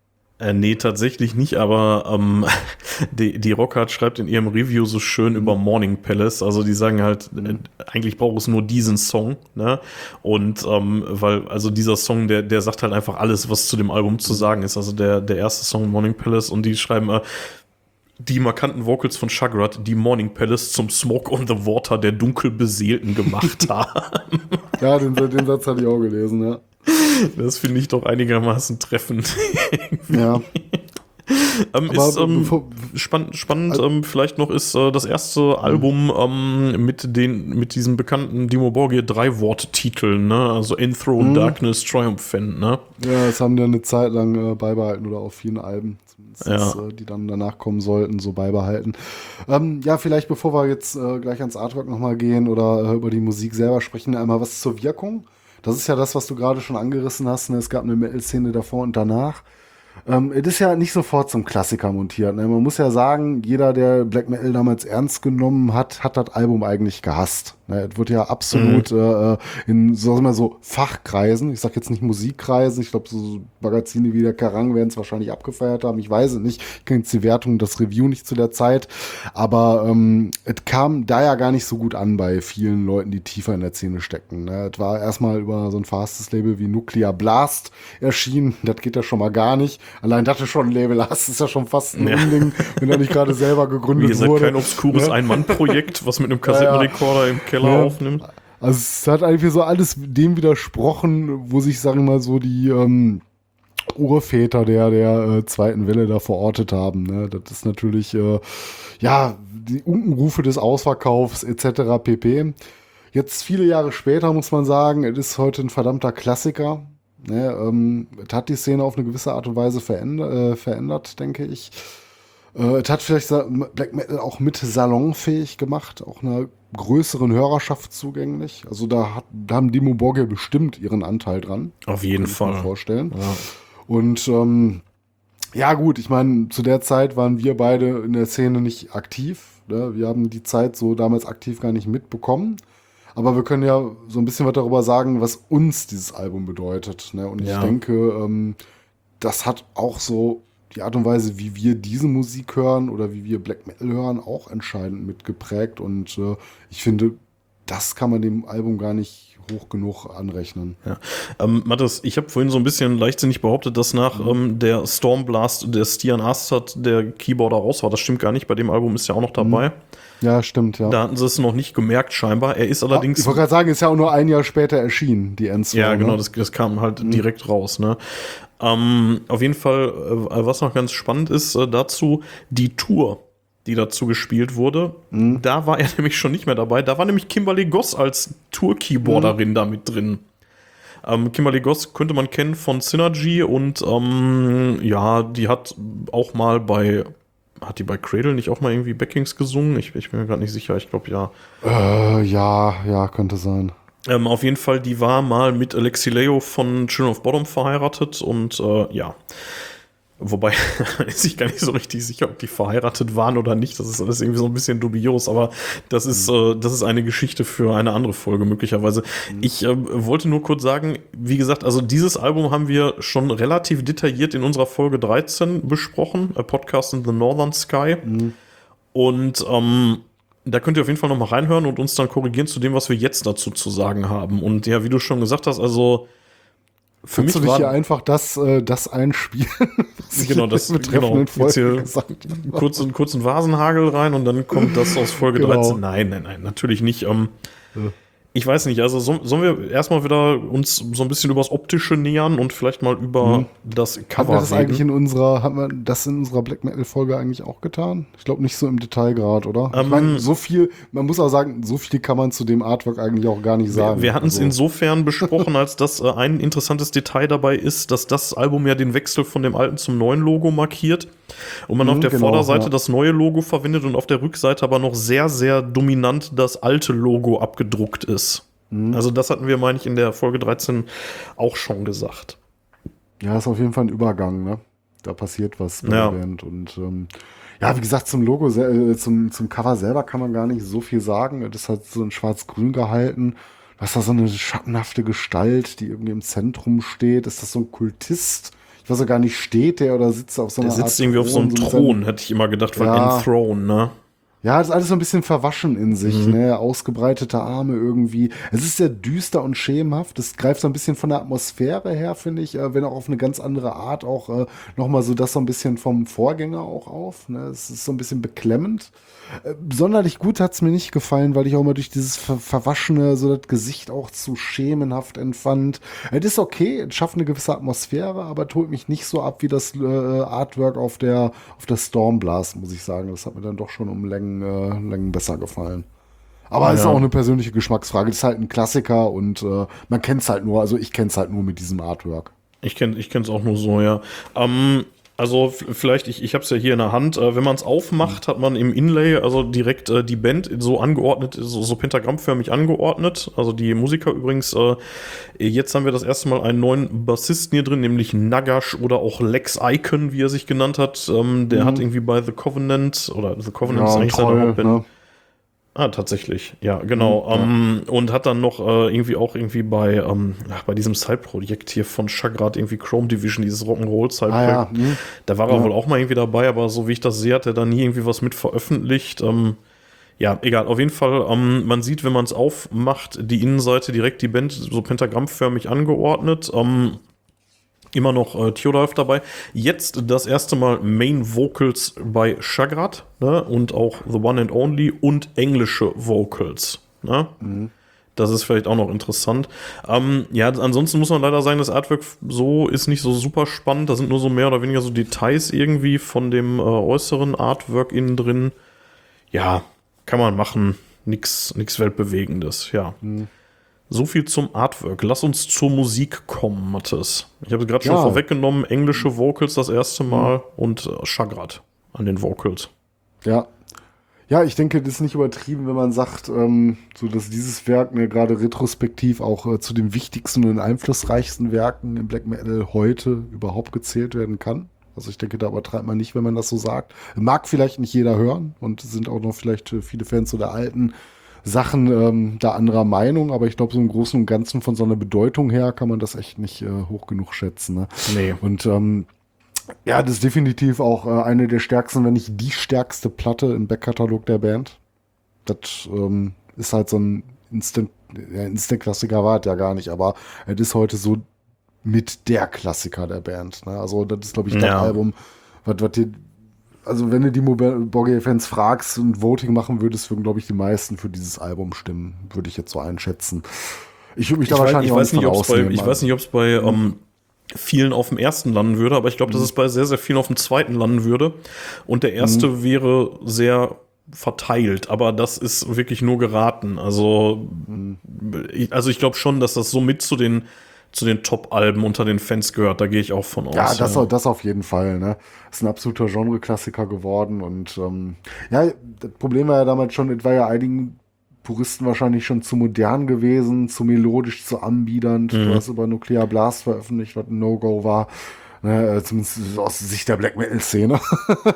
Äh, nee, tatsächlich nicht, aber ähm, die, die Rockhard schreibt in ihrem Review so schön über Morning Palace. Also die sagen halt, äh, eigentlich braucht es nur diesen Song, ne? Und ähm, weil, also dieser Song, der, der sagt halt einfach alles, was zu dem Album zu sagen ist. Also der, der erste Song Morning Palace und die schreiben äh, die markanten Vocals von Shagrat, die Morning Palace zum Smoke on the Water der Dunkelbeseelten gemacht haben. ja, den, den Satz hatte ich auch gelesen, ja. Das finde ich doch einigermaßen treffend. ja. ähm, ist ähm, spannend, spannend also, ähm, vielleicht noch ist äh, das erste Album ähm, mit den mit diesem bekannten Dimo Borgir drei Worttiteln, ne? Also Enthroned mhm. Darkness Triumphant, ne? Ja, das haben die eine Zeit lang äh, beibehalten oder auf vielen Alben, ja. äh, die dann danach kommen sollten, so beibehalten. Ähm, ja, vielleicht bevor wir jetzt äh, gleich ans Artwork nochmal gehen oder äh, über die Musik selber sprechen, einmal was zur Wirkung. Das ist ja das, was du gerade schon angerissen hast. Ne? Es gab eine Metal-Szene davor und danach. Ähm, es ist ja nicht sofort zum Klassiker montiert. Ne? Man muss ja sagen, jeder, der Black Metal damals ernst genommen hat, hat das Album eigentlich gehasst. Ne, es wird ja absolut mhm. äh, in sagen wir so Fachkreisen, ich sag jetzt nicht Musikkreisen, ich glaube so Magazine wie der Karang werden es wahrscheinlich abgefeiert haben, ich weiß es nicht, ich kenne jetzt die Wertung, das Review nicht zu der Zeit, aber ähm, es kam da ja gar nicht so gut an bei vielen Leuten, die tiefer in der Szene stecken. Ne? Es war erstmal über so ein fastes Label wie Nuclear Blast erschienen, das geht ja schon mal gar nicht. Allein dass du schon ein Label hast, ist ja schon fast ein ja. Unding, wenn er nicht gerade selber gegründet Ihr seid wurde. kein obskures ne? Ein-Mann-Projekt, was mit einem Kassettenrekorder im Keller ja. aufnimmt. Also es hat eigentlich so alles dem widersprochen, wo sich, sagen wir mal, so die ähm, Urväter der, der äh, zweiten Welle da verortet haben. Ne? Das ist natürlich, äh, ja, die Unkenrufe des Ausverkaufs etc. pp. Jetzt viele Jahre später muss man sagen, es ist heute ein verdammter Klassiker. Ne? Ähm, es hat die Szene auf eine gewisse Art und Weise verändert, äh, verändert denke ich. Äh, es hat vielleicht Black Metal auch mit salonfähig gemacht, auch einer größeren Hörerschaft zugänglich. Also da, hat, da haben Dimo Borge bestimmt ihren Anteil dran. Auf jeden Fall. Kann ich mir vorstellen. Ja. Und ähm, ja gut, ich meine, zu der Zeit waren wir beide in der Szene nicht aktiv. Ne? Wir haben die Zeit so damals aktiv gar nicht mitbekommen. Aber wir können ja so ein bisschen was darüber sagen, was uns dieses Album bedeutet. Ne? Und ja. ich denke, ähm, das hat auch so die Art und Weise, wie wir diese Musik hören oder wie wir Black Metal hören, auch entscheidend mitgeprägt. Und äh, ich finde, das kann man dem Album gar nicht hoch genug anrechnen. Ja. Ähm, Mathis, ich habe vorhin so ein bisschen leichtsinnig behauptet, dass nach mhm. ähm, der Stormblast der Stian Astad der Keyboarder raus war. Das stimmt gar nicht. Bei dem Album ist er auch noch dabei. Mhm. Ja, stimmt, ja. Da hatten sie es noch nicht gemerkt, scheinbar. Er ist allerdings. Ich wollte gerade sagen, ist ja auch nur ein Jahr später erschienen, die Endstorm. Ja, genau, ne? das, das, kam halt mhm. direkt raus, ne? Ähm, auf jeden Fall, äh, was noch ganz spannend ist äh, dazu, die Tour, die dazu gespielt wurde, mhm. da war er nämlich schon nicht mehr dabei. Da war nämlich Kimberly Goss als Tour-Keyboarderin mhm. da mit drin. Ähm, Kimberly Goss könnte man kennen von Synergy und ähm, ja, die hat auch mal bei hat die bei Cradle nicht auch mal irgendwie Backings gesungen? Ich, ich bin mir gerade nicht sicher, ich glaube ja. Äh, ja, ja, könnte sein. Ähm, auf jeden Fall, die war mal mit Alexi Leo von Children of Bottom verheiratet und äh, ja. Wobei, ist ich gar nicht so richtig sicher, ob die verheiratet waren oder nicht. Das ist alles irgendwie so ein bisschen dubios, aber das ist, äh, das ist eine Geschichte für eine andere Folge möglicherweise. Mhm. Ich äh, wollte nur kurz sagen, wie gesagt, also dieses Album haben wir schon relativ detailliert in unserer Folge 13 besprochen, A Podcast in the Northern Sky. Mhm. Und ähm, da könnt ihr auf jeden Fall nochmal reinhören und uns dann korrigieren zu dem, was wir jetzt dazu zu sagen haben. Und ja, wie du schon gesagt hast, also für Kannst mich du dich hier einfach das, äh, das einspielen? genau, das genau, jetzt hier kurzen, kurzen Vasenhagel rein und dann kommt das aus Folge genau. 13. Nein, nein, nein, natürlich nicht. Ähm, ja ich weiß nicht, also so, sollen wir erstmal wieder uns so ein bisschen übers Optische nähern und vielleicht mal über mhm. das Cover wir das reden? eigentlich in unserer, haben wir das in unserer Black Metal Folge eigentlich auch getan? Ich glaube nicht so im Detailgrad, oder? Ähm, ich meine, so viel, man muss auch sagen, so viel kann man zu dem Artwork eigentlich auch gar nicht sagen. Wir, wir hatten es also. insofern besprochen, als dass äh, ein interessantes Detail dabei ist, dass das Album ja den Wechsel von dem alten zum neuen Logo markiert. Und man mhm, auf der genau, Vorderseite ja. das neue Logo verwendet und auf der Rückseite aber noch sehr, sehr dominant das alte Logo abgedruckt ist. Mhm. Also das hatten wir, meine ich, in der Folge 13 auch schon gesagt. Ja, ist auf jeden Fall ein Übergang, ne? Da passiert was bei ja. der Band. Und ähm, ja, wie gesagt, zum Logo, äh, zum, zum Cover selber kann man gar nicht so viel sagen. Das hat so ein schwarz-grün gehalten. Was da so eine schattenhafte Gestalt, die irgendwie im Zentrum steht. Ist das so ein Kultist? ich weiß auch gar nicht, steht der oder sitzt auf so einer Der sitzt Art irgendwie Thron, auf so einem Thron, hätte ich immer gedacht, von ja. Enthrone, ne? Ja, das ist alles so ein bisschen verwaschen in sich, mhm. ne? Ausgebreitete Arme irgendwie. Es ist sehr düster und schemenhaft. Es greift so ein bisschen von der Atmosphäre her, finde ich, äh, wenn auch auf eine ganz andere Art auch äh, nochmal so das so ein bisschen vom Vorgänger auch auf. Ne? Es ist so ein bisschen beklemmend. Äh, sonderlich gut hat's mir nicht gefallen, weil ich auch immer durch dieses ver Verwaschene so das Gesicht auch zu schemenhaft empfand. Es ist okay, es schafft eine gewisse Atmosphäre, aber tut mich nicht so ab wie das äh, Artwork auf der, auf der Stormblast, muss ich sagen. Das hat mir dann doch schon um Längen, äh, Längen besser gefallen. Aber es ja. ist auch eine persönliche Geschmacksfrage. Das ist halt ein Klassiker und äh, man kennt es halt nur, also ich kenne es halt nur mit diesem Artwork. Ich kenne ich es auch nur so, ja. Ähm, also vielleicht, ich, ich habe es ja hier in der Hand, äh, wenn man es aufmacht, hat man im Inlay also direkt äh, die Band so angeordnet, so, so pentagrammförmig angeordnet. Also die Musiker übrigens, äh, jetzt haben wir das erste Mal einen neuen Bassisten hier drin, nämlich Nagash oder auch Lex Icon, wie er sich genannt hat. Ähm, der mhm. hat irgendwie bei The Covenant, oder The Covenant ja, ist eigentlich toll, seine Hauptband. Ne? Ah, tatsächlich, ja, genau. Mhm, ähm, und hat dann noch äh, irgendwie auch irgendwie bei, ähm, ach, bei diesem Side-Projekt hier von Chagrat, irgendwie Chrome Division, dieses Rock'n'Roll-Side-Projekt. Ah, ja. mhm. Da war er ja. wohl auch mal irgendwie dabei, aber so wie ich das sehe, hat er da nie irgendwie was mit veröffentlicht. Ähm, ja, egal, auf jeden Fall, ähm, man sieht, wenn man es aufmacht, die Innenseite direkt die Band so pentagrammförmig angeordnet. Immer noch äh, Theodolf dabei. Jetzt das erste Mal Main Vocals bei Chagrat ne? und auch The One and Only und englische Vocals. Ne? Mhm. Das ist vielleicht auch noch interessant. Ähm, ja, ansonsten muss man leider sagen, das Artwork so ist nicht so super spannend. Da sind nur so mehr oder weniger so Details irgendwie von dem äh, äußeren Artwork innen drin. Ja, kann man machen. Nix, nix Weltbewegendes, ja. Mhm. So viel zum Artwork. Lass uns zur Musik kommen, Mathis. Ich habe gerade schon ja. vorweggenommen, englische Vocals das erste Mal mhm. und äh, Chagrat an den Vocals. Ja. Ja, ich denke, das ist nicht übertrieben, wenn man sagt, ähm, so dass dieses Werk ne, gerade retrospektiv auch äh, zu den wichtigsten und einflussreichsten Werken im Black Metal heute überhaupt gezählt werden kann. Also ich denke, da übertreibt man nicht, wenn man das so sagt. Mag vielleicht nicht jeder hören und sind auch noch vielleicht äh, viele Fans so der alten Sachen ähm, da anderer Meinung, aber ich glaube, so im Großen und Ganzen von so einer Bedeutung her kann man das echt nicht äh, hoch genug schätzen. Ne? Nee. Und ähm, ja, das ist definitiv auch äh, eine der stärksten, wenn nicht die stärkste Platte im Backkatalog der Band. Das ähm, ist halt so ein Instant, ja, Instant-Klassiker war es ja gar nicht, aber es ist heute so mit der Klassiker der Band. Ne? Also das ist, glaube ich, das ja. Album, was, was dir also wenn du die Borgir-Fans fragst und Voting machen würdest, würden, glaube ich, die meisten für dieses Album stimmen, würde ich jetzt so einschätzen. Ich würde mich da ich wahrscheinlich weiß, ich weiß nicht, bei, Ich weiß nicht, ob es bei um, ähm, vielen auf dem ersten landen würde, aber ich glaube, mhm. dass es bei sehr, sehr vielen auf dem zweiten landen würde. Und der erste mhm. wäre sehr verteilt, aber das ist wirklich nur geraten. Also, mhm. ich, also ich glaube schon, dass das so mit zu den zu den Top-Alben unter den Fans gehört. Da gehe ich auch von aus. Ja, das, ja. das auf jeden Fall. Ne? Ist ein absoluter Genre-Klassiker geworden. Und ähm, ja, das Problem war ja damals schon, es war ja einigen Puristen wahrscheinlich schon zu modern gewesen, zu melodisch, zu anbiedernd. Mhm. Du hast über Nuclear Blast veröffentlicht, was ein No-Go war. Ne, äh, zumindest aus Sicht der Black Metal-Szene.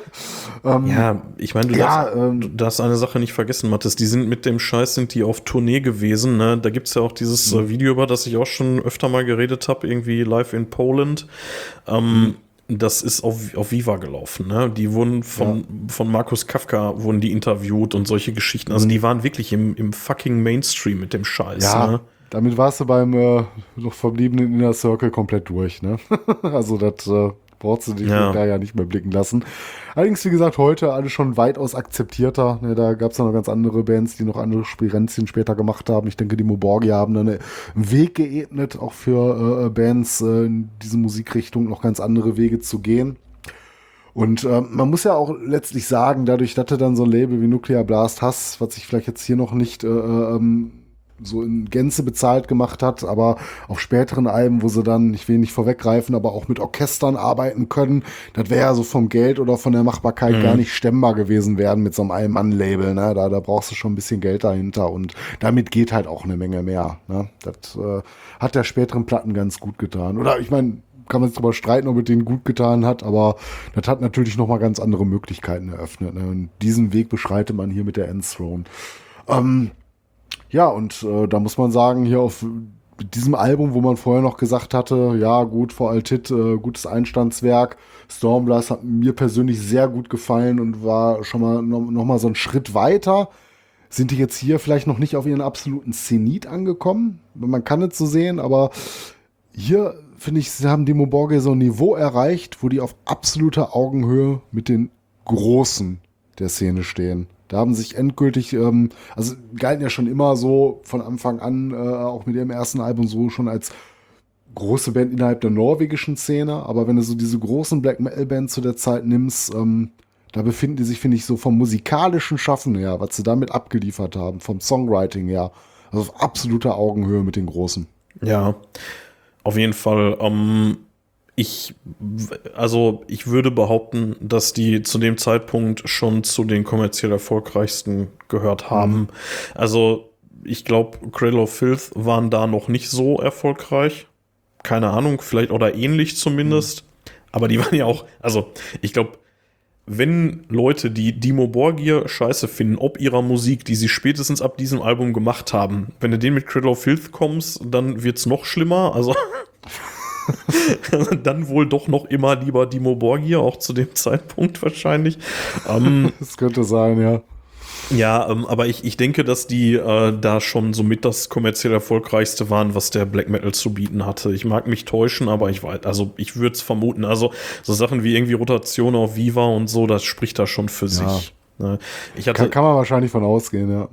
ähm, ja, ich meine, du, ja, darfst, ähm, du darfst eine Sache nicht vergessen, Mathis. Die sind mit dem Scheiß, sind die auf Tournee gewesen. Ne? Da gibt's ja auch dieses mhm. Video, über das ich auch schon öfter mal geredet habe, irgendwie live in Poland. Ähm, mhm das ist auf, auf Viva gelaufen. Ne? Die wurden von, ja. von Markus Kafka wurden die interviewt und solche Geschichten. Also mhm. die waren wirklich im, im fucking Mainstream mit dem Scheiß. Ja, ne? Damit warst du beim äh, noch verbliebenen Inner Circle komplett durch. Ne? also das äh, brauchst du dich ja. da ja nicht mehr blicken lassen. Allerdings, wie gesagt, heute alles schon weitaus akzeptierter. Ne, da gab es ja noch ganz andere Bands, die noch andere Spirenzien später gemacht haben. Ich denke, die Moborgi haben dann einen Weg geebnet, auch für äh, Bands äh, in diese Musikrichtung noch ganz andere Wege zu gehen. Und äh, man muss ja auch letztlich sagen, dadurch, dass du dann so ein Label wie Nuclear Blast hast, was sich vielleicht jetzt hier noch nicht äh, äh ähm, so in Gänze bezahlt gemacht hat, aber auf späteren Alben, wo sie dann, ich will nicht vorweggreifen, aber auch mit Orchestern arbeiten können, das wäre ja so vom Geld oder von der Machbarkeit mhm. gar nicht stemmbar gewesen werden mit so einem Allmann-Label. Ne? Da, da brauchst du schon ein bisschen Geld dahinter und damit geht halt auch eine Menge mehr. Ne? Das äh, hat der späteren Platten ganz gut getan. Oder ich meine, kann man sich darüber streiten, ob es denen gut getan hat, aber das hat natürlich nochmal ganz andere Möglichkeiten eröffnet. Ne? Und diesen Weg beschreitet man hier mit der Endthrone. Ähm, ja, und äh, da muss man sagen, hier auf diesem Album, wo man vorher noch gesagt hatte, ja gut, vor Altit, äh, gutes Einstandswerk, Stormblast hat mir persönlich sehr gut gefallen und war schon mal noch, noch mal so einen Schritt weiter. Sind die jetzt hier vielleicht noch nicht auf ihren absoluten Zenit angekommen? Man kann es so sehen, aber hier finde ich, sie haben Demo Borge so ein Niveau erreicht, wo die auf absoluter Augenhöhe mit den Großen der Szene stehen. Da haben sich endgültig, ähm, also galten ja schon immer so von Anfang an, äh, auch mit ihrem ersten Album so schon als große Band innerhalb der norwegischen Szene. Aber wenn du so diese großen Black Metal Bands zu der Zeit nimmst, ähm, da befinden die sich, finde ich, so vom musikalischen Schaffen her, was sie damit abgeliefert haben, vom Songwriting her, also auf absoluter Augenhöhe mit den Großen. Ja, auf jeden Fall. Ähm, ich, also ich würde behaupten, dass die zu dem Zeitpunkt schon zu den kommerziell erfolgreichsten gehört haben. Mhm. Also ich glaube, Cradle of Filth waren da noch nicht so erfolgreich. Keine Ahnung, vielleicht oder ähnlich zumindest. Mhm. Aber die waren ja auch, also ich glaube, wenn Leute, die Dimo Borgir scheiße finden, ob ihrer Musik, die sie spätestens ab diesem Album gemacht haben, wenn du den mit Cradle of Filth kommst, dann wird's noch schlimmer. Also dann wohl doch noch immer lieber Dimo Borgir, auch zu dem Zeitpunkt wahrscheinlich. Ähm, das könnte sein, ja. Ja, ähm, aber ich, ich denke, dass die äh, da schon somit das kommerziell erfolgreichste waren, was der Black Metal zu bieten hatte. Ich mag mich täuschen, aber ich weiß, also ich würde es vermuten. Also so Sachen wie irgendwie Rotation auf Viva und so, das spricht da schon für ja. sich. Ne? Ich hatte, kann, kann man wahrscheinlich von ausgehen, ja.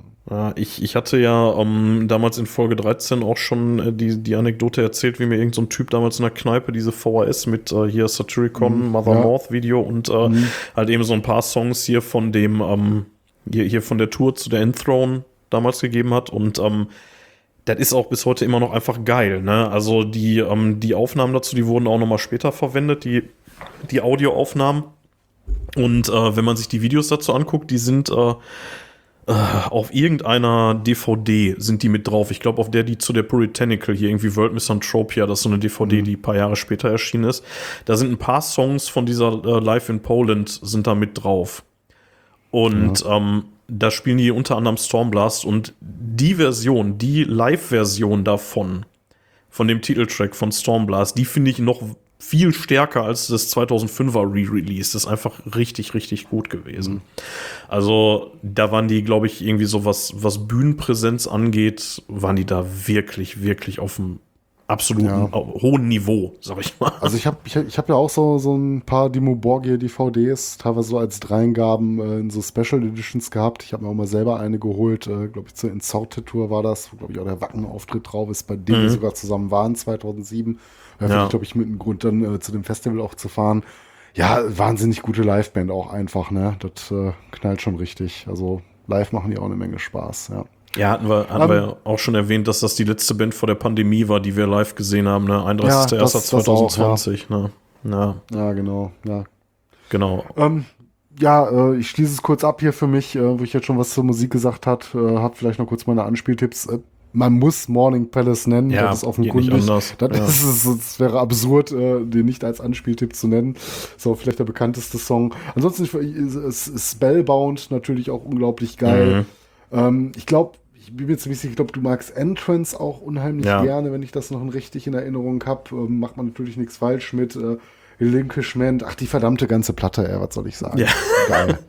Ich, ich hatte ja ähm, damals in Folge 13 auch schon äh, die, die Anekdote erzählt, wie mir irgendein so Typ damals in der Kneipe diese VHS mit äh, hier Satyricon, mhm, Mother ja. North Video und äh, mhm. halt eben so ein paar Songs hier von dem, ähm, hier, hier von der Tour zu der Endthrone damals gegeben hat und ähm, das ist auch bis heute immer noch einfach geil, ne? Also die, ähm, die Aufnahmen dazu, die wurden auch nochmal später verwendet, die, die Audioaufnahmen. Und äh, wenn man sich die Videos dazu anguckt, die sind äh, äh, auf irgendeiner DVD sind die mit drauf. Ich glaube, auf der, die zu der Puritanical hier irgendwie World Misanthropia, das ist so eine DVD, mhm. die ein paar Jahre später erschienen ist. Da sind ein paar Songs von dieser äh, Live in Poland sind da mit drauf. Und ja. ähm, da spielen die unter anderem Stormblast und die Version, die Live-Version davon, von dem Titeltrack von Stormblast, die finde ich noch viel stärker als das 2005er Re-Release. Das ist einfach richtig, richtig gut gewesen. Mhm. Also da waren die, glaube ich, irgendwie so was, was Bühnenpräsenz angeht, waren die da wirklich, wirklich auf dem absoluten ja. hohen Niveau, sag ich mal. Also ich habe ich, ich hab ja auch so, so ein paar Dimo Borgia DVDs, teilweise so als Dreingaben äh, in so Special Editions gehabt. Ich habe mir auch mal selber eine geholt, äh, glaube ich, zur Insorted Tour war das, wo glaube ich auch der Wacken-Auftritt drauf ist, bei dem mhm. wir sogar zusammen waren, 2007. Ja, ja. glaube ich, mit einem Grund dann äh, zu dem Festival auch zu fahren. Ja, wahnsinnig gute Liveband auch einfach, ne? Das äh, knallt schon richtig. Also live machen die auch eine Menge Spaß, ja. Ja, hatten wir, hatten um, wir auch schon erwähnt, dass das die letzte Band vor der Pandemie war, die wir live gesehen haben, ne? 31.01.2020, ja, ne? Ja. ja, genau, ja. Genau. Ähm, ja, äh, ich schließe es kurz ab hier für mich, äh, wo ich jetzt schon was zur Musik gesagt hat, äh, habe vielleicht noch kurz meine Anspieltipps. Man muss Morning Palace nennen, Ja, das ist offenkundig. Das, Ja. ist, es es wäre absurd, äh, den nicht als Anspieltipp zu nennen. Auch vielleicht der bekannteste Song. Ansonsten ist Spellbound natürlich auch unglaublich geil. Mhm. Ähm, ich glaube, ich bin mir ziemlich sicher, ich glaube, du magst Entrance auch unheimlich Ja. gerne, wenn ich das noch richtig in Erinnerung habe. Ähm, macht man natürlich nichts falsch mit. Äh, Relinquishment, ach die verdammte ganze Platte, ey, was soll ich sagen? Ja. Geil.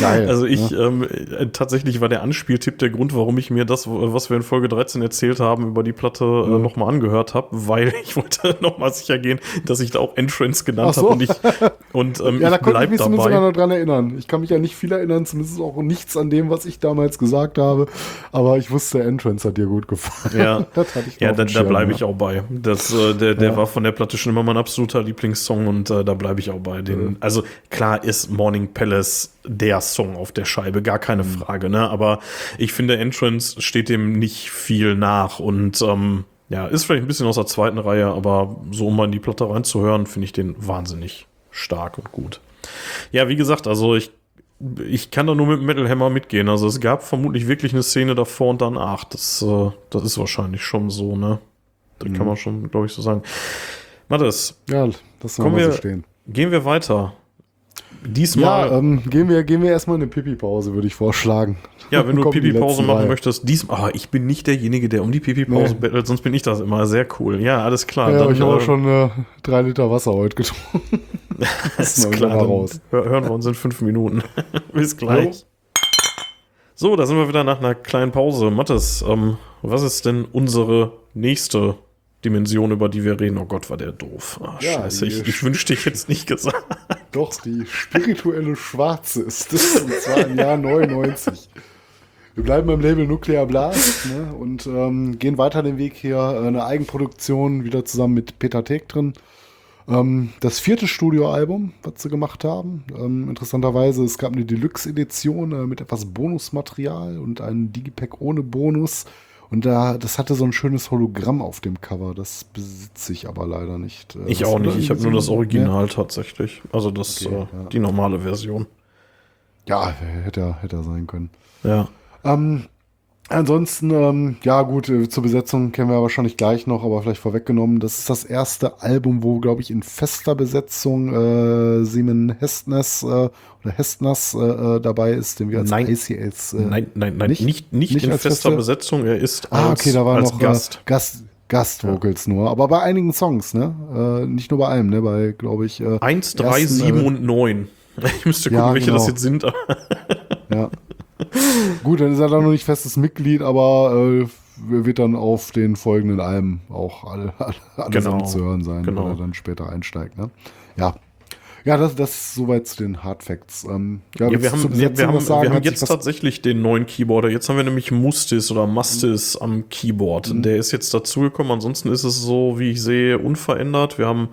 Geil. Also ich, ne? ähm, äh, tatsächlich war der Anspieltipp der Grund, warum ich mir das, was wir in Folge 13 erzählt haben, über die Platte äh, Mhm. nochmal angehört habe, weil ich wollte nochmal sicher gehen, dass ich da auch Entrance genannt so. habe und ich, und ähm, Ja, da ich konnte ich mich zumindest dabei. noch dran erinnern. Ich kann mich ja nicht viel erinnern, zumindest auch nichts an dem, was ich damals gesagt habe. Aber ich wusste, Entrance hat dir gut gefallen. Ja, das hatte ich ja da, da bleibe ja. ich auch bei. Das, äh, der der Ja. war von der Platte schon immer mein absoluter Lieblingssong und äh, da bleibe ich auch bei. Den, Also klar ist Morning Palace der Song auf der Scheibe, gar keine Mhm. Frage, ne? Aber ich finde, Entrance steht dem nicht viel nach und ähm, ja, ist vielleicht ein bisschen aus der zweiten Reihe, aber so um mal in die Platte reinzuhören, finde ich den wahnsinnig stark und gut. Ja, wie gesagt, also ich, ich kann da nur mit Metal Hammer mitgehen. Also es gab vermutlich wirklich eine Szene davor und danach. Das, äh, das ist wahrscheinlich schon so, ne? Das Mhm. kann man schon, glaube ich, so sagen. Mathis, Ja, das soll Kommen mal so wir- stehen. gehen wir weiter. Diesmal, Ja, ähm, gehen wir, gehen wir erstmal in eine Pipi-Pause, würde ich vorschlagen. Ja, wenn du Pipi-Pause machen möchtest, diesmal, ah, ich bin nicht derjenige, der um die Pipi-Pause Nee. bettelt, sonst bin ich das immer. Sehr cool. Ja, alles klar. Ja, aber ich habe äh, schon äh, drei Liter Wasser heute getrunken. Ist mal klar, dann raus. hör- hören wir uns in fünf Minuten. Bis gleich. So, da sind wir wieder nach einer kleinen Pause. Mathis, ähm, was ist denn unsere nächste Dimension, über die wir reden? Oh Gott, war der doof. Ah, Ja, scheiße, ich, ich wünschte, ich hätte es nicht gesagt. Doch, die spirituelle Schwarze ist es, und zwar im Jahr 99. Wir bleiben beim Label Nuclear Blast ne, und ähm, gehen weiter den Weg hier. äh, Eine Eigenproduktion, wieder zusammen mit Peter Teg drin. Ähm, das vierte Studioalbum, was sie gemacht haben. Ähm, interessanterweise, es gab eine Deluxe-Edition äh, mit etwas Bonusmaterial und einen Digipack ohne Bonus. Und da, das hatte so ein schönes Hologramm auf dem Cover. Das besitze ich aber leider nicht. Äh, Ich das auch nicht. Ich habe nur das Original tatsächlich. Also das, Okay, äh, ja. die normale Version. Ja, hätte er, hätte er sein können. Ja. Ähm, ansonsten, ähm, ja gut, äh, zur Besetzung kennen wir wahrscheinlich gleich noch, aber vielleicht vorweggenommen. Das ist das erste Album, wo, glaube ich, in fester Besetzung äh, Simon Hestners äh, oder Hestners äh, äh, dabei ist, den wir als Nein. ICLs... Äh, nein, nein, nein, nicht- nicht, nicht, nicht in fester feste- Besetzung. Er ist Ah, als, okay, da war noch Gast. Äh, Gast, Gastvocals nur, aber bei einigen Songs, ne? Äh, nicht nur bei einem, ne? Bei, glaube ich, äh, 1, 3, ersten, 7 äh, und 9. Ich müsste gucken, Ja, welche das genau. jetzt sind. Ja. Gut, dann ist er dann noch nicht festes Mitglied, aber äh, wird dann auf den folgenden Alben auch alle, alle, allesamt Genau, zu hören sein, genau. wenn er dann später einsteigt. Ne? Ja. Ja, das, das ist soweit zu den Hard Facts. Ähm, ja, Ja, wir haben, wir, haben, sagen? wir haben jetzt tatsächlich den neuen Keyboarder. Jetzt haben wir nämlich Mustis oder Mustis am Keyboard. Mhm. Der ist jetzt dazugekommen. Ansonsten ist es so, wie ich sehe, unverändert. Wir haben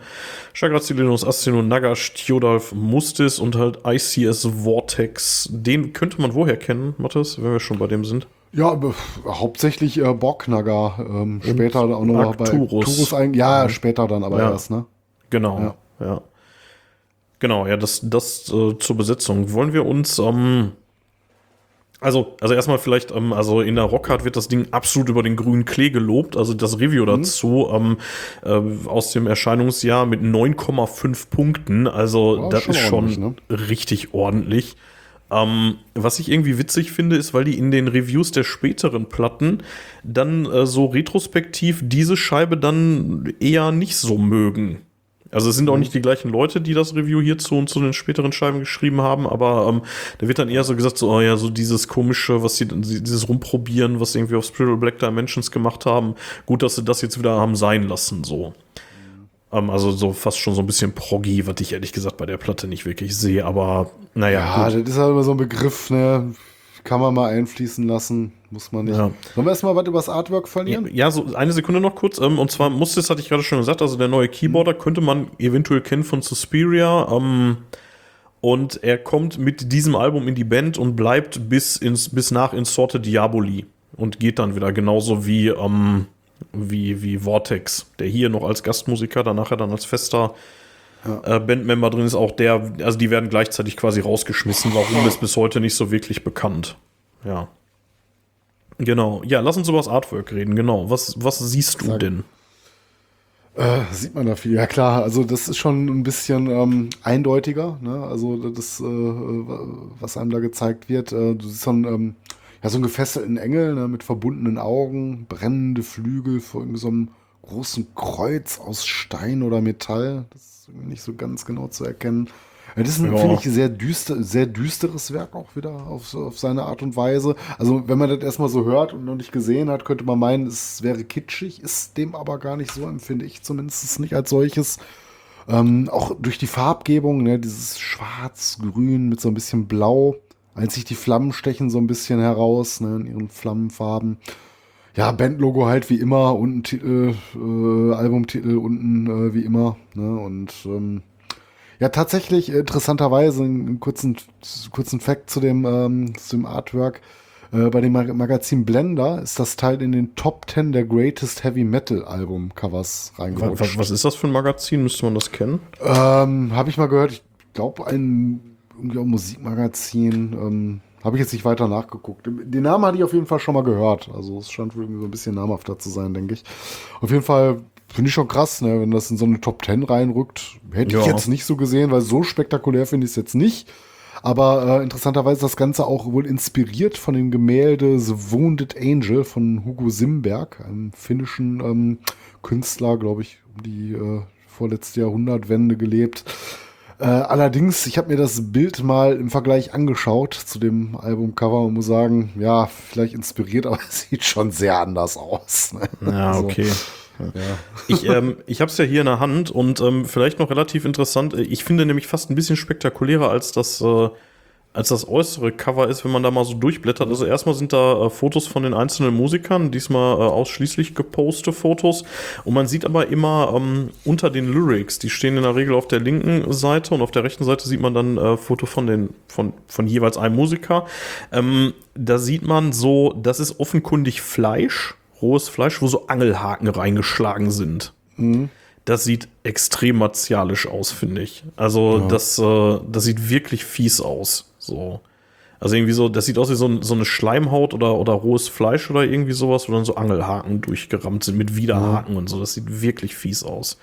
Chagrazilinus, Astino, Nagash, Theodolf, Mustis und halt ICS Vortex. Den könnte man woher kennen, Mathis, wenn wir schon bei dem sind? Ja, hauptsächlich äh, Borgnagar. Ähm, später auch noch Arcturus. bei ein, ja, später dann aber Ja. erst, ne? Genau, Ja. Genau, ja, das, das äh, zur Besetzung. Wollen wir uns, ähm, also, also erstmal vielleicht, ähm, also in der Rockhard wird das Ding absolut über den grünen Klee gelobt. Also das Review Mhm. dazu ähm, äh, aus dem Erscheinungsjahr mit 9,5 Punkten. Also Ja, das schon ist schon ordentlich, richtig ordentlich. Ähm, was ich irgendwie witzig finde, ist, weil die in den Reviews der späteren Platten dann äh, so retrospektiv diese Scheibe dann eher nicht so mögen. Also es sind auch nicht die gleichen Leute, die das Review hierzu und zu den späteren Scheiben geschrieben haben, aber ähm, da wird dann eher so gesagt, so, oh ja, so dieses komische, was sie, dieses Rumprobieren, was sie irgendwie auf Spiritual Black Dimensions gemacht haben, gut, dass sie das jetzt wieder haben sein lassen, so. Ähm, also so fast schon so ein bisschen proggy, was ich ehrlich gesagt bei der Platte nicht wirklich sehe, aber naja, Ja, gut. das ist halt immer so ein Begriff, ne? Kann man mal einfließen lassen, muss man nicht. Ja. Sollen wir erstmal was über das Artwork Ja, verlieren? ja, so eine Sekunde noch kurz. Ähm, und zwar Mustis hatte ich gerade schon gesagt, also der neue Keyboarder könnte man eventuell kennen von Suspiria. Ähm, und er kommt mit diesem Album in die Band und bleibt bis, ins, bis nach Insorte Diaboli. Und geht dann wieder genauso wie, ähm, wie, wie Vortex, der hier noch als Gastmusiker, dann nachher dann als fester äh, Bandmember drin ist. Auch der, also die werden gleichzeitig quasi rausgeschmissen. Warum ist bis heute nicht so wirklich bekannt. Ja. Genau. Ja, lass uns über das Artwork reden. Genau. Was, was siehst du Sag. denn? Äh, sieht man da viel. Ja klar, also das ist schon ein bisschen ähm, eindeutiger. Ne? Also das, äh, was einem da gezeigt wird. Äh, du siehst so einen, ähm, ja, so einen gefesselten Engel ne? mit verbundenen Augen, brennende Flügel vor irgendwie so einem großen Kreuz aus Stein oder Metall. Das ist irgendwie nicht so ganz genau zu erkennen. Ja, das ist ein, Ja. finde ich, sehr, düster, sehr düsteres Werk auch wieder auf, auf seine Art und Weise. Also, wenn man das erstmal so hört und noch nicht gesehen hat, könnte man meinen, es wäre kitschig, ist dem aber gar nicht so, empfinde ich zumindest nicht als solches. Ähm, auch durch die Farbgebung, ne, dieses Schwarz-Grün mit so ein bisschen Blau. Einzig die Flammen stechen so ein bisschen heraus, ne, in ihren Flammenfarben. Ja, Bandlogo halt wie immer, unten Titel, äh, Albumtitel unten äh, wie immer. Ne, und ähm, ja, tatsächlich interessanterweise einen kurzen, kurzen Fact zu dem, ähm, zu dem Artwork. Äh, bei dem Mag Magazin Blender ist das Teil in den Top 10 der Greatest Heavy Metal Album Covers Was, reingerutscht. was ist das für ein Magazin? Müsste man das kennen? Ähm, Habe ich mal gehört, ich glaube ein irgendwie auch Musikmagazin. Ähm, Habe ich jetzt nicht weiter nachgeguckt. Den Namen hatte ich auf jeden Fall schon mal gehört. Also es scheint wohl irgendwie so ein bisschen namhafter zu sein, denke ich. Auf jeden Fall finde ich schon krass, ne, wenn das in so eine Top 10 reinrückt. Hätte ich Ja. jetzt nicht so gesehen, weil so spektakulär finde ich es jetzt nicht. Aber äh, interessanterweise ist das Ganze auch wohl inspiriert von dem Gemälde The Wounded Angel von Hugo Simberg, einem finnischen ähm, Künstler, glaube ich, um die äh, vorletzte Jahrhundertwende gelebt. Äh, allerdings, ich habe mir das Bild mal im Vergleich angeschaut zu dem Albumcover und muss sagen, ja, vielleicht inspiriert, aber es sieht schon sehr anders aus. Ne? Ja, Also, okay. Ja. Ich, ähm, ich habe es ja hier in der Hand und ähm, vielleicht noch relativ interessant. äh, Ich finde nämlich fast ein bisschen spektakulärer als das, äh, als das äußere Cover ist, wenn man da mal so durchblättert. Also erstmal sind da äh, Fotos von den einzelnen Musikern, diesmal äh, ausschließlich gepostete Fotos. Und man sieht aber immer ähm, unter den Lyrics, die stehen in der Regel auf der linken Seite und auf der rechten Seite sieht man dann äh, Foto von den von, von jeweils einem Musiker. Ähm, da sieht man so, das ist offenkundig Fleisch, rohes Fleisch, wo so Angelhaken reingeschlagen sind. Das sieht extrem martialisch aus, finde ich. Also Ja. das, äh, das sieht wirklich fies aus. So. Also irgendwie so, das sieht aus wie so, ein, so eine Schleimhaut oder, oder rohes Fleisch oder irgendwie sowas, wo dann so Angelhaken durchgerammt sind mit Widerhaken und so. Das sieht wirklich fies aus.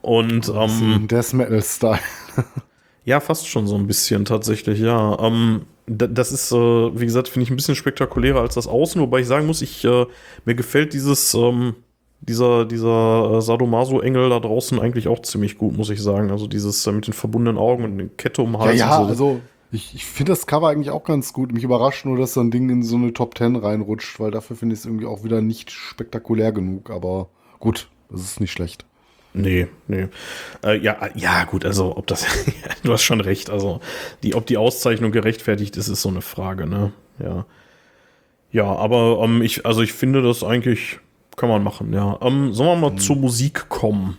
Und ähm, Death Metal-Style. ja, fast schon so ein bisschen tatsächlich, ja. Ähm, das ist, äh, wie gesagt, finde ich ein bisschen spektakulärer als das Außen, wobei ich sagen muss, ich, äh, mir gefällt dieses, ähm, dieser, dieser äh, Sadomaso-Engel da draußen eigentlich auch ziemlich gut, muss ich sagen. Also dieses äh, mit den verbundenen Augen und den Kette um den Ja, Hals ja, und so. also ich, ich finde das Cover eigentlich auch ganz gut. Mich überrascht nur, dass so ein Ding in so eine Top 10 reinrutscht, weil dafür finde ich es irgendwie auch wieder nicht spektakulär genug. Aber gut, das ist nicht schlecht. Nee, nee. Äh, ja, ja, gut, also ob das, du hast schon recht, also die, ob die Auszeichnung gerechtfertigt ist, ist so eine Frage, ne? Ja. Ja, aber ähm, ich, also ich finde das eigentlich, kann man machen, ja. Ähm, sollen wir mal zur Musik kommen?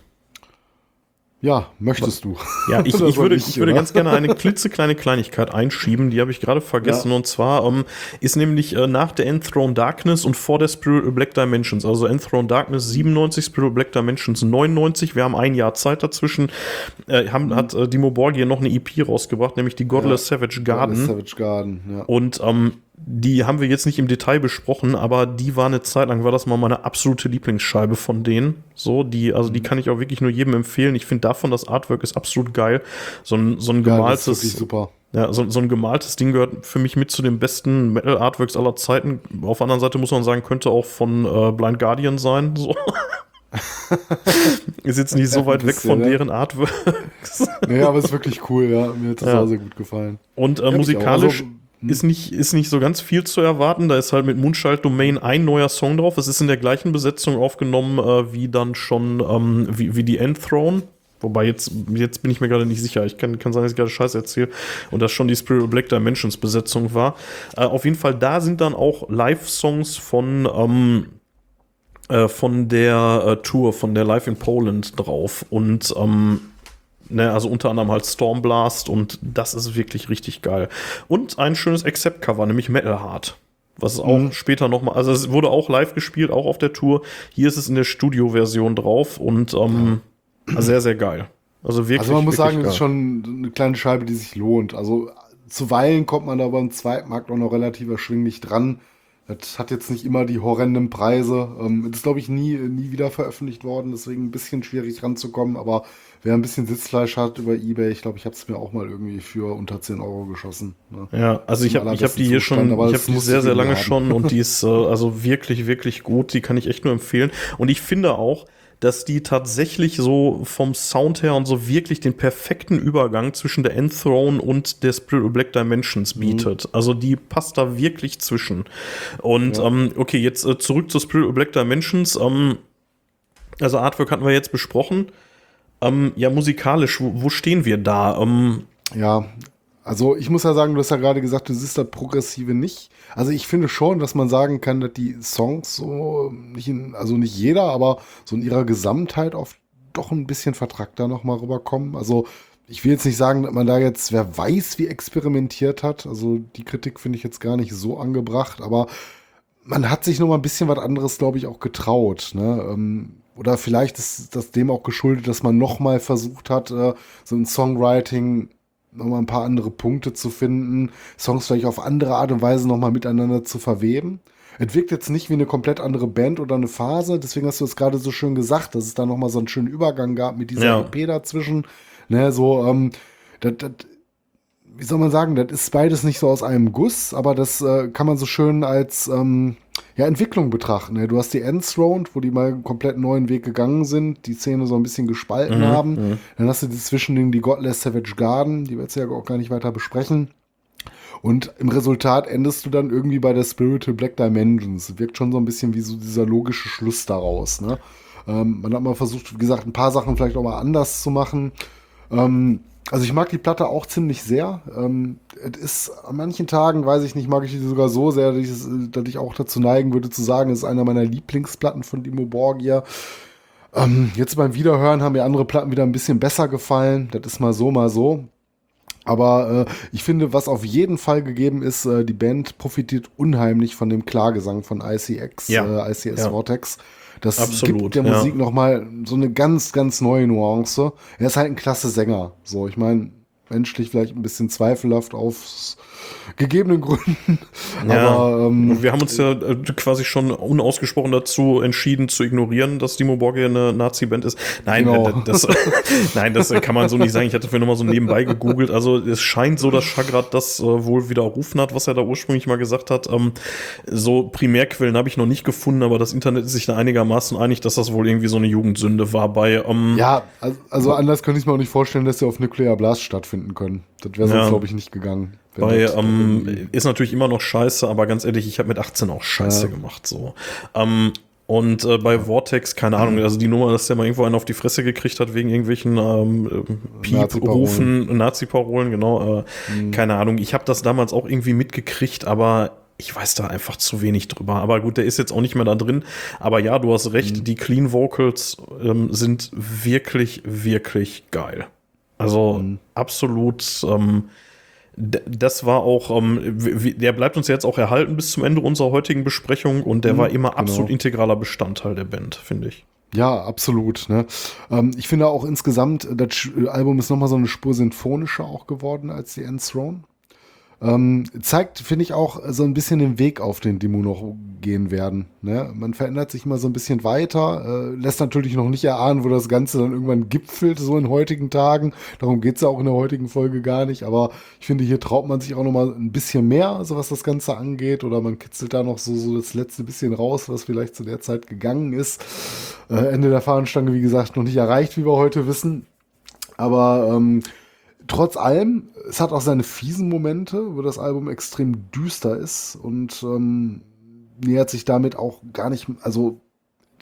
Ja, möchtest du? Ja, ich, ich würde, ich, ich würde ganz gerne eine klitzekleine Kleinigkeit einschieben, die habe ich gerade vergessen. Ja. Und zwar ähm, ist nämlich äh, nach der Enthroned Darkness und vor der Spirit Black Dimensions, also Enthroned Darkness 97, Spirit Black Dimensions 99, wir haben ein Jahr Zeit dazwischen, äh, haben, hat äh, Dimo Borgir noch eine EP rausgebracht, nämlich die Godless Savage Garden. Savage Garden, ja. Und ähm, die haben wir jetzt nicht im Detail besprochen, aber die war eine Zeit lang, war das mal meine absolute Lieblingsscheibe von denen. So, die, also Mhm. die kann ich auch wirklich nur jedem empfehlen. Ich finde davon das Artwork ist absolut geil. So ein, so ein Ja, das ist wirklich gemaltes, super. ja, so, so ein gemaltes Ding gehört für mich mit zu den besten Metal-Artworks aller Zeiten. Auf der anderen Seite muss man sagen, könnte auch von äh, Blind Guardian sein. So. ist jetzt nicht so Ja, weit weg von ne? deren Artworks. Nee, aber ist wirklich cool, ja. Mir hat das Ja. sehr gut gefallen. Und äh, Ja, musikalisch Also, ist, nicht, ist nicht so ganz viel zu erwarten. Da ist halt mit Moonchild Domain ein neuer Song drauf. Es ist in der gleichen Besetzung aufgenommen äh, wie dann schon ähm, wie, wie die Endthrone. Wobei jetzt, jetzt bin ich mir gerade nicht sicher. Ich kann, kann sein, dass ich gerade Scheiß erzähle und das schon die Spirit of Black Dimensions Besetzung war. Äh, auf jeden Fall, da sind dann auch Live-Songs von, ähm, äh, von der äh, Tour, von der Live in Poland drauf. Und ähm, Ne, also unter anderem halt Stormblast und das ist wirklich richtig geil. Und ein schönes Accept-Cover, nämlich Metal Heart. Was auch Mhm. später nochmal, also es wurde auch live gespielt, auch auf der Tour. Hier ist es in der Studio-Version drauf und ähm, sehr, sehr geil. Also wirklich. Also man muss sagen, das ist geil. schon eine kleine Scheibe, die sich lohnt. Also zuweilen kommt man da beim Zweitmarkt auch noch relativ erschwinglich dran. Das hat jetzt nicht immer die horrenden Preise. Ähm, das ist, glaube ich, nie, nie wieder veröffentlicht worden, deswegen ein bisschen schwierig ranzukommen. Aber wer ein bisschen Sitzfleisch hat über Ebay, ich glaube, ich habe es mir auch mal irgendwie für unter 10 Euro geschossen. Ne? Ja, also ich habe ich hab die hier schon, ich habe die sehr, sehr lange haben. schon und die ist äh, also wirklich, wirklich gut. Die kann ich echt nur empfehlen. Und ich finde auch, dass die tatsächlich so vom Sound her und so wirklich den perfekten Übergang zwischen der Endthrone und der Spirit of Black Dimensions mhm. bietet. Mhm. Also die passt da wirklich zwischen. Und ja. ähm, okay, jetzt äh, zurück zu Spirit of Black Dimensions. Ähm, also Artwork hatten wir jetzt besprochen. Ähm, ja, musikalisch, wo, wo stehen wir da? Ähm, ja, also ich muss ja sagen, du hast ja gerade gesagt, du siehst da Progressive nicht. Also ich finde schon, dass man sagen kann, dass die Songs so nicht in, also nicht jeder, aber so in ihrer Gesamtheit oft doch ein bisschen vertrackter nochmal rüberkommen. Also ich will jetzt nicht sagen, dass man da jetzt, wer weiß, wie experimentiert hat. Also die Kritik finde ich jetzt gar nicht so angebracht, aber man hat sich noch mal ein bisschen was anderes, glaube ich, auch getraut. Ne? Ähm, oder vielleicht ist das dem auch geschuldet, dass man noch mal versucht hat, äh, so ein Songwriting nochmal ein paar andere Punkte zu finden, Songs vielleicht auf andere Art und Weise nochmal miteinander zu verweben. Es wirkt jetzt nicht wie eine komplett andere Band oder eine Phase, deswegen hast du es gerade so schön gesagt, dass es da nochmal so einen schönen Übergang gab mit dieser ja. EP dazwischen. Ne, so, ähm, das, das wie soll man sagen, das ist beides nicht so aus einem Guss, aber das äh, kann man so schön als ähm, ja, Entwicklung betrachten. Ne? Du hast die Endthrone, wo die mal einen komplett neuen Weg gegangen sind, die Szene so ein bisschen gespalten mhm, haben. Mhm. Dann hast du die Zwischending, die Godless Savage Garden, die wir jetzt ja auch gar nicht weiter besprechen. Und im Resultat endest du dann irgendwie bei der Spiritual Black Dimensions. Wirkt schon so ein bisschen wie so dieser logische Schluss daraus. Ne? Ähm, man hat mal versucht, wie gesagt, ein paar Sachen vielleicht auch mal anders zu machen. Ähm, also ich mag die Platte auch ziemlich sehr. Ähm, es ist an manchen Tagen, weiß ich nicht, mag ich die sogar so sehr, dass ich, dass ich auch dazu neigen würde zu sagen, es ist einer meiner Lieblingsplatten von Dimo Borgia. Ähm, jetzt beim Wiederhören haben mir andere Platten wieder ein bisschen besser gefallen. Das ist mal so, mal so. Aber äh, ich finde, was auf jeden Fall gegeben ist, äh, die Band profitiert unheimlich von dem Klagesang von ICX, ja. äh, ICS ja. Vortex. Das Absolut, gibt der ja. Musik nochmal so eine ganz, ganz neue Nuance. Er ist halt ein klasse Sänger. So, ich meine, menschlich vielleicht ein bisschen zweifelhaft aufs gegebenen Gründen. Ja, Aber ähm, wir haben uns ja äh, quasi schon unausgesprochen dazu entschieden zu ignorieren, dass Dimo Borgia eine Nazi-Band ist. Nein, genau. Äh, das, nein, das kann man so nicht sagen. Ich hatte für nochmal so nebenbei gegoogelt. Also es scheint so, dass Chagrat das äh, wohl widerrufen hat, was er da ursprünglich mal gesagt hat. Ähm, so Primärquellen habe ich noch nicht gefunden, aber das Internet ist sich da einigermaßen einig, dass das wohl irgendwie so eine Jugendsünde war bei. Ähm, ja, also, also anders könnte ich mir auch nicht vorstellen, dass sie auf Nuclear Blast stattfinden können. Das wäre sonst, ja. glaube ich, nicht gegangen. Bei, ähm, ist natürlich immer noch scheiße, aber ganz ehrlich, ich habe mit 18 auch scheiße ja. gemacht. So. Ähm, und äh, bei Vortex, keine Ahnung, also die Nummer, dass der mal irgendwo einen auf die Fresse gekriegt hat wegen irgendwelchen ähm, Piep-Rufen, Nazi-Parolen, genau. Äh, mhm. Keine Ahnung. Ich habe das damals auch irgendwie mitgekriegt, aber ich weiß da einfach zu wenig drüber. Aber gut, der ist jetzt auch nicht mehr da drin. Aber ja, du hast recht, mhm. die Clean Vocals ähm, sind wirklich, wirklich geil. Also mhm. absolut. Ähm, das war auch, ähm, der bleibt uns jetzt auch erhalten bis zum Ende unserer heutigen Besprechung und der mhm, war immer genau. absolut integraler Bestandteil der Band, finde ich. Ja, absolut. Ne? Ähm, ich finde auch insgesamt, das Album ist nochmal so eine Spur sinfonischer auch geworden als die Enthroned. Ähm, zeigt, finde ich, auch so ein bisschen den Weg auf, den Demo noch gehen werden. Ne? Man verändert sich immer so ein bisschen weiter, äh, lässt natürlich noch nicht erahnen, wo das Ganze dann irgendwann gipfelt, so in heutigen Tagen. Darum geht's ja auch in der heutigen Folge gar nicht. Aber ich finde, hier traut man sich auch noch mal ein bisschen mehr, also was das Ganze angeht. Oder man kitzelt da noch so, so das letzte bisschen raus, was vielleicht zu der Zeit gegangen ist. Äh, Ende der Fahnenstange, wie gesagt, noch nicht erreicht, wie wir heute wissen. Aber ähm, trotz allem, es hat auch seine fiesen Momente, wo das Album extrem düster ist und ähm, nähert sich damit auch gar nicht, also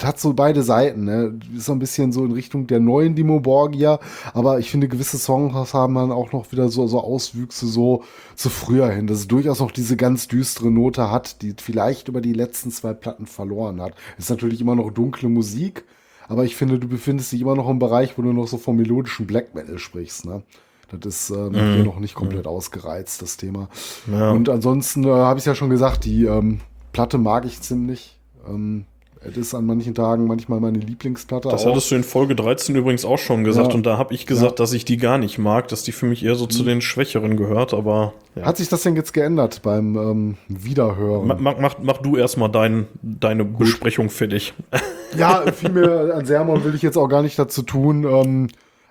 hat so beide Seiten, ne? Ist so ein bisschen so in Richtung der neuen Dimo Borgia, aber ich finde, gewisse Songs haben dann auch noch wieder so, so Auswüchse so zu früher hin, dass es durchaus noch diese ganz düstere Note hat, die vielleicht über die letzten zwei Platten verloren hat. Ist natürlich immer noch dunkle Musik, aber ich finde, du befindest dich immer noch im Bereich, wo du noch so vom melodischen Black Metal sprichst, ne? Das ist ähm, mhm. noch nicht komplett mhm. ausgereizt, das Thema. Ja. Und ansonsten äh, habe ich ja schon gesagt, die ähm, Platte mag ich ziemlich. Ähm, Es ist an manchen Tagen manchmal meine Lieblingsplatte. Das auch. hattest du in Folge 13 übrigens auch schon gesagt Ja. und da habe ich gesagt, Ja. dass ich die gar nicht mag, dass die für mich eher so zu den Schwächeren gehört, aber ja. Hat sich das denn jetzt geändert beim ähm, Wiederhören? Ma- Mach, mach, mach du erstmal dein, deine Besprechung fertig. Ja, viel mehr an Sermon will ich jetzt auch gar nicht dazu tun. Ähm,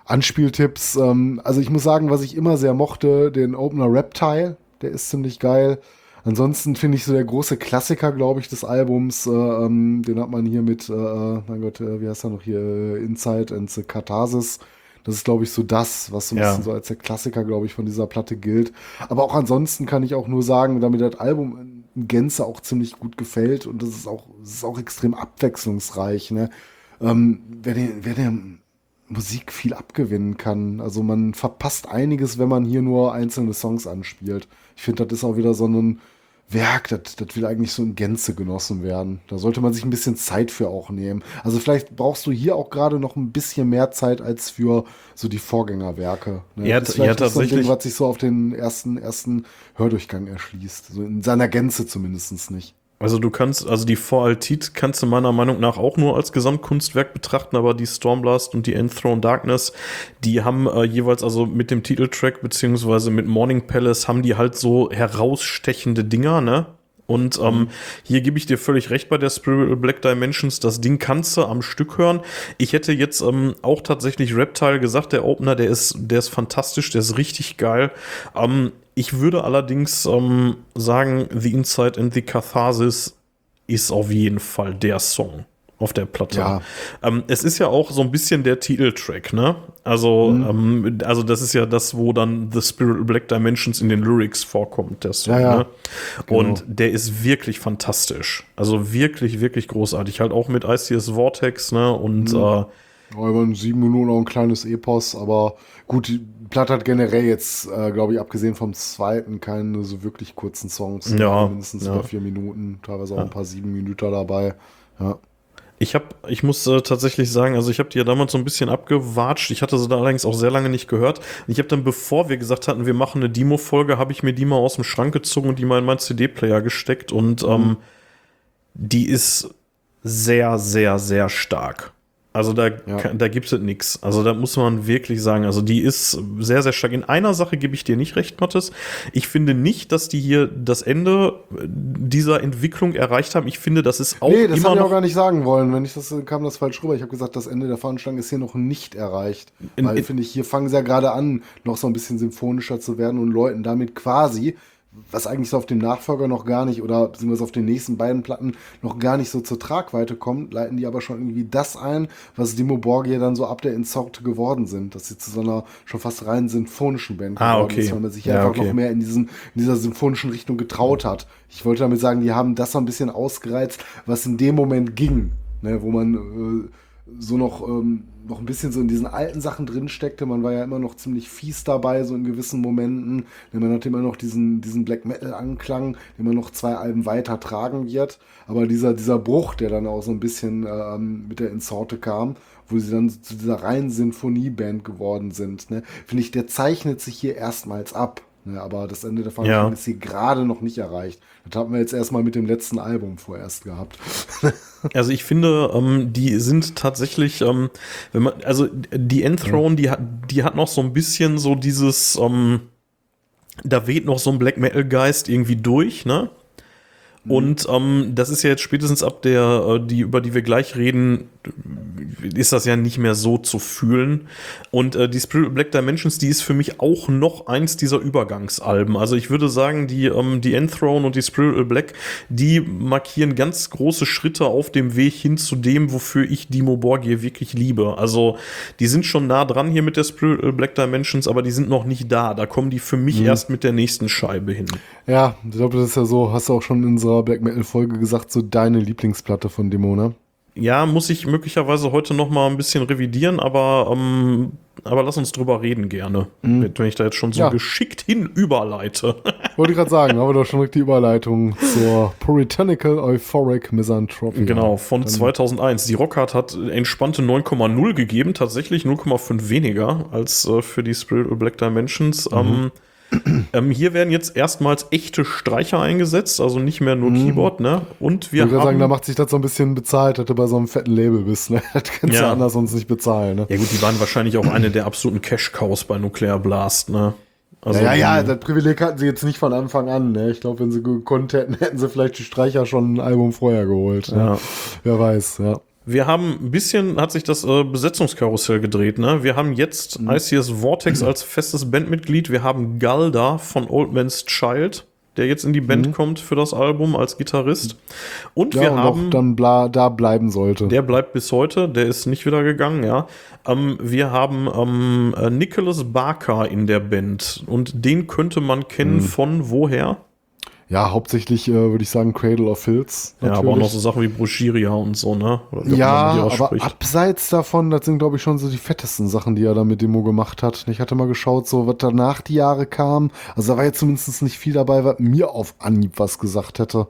Anspieltipps. Ähm, also ich muss sagen, was ich immer sehr mochte, den Opener Reptile, der ist ziemlich geil. Ansonsten finde ich so der große Klassiker, glaube ich, des Albums, äh, ähm, den hat man hier mit, äh, äh, mein Gott, äh, wie heißt er noch hier, Inside and the Catharsis. Das ist, glaube ich, so das, was so ein Ja. bisschen so als der Klassiker, glaube ich, von dieser Platte gilt. Aber auch ansonsten kann ich auch nur sagen, damit das Album in Gänze auch ziemlich gut gefällt und das ist auch, das ist auch extrem abwechslungsreich. Ne? Ähm, wer, der, wer der Musik viel abgewinnen kann. Also man verpasst einiges, wenn man hier nur einzelne Songs anspielt. Ich finde, das ist auch wieder so ein Werk, das, das will eigentlich so in Gänze genossen werden. Da sollte man sich ein bisschen Zeit für auch nehmen. Also vielleicht brauchst du hier auch gerade noch ein bisschen mehr Zeit als für so die Vorgängerwerke. Ne? Ja, Das ist ja, nicht so ein. Ding, was sich so auf den ersten, ersten Hördurchgang erschließt. So in seiner Gänze zumindest nicht. Also du kannst, also die Voraltit kannst du meiner Meinung nach auch nur als Gesamtkunstwerk betrachten, aber die Stormblast und die Enthroned Darkness, die haben äh, jeweils also mit dem Titeltrack beziehungsweise mit Morning Palace haben die halt so herausstechende Dinger, ne? Und ähm, hier gebe ich dir völlig recht bei der Spiritual Black Dimensions. Das Ding kannst du am Stück hören. Ich hätte jetzt ähm, auch tatsächlich Reptile gesagt, der Opener, der ist, der ist fantastisch, der ist richtig geil. Ähm, ich würde allerdings ähm, sagen, The Inside and the Catharsis ist auf jeden Fall der Song auf der Platte. Ja. Ähm, es ist ja auch so ein bisschen der Titeltrack, ne? Also, Mhm. ähm, also das ist ja das, wo dann The Spiritual Black Dimensions in den Lyrics vorkommt, der Song. Ja, ja. Ne? Genau. Und der ist wirklich fantastisch. Also wirklich, wirklich großartig. Halt auch mit ICS Vortex, ne? Und Mhm. äh, Ja, über sieben Minuten auch ein kleines Epos, aber gut, die Platte hat generell jetzt, äh, glaube ich, abgesehen vom zweiten, keine so wirklich kurzen Songs. Ja, Mindestens ja. über vier Minuten, teilweise auch ein paar sieben Minuten dabei. Ja. Ich habe, ich muss äh, tatsächlich sagen, also ich habe die ja damals so ein bisschen abgewatscht. Ich hatte sie da allerdings auch sehr lange nicht gehört. Ich habe dann, bevor wir gesagt hatten, wir machen eine Demo-Folge, habe ich mir die mal aus dem Schrank gezogen und die mal in meinen CD-Player gesteckt. Und ähm, die ist sehr, sehr, sehr stark. Also da, Ja. da gibt es nichts. Also da muss man wirklich sagen, also die ist sehr, sehr stark. In einer Sache gebe ich dir nicht recht, Mattes. Ich finde nicht, dass die hier das Ende dieser Entwicklung erreicht haben. Ich finde, das ist auch nee, das habe ich auch noch gar nicht sagen wollen. Wenn ich das kam das falsch rüber. Ich habe gesagt, das Ende der Fahnenstange ist hier noch nicht erreicht. Weil in- finde ich, hier fangen sie ja gerade an, noch so ein bisschen symphonischer zu werden und Leuten damit quasi, was eigentlich so auf dem Nachfolger noch gar nicht oder beziehungsweise auf den nächsten beiden Platten noch gar nicht so zur Tragweite kommt, leiten die aber schon irgendwie das ein, was Dimo Borgia dann so ab der Insorte geworden sind, dass sie zu so einer schon fast rein sinfonischen Band Ah, geworden okay. ist, weil man sich Ja, einfach okay. noch mehr in, diesen, in dieser symphonischen Richtung getraut hat. Ich wollte damit sagen, die haben das so ein bisschen ausgereizt, was in dem Moment ging, ne, wo man äh, so noch, ähm, noch ein bisschen so in diesen alten Sachen drin steckte. Man war ja immer noch ziemlich fies dabei, so in gewissen Momenten. Denn man hatte immer noch diesen, diesen Black Metal-Anklang, den man noch zwei Alben weiter tragen wird. Aber dieser, dieser Bruch, der dann auch so ein bisschen ähm, mit der Insorte kam, wo sie dann zu dieser reinen Sinfonieband geworden sind, ne, finde ich, der zeichnet sich hier erstmals ab. Ne, aber das Ende der Veranstaltung Ja. ist hier gerade noch nicht erreicht. Das hatten wir jetzt erstmal mit dem letzten Album vorerst gehabt. Also ich finde, ähm, die sind tatsächlich, ähm, wenn man, also die Enthroned, die hat, die hat noch so ein bisschen so dieses, ähm, da weht noch so ein Black Metal Geist irgendwie durch, ne? Und ähm, das ist ja jetzt spätestens ab der, äh, die, über die wir gleich reden, ist das ja nicht mehr so zu fühlen. Und äh, die Spirit Black Dimensions, die ist für mich auch noch eins dieser Übergangsalben. Also ich würde sagen, die, ähm, die Enthroned und die Spirit Black, die markieren ganz große Schritte auf dem Weg hin zu dem, wofür ich Dimo Borgir wirklich liebe. Also die sind schon nah dran hier mit der Spirit Black Dimensions, aber die sind noch nicht da. Da kommen die für mich erst mit der nächsten Scheibe hin. Ja, ich glaube, das ist ja so, hast du auch schon in unserer Black Metal-Folge gesagt, so deine Lieblingsplatte von Demo, ne? Ja, muss ich möglicherweise heute noch mal ein bisschen revidieren, aber, ähm, aber lass uns drüber reden gerne, wenn ich da jetzt schon so Ja. geschickt hin überleite. Wollte ich gerade sagen, haben wir doch schon direkt die Überleitung zur Puritanical Euphoric Misanthropy. genau, von Dann- 2001. Die Rockhard hat entspannte 9,0 gegeben, tatsächlich 0,5 weniger als äh, für die Spiritual Black Dimensions. Ähm, ähm, hier werden jetzt erstmals echte Streicher eingesetzt, also nicht mehr nur Keyboard, ne? Und wir Ich würde sagen, da macht sich das so ein bisschen bezahlt, dass du bei so einem fetten Label bist. Ne? Das kannst du Ja. anders sonst nicht bezahlen. Ne? ja gut, die waren wahrscheinlich auch eine der absoluten Cash-Cows bei Nuclear Blast, ne? Also ja, ja, ja, das Privileg hatten sie jetzt nicht von Anfang an. Ne? Ich glaube, wenn sie gekonnt hätten, hätten sie vielleicht die Streicher schon ein Album vorher geholt. Ne? Ja. Wer weiß, ja. Wir haben ein bisschen, hat sich das äh, Besetzungskarussell gedreht, ne? Wir haben jetzt Mhm. ICS Vortex als festes Bandmitglied. Wir haben Galda von Old Man's Child, der jetzt in die Band kommt für das Album als Gitarrist. Und Mhm. Ja, wir und haben. dann bla, da bleiben sollte. Der bleibt bis heute, der ist nicht wieder gegangen, ja. Ähm, wir haben ähm, äh, Nicholas Barker in der Band und den könnte man kennen Mhm. von woher? Ja, hauptsächlich äh, würde ich sagen Cradle of Filth. Ja, aber auch noch so Sachen wie Bruschiria und so, ne? Ja, aber abseits davon, das sind, glaube ich, schon so die fettesten Sachen, die er da mit Demo gemacht hat. Ich hatte mal geschaut, so was danach die Jahre kam. Also da war jetzt zumindest nicht viel dabei, was mir auf Anhieb was gesagt hätte.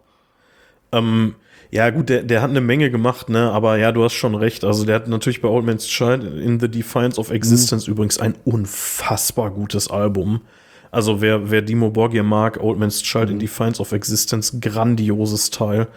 Ähm, ja, gut, der, der hat eine Menge gemacht, ne? Aber ja, du hast schon recht. Also, der hat natürlich bei Old Man's Child in The Defiance of Existence übrigens ein unfassbar gutes Album. Also, wer, wer Dimo Borgir mag, Old Man's Child in Defiance of Existence, grandioses Teil.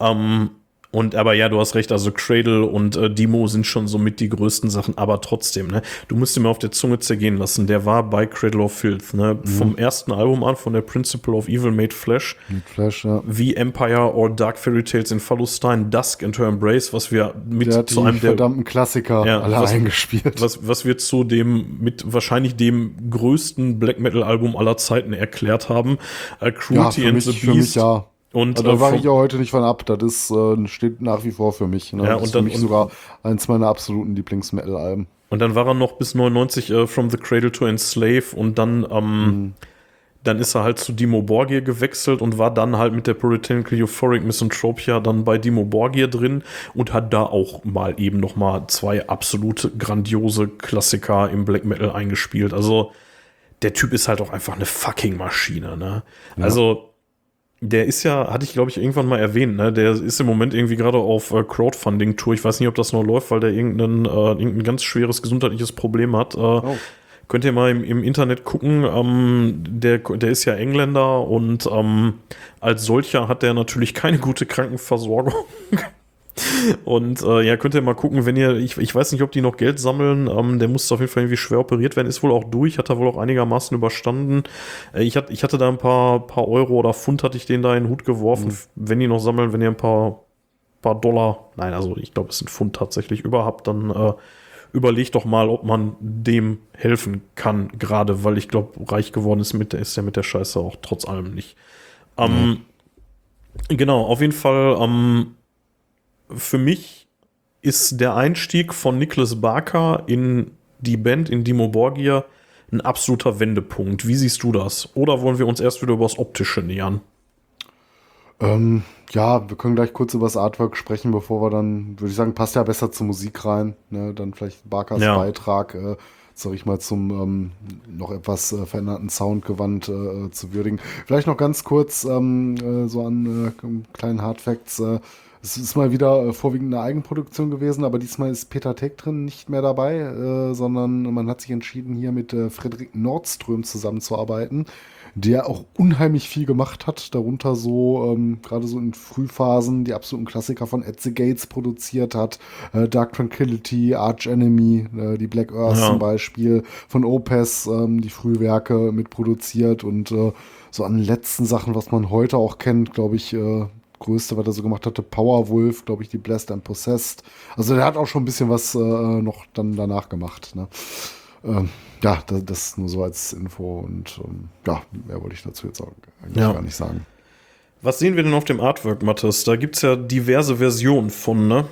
Ähm, und aber ja, du hast recht, also Cradle und äh, Demo sind schon so mit die größten Sachen, aber trotzdem, ne? Du musst dir mal auf der Zunge zergehen lassen. Der war bei Cradle of Filth, ne? Vom ersten Album an, von der Principle of Evil Made Flesh Mit Flash, ja. wie Empire or Dark Fairy Tales in Phallustine, Dusk and Her Embrace, was wir mit Der zu einem der, verdammten Klassiker Ja, alle was- eingespielt. was, was wir zu dem, mit wahrscheinlich dem größten Black Metal Album aller Zeiten erklärt haben. Ja, Cruelty für and mich, the für mich Beast. ja. Und, Also, da äh, war vom- ich ja heute nicht von ab. Das ist, äh, steht nach wie vor für mich. Ne? Ja, das und ist dann- für mich sogar eins meiner absoluten Lieblings-Metal-Alben. Und dann war er noch bis 99 äh, From the Cradle to Enslave und dann, ähm, dann ist er halt zu Dimo Borgir gewechselt und war dann halt mit der Puritanical Euphoric Misanthropia dann bei Dimo Borgir drin und hat da auch mal eben noch mal zwei absolute grandiose Klassiker im Black Metal eingespielt. Also der Typ ist halt auch einfach eine fucking Maschine, ne? Also der ist ja, hatte ich glaube ich irgendwann mal erwähnt, ne? Der ist im Moment irgendwie gerade auf äh, Crowdfunding-Tour. Ich weiß nicht, ob das noch läuft, weil der irgendein, äh, irgendein ganz schweres gesundheitliches Problem hat. Äh, Könnt ihr mal im, im Internet gucken. Ähm, der, der ist ja Engländer und ähm, als solcher hat der natürlich keine gute Krankenversorgung. Und äh, ja, könnt ihr mal gucken, wenn ihr, ich, ich weiß nicht, ob die noch Geld sammeln, ähm, der musste auf jeden Fall irgendwie schwer operiert werden, ist wohl auch durch, hat er wohl auch einigermaßen überstanden. Äh, ich, hat, ich hatte da ein paar, paar Euro oder Pfund, hatte ich den da in den Hut geworfen, wenn die noch sammeln, wenn ihr ein paar, paar Dollar, nein, also ich glaube, es sind Pfund tatsächlich überhaupt, dann äh, überlegt doch mal, ob man dem helfen kann, gerade weil ich glaube, reich geworden ist, mit, ist er mit der Scheiße auch trotz allem nicht. Ähm, Genau, auf jeden Fall, ähm, für mich ist der Einstieg von Nicholas Barker in die Band, in Dimo Borgia, ein absoluter Wendepunkt. Wie siehst du das? Oder wollen wir uns erst wieder über das Optische nähern? Ähm, ja, wir können gleich kurz über das Artwork sprechen, bevor wir dann, würde ich sagen, passt ja besser zur Musik rein. Ne? Dann vielleicht Barkers Ja. Beitrag, äh, sag ich mal, zum ähm, noch etwas äh, veränderten Soundgewand äh, zu würdigen. Vielleicht noch ganz kurz ähm, äh, so an äh, kleinen Hardfacts. Äh, es ist mal wieder äh, vorwiegend eine Eigenproduktion gewesen, aber diesmal ist Peter Teck drin nicht mehr dabei, äh, sondern man hat sich entschieden, hier mit äh, Frederik Nordström zusammenzuarbeiten, der auch unheimlich viel gemacht hat, darunter so, ähm, gerade so in Frühphasen, die absoluten Klassiker von At the Gates produziert hat, äh, Dark Tranquility, Arch Enemy, äh, die Black Earth Ja. zum Beispiel, von Opus, ähm, die Frühwerke mitproduziert und äh, so an den letzten Sachen, was man heute auch kennt, glaube ich, äh, größte, was er so gemacht hatte, Powerwolf, glaube ich, die Blessed and Possessed. Also der hat auch schon ein bisschen was äh, noch dann danach gemacht. Ne? Ähm, ja, das, das nur so als Info und ähm, ja, mehr wollte ich dazu jetzt auch eigentlich Ja. gar nicht sagen. Was sehen wir denn auf dem Artwork, Mathis? Da gibt es ja diverse Versionen von, ne?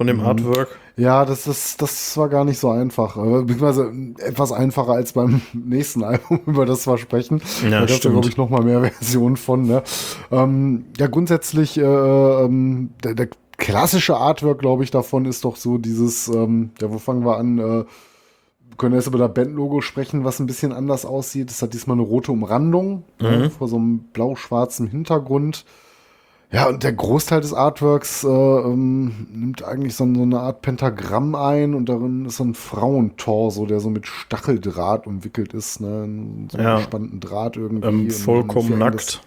Von dem Artwork. Ja, das, ist, das war gar nicht so einfach. äh, Beziehungsweise etwas einfacher als beim nächsten Album, über das wir sprechen. Ja, da stimmt. glaube ich, noch mal mehr Versionen von. Ne? Ähm, ja, grundsätzlich, äh, ähm, der, der klassische Artwork, glaube ich, davon ist doch so dieses, ähm, ja, wo fangen wir an? Äh, wir können jetzt über das Bandlogo sprechen, was ein bisschen anders aussieht. Es hat diesmal eine rote Umrandung Mhm. ja, vor so einem blau-schwarzen Hintergrund. Ja, und der Großteil des Artworks äh, ähm, nimmt eigentlich so, so, eine Art Pentagramm ein und darin ist so ein Frauentorso, der so mit Stacheldraht umwickelt ist, ne? So ja. einen spannenden Draht irgendwie. Ähm, vollkommen nackt.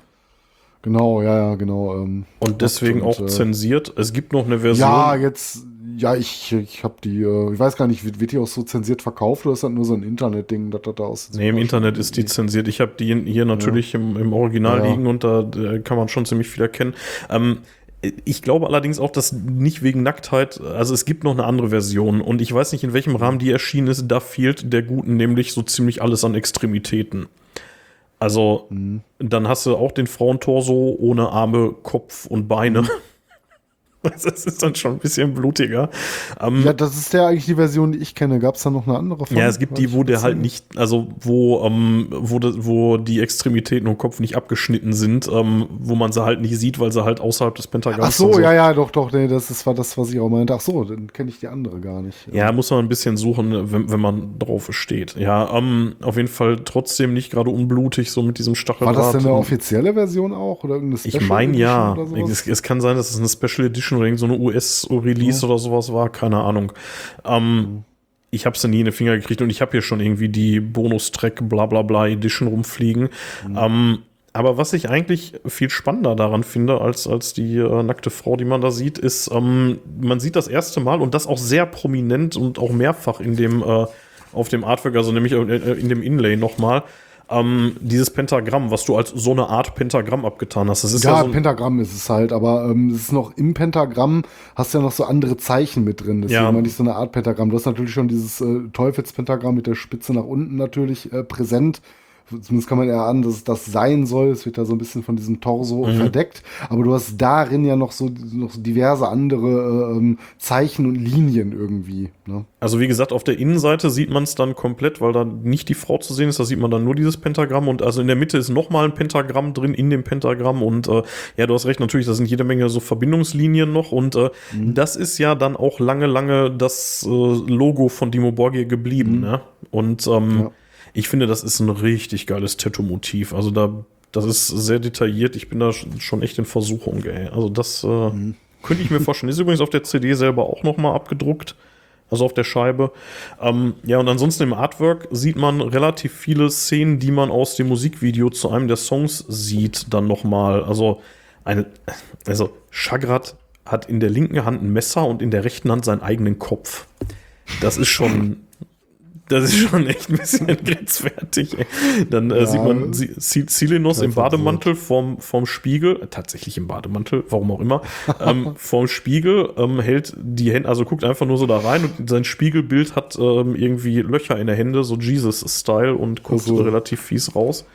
Genau, ja, ja, genau. Ähm, und deswegen und, auch äh, zensiert. Es gibt noch eine Version. Ja, jetzt, ja, ich, ich habe die, äh, ich weiß gar nicht, wird, wird, die auch so zensiert verkauft oder ist das nur so ein Internet-Ding, das da aussieht? Nee, im Internet ist die zensiert. Ich habe die hier natürlich ja. im, im, Original ja. liegen und da, da, kann man schon ziemlich viel erkennen. Ähm, ich glaube allerdings auch, dass nicht wegen Nacktheit, also es gibt noch eine andere Version und ich weiß nicht, in welchem Rahmen die erschienen ist, da fehlt der Guten nämlich so ziemlich alles an Extremitäten. Also, mhm. dann hast du auch den Frauentorso ohne Arme, Kopf und Beine. Das ist dann schon ein bisschen blutiger. Ähm, ja, das ist ja eigentlich die Version, die ich kenne. Gab es da noch eine andere von? Ja, es gibt die, wo der halt nicht, also wo, ähm, wo, de, wo die Extremitäten und Kopf nicht abgeschnitten sind, ähm, wo man sie halt nicht sieht, weil sie halt außerhalb des Pentagramms Ach so, so, ja, ja, doch, doch, nee, das ist, war das, was ich auch meinte. Ach so, dann kenne ich die andere gar nicht. Ja, muss man ein bisschen suchen, wenn, wenn man drauf steht. Ja, ähm, auf jeden Fall trotzdem nicht gerade unblutig, so mit diesem Stacheldraht. War das denn eine offizielle Version auch? Oder irgendeine Special Ich meine ja. Es, es kann sein, dass es eine Special Edition Edition oder irgend so eine US-Release ja. oder sowas war, keine Ahnung. Ähm, mhm. Ich habe es nie in den Finger gekriegt und ich habe hier schon irgendwie die Bonustrack bla bla bla Edition rumfliegen. Mhm. Ähm, aber was ich eigentlich viel spannender daran finde, als, als die äh, nackte Frau, die man da sieht, ist, ähm, man sieht das erste Mal und das auch sehr prominent und auch mehrfach in dem, äh, auf dem Artwork, also nämlich äh, in dem Inlay nochmal, ähm, dieses Pentagramm, was du als so eine Art Pentagramm abgetan hast. Das ist ja, ja so Pentagramm ist es halt, aber ähm, es ist noch im Pentagramm, hast du ja noch so andere Zeichen mit drin. Deswegen ja. meine ich so eine Art Pentagramm. Du hast natürlich schon dieses äh, Teufelspentagramm mit der Spitze nach unten natürlich äh, präsent zumindest kann man ja an, dass es das sein soll. Es wird da so ein bisschen von diesem Torso mhm. verdeckt. Aber du hast darin ja noch so noch diverse andere äh, ähm, Zeichen und Linien irgendwie. Ne? Also wie gesagt, auf der Innenseite sieht man es dann komplett, weil da nicht die Frau zu sehen ist. Da sieht man dann nur dieses Pentagramm und also in der Mitte ist nochmal ein Pentagramm drin in dem Pentagramm und äh, ja, du hast recht, natürlich, da sind jede Menge so Verbindungslinien noch und äh, mhm. das ist ja dann auch lange, lange das äh, Logo von Dimo Borgir geblieben. Mhm. Ne? Und ähm, ja ich finde, das ist ein richtig geiles Tattoo-Motiv. Also da, das ist sehr detailliert. Ich bin da schon echt in Versuchung, ey. Also das äh, mhm. könnte ich mir vorstellen. Ist übrigens auf der CD selber auch nochmal abgedruckt. Also auf der Scheibe. Ähm, ja, und ansonsten im Artwork sieht man relativ viele Szenen, die man aus dem Musikvideo zu einem der Songs sieht, dann nochmal. Also eine, also Shagrat hat in der linken Hand ein Messer und in der rechten Hand seinen eigenen Kopf. Das ist schon das ist schon echt ein bisschen grenzwertig. Ey. Dann äh, ja, sieht man Silenos im Bademantel vorm, vorm Spiegel, äh, tatsächlich im Bademantel, warum auch immer, ähm, vorm Spiegel, ähm, hält die Hände, also guckt einfach nur so da rein und sein Spiegelbild hat ähm, irgendwie Löcher in der Hände, so Jesus-Style und guckt also. relativ fies raus.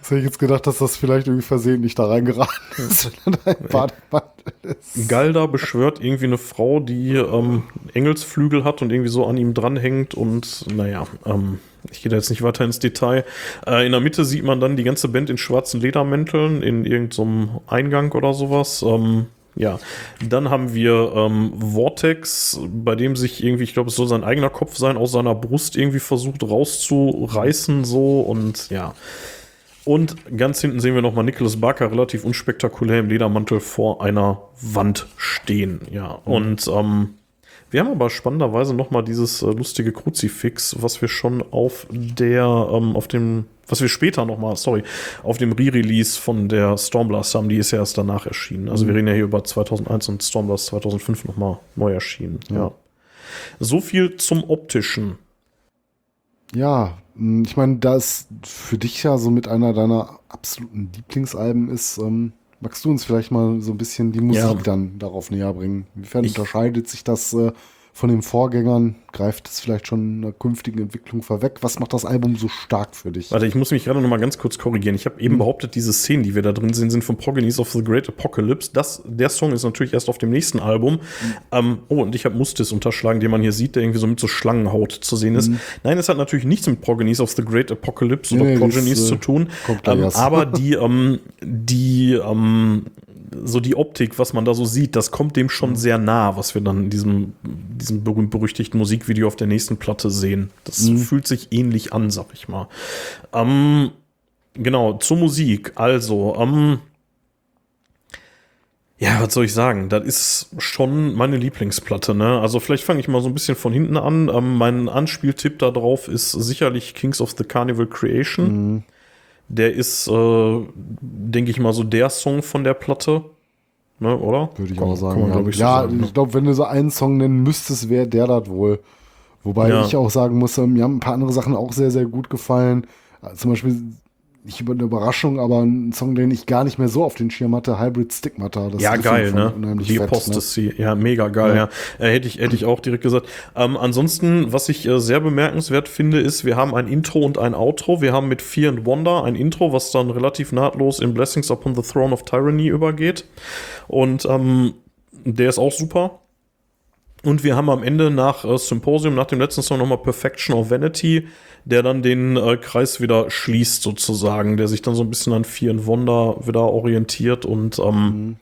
Das hätte ich jetzt gedacht, dass das vielleicht irgendwie versehentlich da reingeraten ist, wenn ein Bademantel ist. Galda beschwört irgendwie eine Frau, die ähm, Engelsflügel hat und irgendwie so an ihm dranhängt und naja, ähm, ich gehe da jetzt nicht weiter ins Detail. Äh, in der Mitte sieht man dann die ganze Band in schwarzen Ledermänteln in irgendeinem so Eingang oder sowas. Ähm, ja, dann haben wir ähm, Vortex, bei dem sich irgendwie, ich glaube, es soll sein eigener Kopf sein, aus seiner Brust irgendwie versucht rauszureißen, so und ja. Und ganz hinten sehen wir nochmal Nicholas Barker relativ unspektakulär im Ledermantel vor einer Wand stehen. Ja, mhm. und ähm, wir haben aber spannenderweise nochmal dieses äh, lustige Kruzifix, was wir schon auf der, ähm, auf dem, was wir später nochmal, sorry, auf dem Re-Release von der Stormblast haben, die ist ja erst danach erschienen. Also mhm. wir reden ja hier über 2001 und Stormblast 2005 nochmal neu erschienen. Ja. ja. So viel zum optischen. Ja, ich meine, da es für dich ja so mit einer deiner absoluten Lieblingsalben ist, ähm, magst du uns vielleicht mal so ein bisschen die Musik ja. dann darauf näher bringen? Inwiefern ich unterscheidet sich das äh, von den Vorgängern? Greift es vielleicht schon einer künftigen Entwicklung vorweg? Was macht das Album so stark für dich? Warte, ich muss mich gerade noch mal ganz kurz korrigieren. Ich habe eben mhm. behauptet, diese Szenen, die wir da drin sehen, sind von Progenies of the Great Apocalypse. Das, der Song ist natürlich erst auf dem nächsten Album. Mhm. Ähm, oh, und ich habe Mustis unterschlagen, den man hier sieht, der irgendwie so mit so Schlangenhaut zu sehen ist. Mhm. Nein, es hat natürlich nichts mit Progenies of the Great Apocalypse oder nee, Progenies ist, zu tun. Ähm, aber die, ähm, die, ähm, so die Optik, was man da so sieht, das kommt dem schon mhm. sehr nah, was wir dann in diesem, diesem berühmt-berüchtigten Musikvideo auf der nächsten Platte sehen. Das mhm. fühlt sich ähnlich an, sag ich mal. Ähm, genau, zur Musik. Also, ähm, Ja, was soll ich sagen? Das ist schon meine Lieblingsplatte, ne? Also vielleicht fange ich mal so ein bisschen von hinten an. Ähm, mein Anspieltipp da drauf ist sicherlich Kings of the Carnival Creation. Mhm. Der ist, äh, denke ich mal, so der Song von der Platte. Ne, oder? Würde ich kann, auch sagen. Ja, ich, so ja, sagen, ne? ich glaube, wenn du so einen Song nennen müsstest, wäre der das wohl. Wobei ja. ich auch sagen muss, mir haben ein paar andere Sachen auch sehr, sehr gut gefallen. Zum Beispiel nicht über eine Überraschung, aber ein Song, den ich gar nicht mehr so auf den Schirm hatte, Hybrid Stigmata. Das ja, geil, ne? Die fett, Apostasy, ne? ja, mega geil, ja. ja. Äh, hätte, ich, hätte ich auch direkt gesagt. Ähm, ansonsten, was ich äh, sehr bemerkenswert finde, ist, wir haben ein Intro und ein Outro. Wir haben mit Fear and Wonder ein Intro, was dann relativ nahtlos in Blessings Upon the Throne of Tyranny übergeht. Und ähm, der ist auch super. Und wir haben am Ende nach äh, Symposium, nach dem letzten Song nochmal Perfection of Vanity, der dann den äh, Kreis wieder schließt sozusagen, der sich dann so ein bisschen an Fear and Wonder wieder orientiert und ähm, mhm.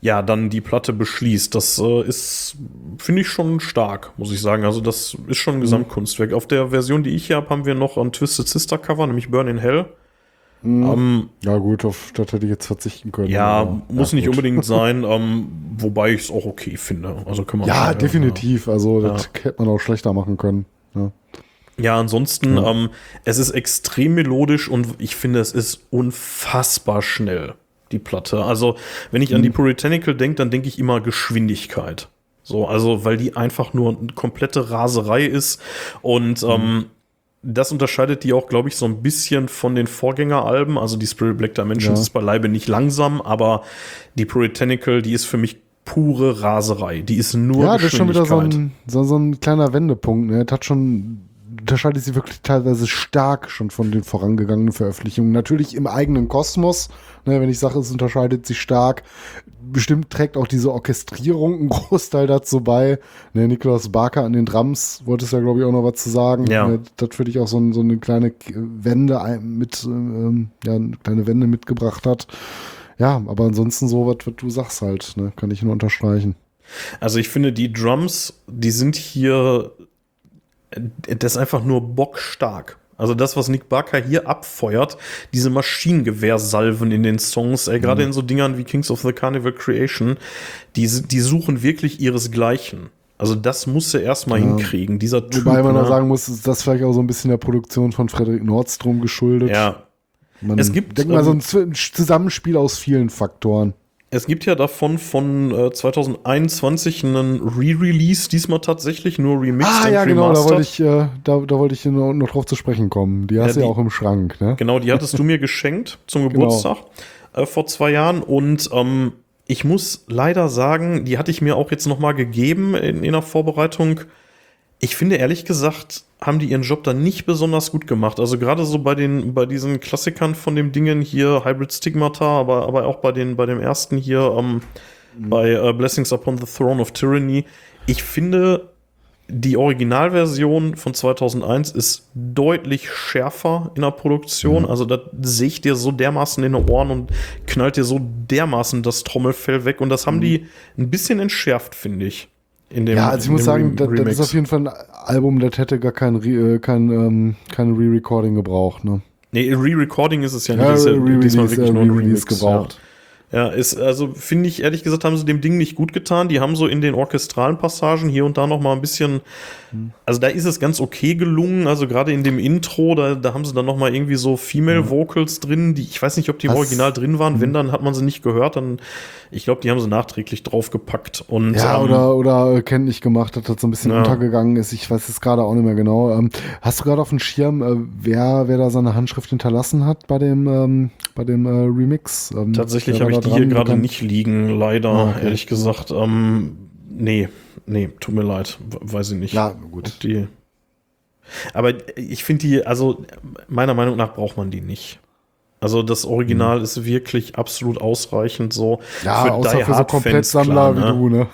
ja, dann die Platte beschließt. Das äh, ist, finde ich, schon stark, muss ich sagen. Also das ist schon ein mhm. Gesamtkunstwerk. Auf der Version, die ich hier habe, haben wir noch ein Twisted Sister Cover, nämlich Burn in Hell. Mhm. Ähm, ja, gut, auf das hätte ich jetzt verzichten können. Ja, muss ja, nicht gut. unbedingt sein, ähm, wobei ich es auch okay finde. Also kann man Ja, sagen, definitiv. Ja. Also, das ja. hätte man auch schlechter machen können. Ja. Ja, ansonsten, ja. Ähm, es ist extrem melodisch und ich finde, es ist unfassbar schnell, die Platte. Also, wenn ich mhm. an die mhm. Puritanical denke, dann denke ich immer Geschwindigkeit. So, also, weil die einfach nur eine komplette Raserei ist und mhm. Das unterscheidet die auch, glaube ich, so ein bisschen von den Vorgängeralben. Also die Spirit Black Dimensions ja. ist beileibe nicht langsam, aber die Puritanical, die ist für mich pure Raserei. Die ist nur Ja, das ist schon wieder so ein, so, so ein kleiner Wendepunkt. Ne? Das hat schon unterscheidet sie wirklich teilweise stark schon von den vorangegangenen Veröffentlichungen. Natürlich im eigenen Kosmos, ne, wenn ich sage, es unterscheidet sich stark. Bestimmt trägt auch diese Orchestrierung einen Großteil dazu bei. Ne, Nikolaus Barker an den Drums, wolltest ja, glaube ich, auch noch was zu sagen. Ja. Ne, das für dich auch so, so, eine kleine Wende mit, ähm, ja, eine kleine Wende mitgebracht hat. Ja, aber ansonsten so, was, was du sagst halt, ne, kann ich nur unterstreichen. Also ich finde, die Drums, die sind hier das ist einfach nur bockstark. Also das, was Nick Barker hier abfeuert, diese Maschinengewehrsalven in den Songs, äh, gerade mhm. in so Dingern wie Kings of the Carnival Creation, die, die suchen wirklich ihresgleichen. Also das muss er erstmal ja. hinkriegen, dieser Typ. Wobei man ne? sagen muss, ist das vielleicht auch so ein bisschen der Produktion von Frederik Nordstrom geschuldet. Ja. Man es gibt, denk mal, so ein ähm, Zusammenspiel aus vielen Faktoren. Es gibt ja davon von äh, 2021 einen Re-Release, diesmal tatsächlich nur remixed ah, ja, genau, da wollte ich, äh, da, da wollte ich noch, noch, drauf zu sprechen kommen. Die hast du ja, ja, auch im Schrank, ne? Genau, die hattest du mir geschenkt zum genau. Geburtstag genau. äh, vor zwei Jahren und ähm, ich muss leider sagen, die hatte ich mir auch jetzt noch mal gegeben in, in der Vorbereitung ich finde ehrlich gesagt, haben die ihren Job dann nicht besonders gut gemacht. Also gerade so bei den, bei diesen Klassikern von dem Dingen hier, Hybrid Stigmata, aber, aber auch bei den, bei dem ersten hier, ähm, mhm. bei uh, Blessings Upon the Throne of Tyranny. Ich finde, die Originalversion von 2001 ist deutlich schärfer in der Produktion. Mhm. Also da sehe ich dir so dermaßen in den Ohren und knallt dir so dermaßen das Trommelfell weg. Und das haben mhm. die ein bisschen entschärft, finde ich. In dem, ja, also ich muss sagen, das, das, ist auf jeden Fall ein Album, das hätte gar kein, Re, äh, kein, ähm, kein Re-Recording gebraucht, ne? Nee, Re-Recording ist es ja nicht. Ja, ist ja diesmal wirklich äh, nur ein Remix gebraucht. Ja. Ja, ist, also finde ich, ehrlich gesagt, haben sie dem Ding nicht gut getan. Die haben so in den orchestralen Passagen hier und da noch mal ein bisschen, also da ist es ganz okay gelungen. Also gerade in dem Intro, da, da haben sie dann noch mal irgendwie so Female Vocals drin, die, ich weiß nicht, ob die im Original drin waren. Wenn, dann hat man sie nicht gehört. Dann, ich glaube, die haben sie nachträglich draufgepackt. Und, ja, ähm, oder, oder kenntlich gemacht, dass das so ein bisschen ja. untergegangen ist. Ich weiß es gerade auch nicht mehr genau. Ähm, hast du gerade auf dem Schirm, äh, wer, wer da seine Handschrift hinterlassen hat bei dem, ähm, bei dem äh, Remix? Ähm, Tatsächlich habe ich die hier gerade nicht liegen, leider, ah, okay. ehrlich gesagt. Ähm, nee, nee, tut mir leid, weiß ich nicht. Ja, gut. Die, aber ich finde die, also meiner Meinung nach braucht man die nicht. Also das Original mhm. ist wirklich absolut ausreichend so ja, für außer Die für so Komplettsammler klar, ne? wie du, ne?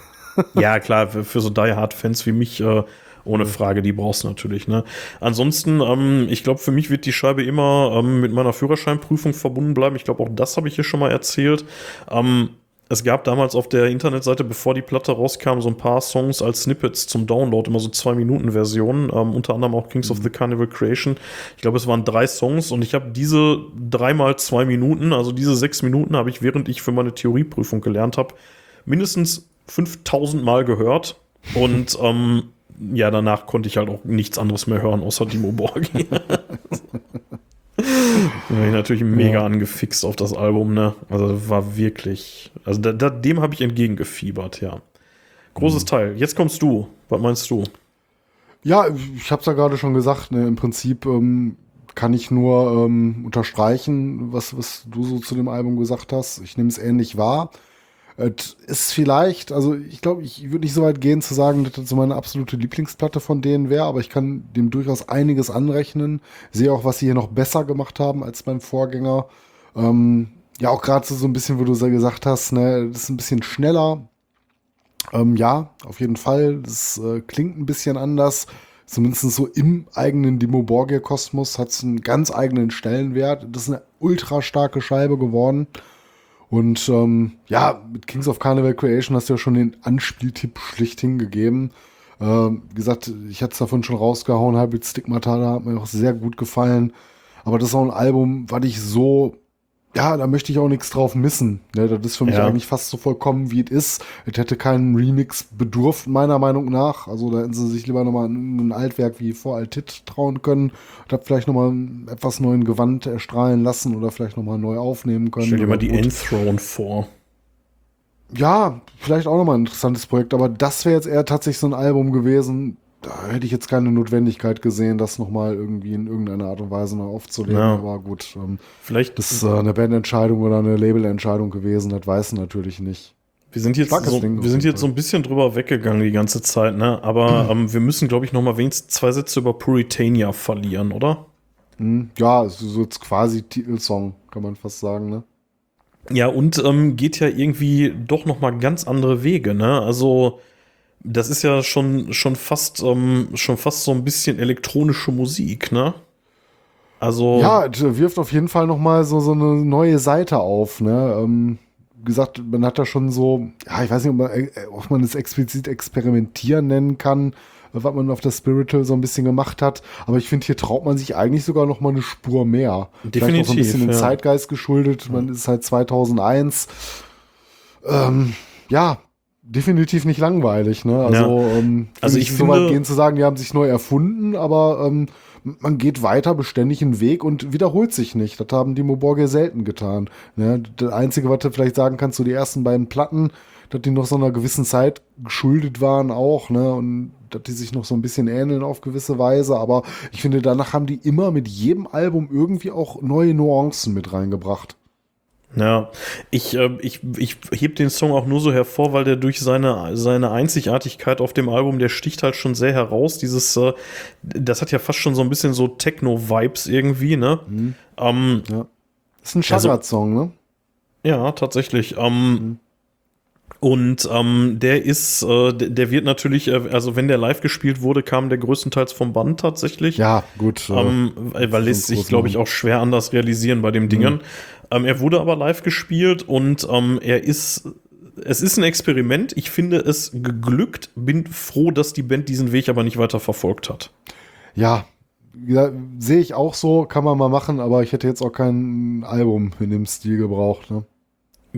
ja, klar, für, für so Die Hard Fans wie mich äh, ohne Frage, die brauchst du natürlich. Ne? Ansonsten, ähm, ich glaube, für mich wird die Scheibe immer ähm, mit meiner Führerscheinprüfung verbunden bleiben. Ich glaube, auch das habe ich hier schon mal erzählt. Ähm, es gab damals auf der Internetseite, bevor die Platte rauskam, so ein paar Songs als Snippets zum Download, immer so zwei Minuten Versionen, ähm, unter anderem auch Kings of the Carnival Creation. Ich glaube, es waren drei Songs und ich habe diese dreimal zwei Minuten, also diese sechs Minuten, habe ich während ich für meine Theorieprüfung gelernt habe, mindestens 5000 Mal gehört und ähm, ja, danach konnte ich halt auch nichts anderes mehr hören, außer Dimo Borgi. bin ich natürlich mega ja. angefixt auf das Album, ne? Also war wirklich, also da, da, dem habe ich entgegengefiebert, ja. Großes mhm. Teil. Jetzt kommst du. Was meinst du? Ja, ich habe es ja gerade schon gesagt. Ne? Im Prinzip ähm, kann ich nur ähm, unterstreichen, was, was du so zu dem Album gesagt hast. Ich nehme es ähnlich wahr. Es ist vielleicht, also ich glaube, ich würde nicht so weit gehen zu sagen, dass das so meine absolute Lieblingsplatte von denen wäre, aber ich kann dem durchaus einiges anrechnen. Sehe auch, was sie hier noch besser gemacht haben als beim Vorgänger. Ähm, ja, auch gerade so, so ein bisschen, wo du gesagt hast, ne, das ist ein bisschen schneller. Ähm, ja, auf jeden Fall. Das äh, klingt ein bisschen anders. Zumindest so im eigenen Dimo Borgia Kosmos hat es einen ganz eigenen Stellenwert. Das ist eine ultra starke Scheibe geworden. Und ähm, ja, mit Kings of Carnival Creation hast du ja schon den Anspieltipp schlicht hingegeben. Ähm, wie gesagt, ich hatte es davon schon rausgehauen, Hybrid Stigmata, da hat mir auch sehr gut gefallen. Aber das ist auch ein Album, was ich so ja, da möchte ich auch nichts drauf missen. Ne, das ist für mich ja. eigentlich fast so vollkommen, wie es ist. Es hätte keinen Remix bedurft, meiner Meinung nach. Also da hätten sie sich lieber nochmal ein Altwerk wie vor Altit trauen können. Da vielleicht nochmal etwas neuen Gewand erstrahlen lassen oder vielleicht nochmal neu aufnehmen können. Stell dir mal die Enthroned vor. Ja, vielleicht auch nochmal ein interessantes Projekt, aber das wäre jetzt eher tatsächlich so ein Album gewesen, da hätte ich jetzt keine Notwendigkeit gesehen, das nochmal irgendwie in irgendeiner Art und Weise noch aufzulegen. Ja. Aber gut, ähm, vielleicht das ist äh, eine Bandentscheidung oder eine Labelentscheidung gewesen, das weiß natürlich nicht. Wir sind jetzt, so, wir sind jetzt so ein bisschen drüber weggegangen die ganze Zeit, ne? Aber mhm. ähm, wir müssen, glaube ich, noch mal wenigstens zwei Sätze über Puritania verlieren, oder? Mhm. Ja, so jetzt quasi Titelsong, kann man fast sagen, ne? Ja, und ähm, geht ja irgendwie doch noch mal ganz andere Wege, ne? Also das ist ja schon, schon fast, ähm, schon fast so ein bisschen elektronische Musik, ne? Also. Ja, wirft auf jeden Fall nochmal so, so eine neue Seite auf, ne? Ähm, wie gesagt, man hat da schon so, ja, ich weiß nicht, ob man, äh, ob man es explizit experimentieren nennen kann, was man auf der Spiritual so ein bisschen gemacht hat. Aber ich finde, hier traut man sich eigentlich sogar noch mal eine Spur mehr. Definitiv. Vielleicht auch so ein bisschen ja. den Zeitgeist geschuldet. Man ist halt 2001. Ähm, ja, definitiv nicht langweilig. Ne? Also, ja. ähm, also ich so finde, weit gehen zu sagen, die haben sich neu erfunden, aber ähm, man geht weiter beständig einen Weg und wiederholt sich nicht. Das haben die Moborge selten getan. Ne? Das Einzige, was du vielleicht sagen kannst, so die ersten beiden Platten, dass die noch so einer gewissen Zeit geschuldet waren auch, ne? Und dass die sich noch so ein bisschen ähneln auf gewisse Weise. Aber ich finde, danach haben die immer mit jedem Album irgendwie auch neue Nuancen mit reingebracht. Ja, ich, äh, ich, ich heb den Song auch nur so hervor, weil der durch seine, seine Einzigartigkeit auf dem Album, der sticht halt schon sehr heraus. Dieses, äh, das hat ja fast schon so ein bisschen so Techno-Vibes irgendwie, ne? Mhm. Ähm, ja. Das ist ein Shazard-Song, ne? Ja, tatsächlich. Ähm, mhm. Und ähm, der ist, äh, der wird natürlich, äh, also wenn der live gespielt wurde, kam der größtenteils vom Band tatsächlich. Ja, gut. Ähm, äh, weil lässt sich, glaube ich, auch schwer anders realisieren bei dem mhm. Ähm, er wurde aber live gespielt und ähm, er ist es ist ein Experiment. Ich finde es geglückt. Bin froh, dass die Band diesen Weg aber nicht weiter verfolgt hat. Ja, ja sehe ich auch so. Kann man mal machen, aber ich hätte jetzt auch kein Album in dem Stil gebraucht. Ne?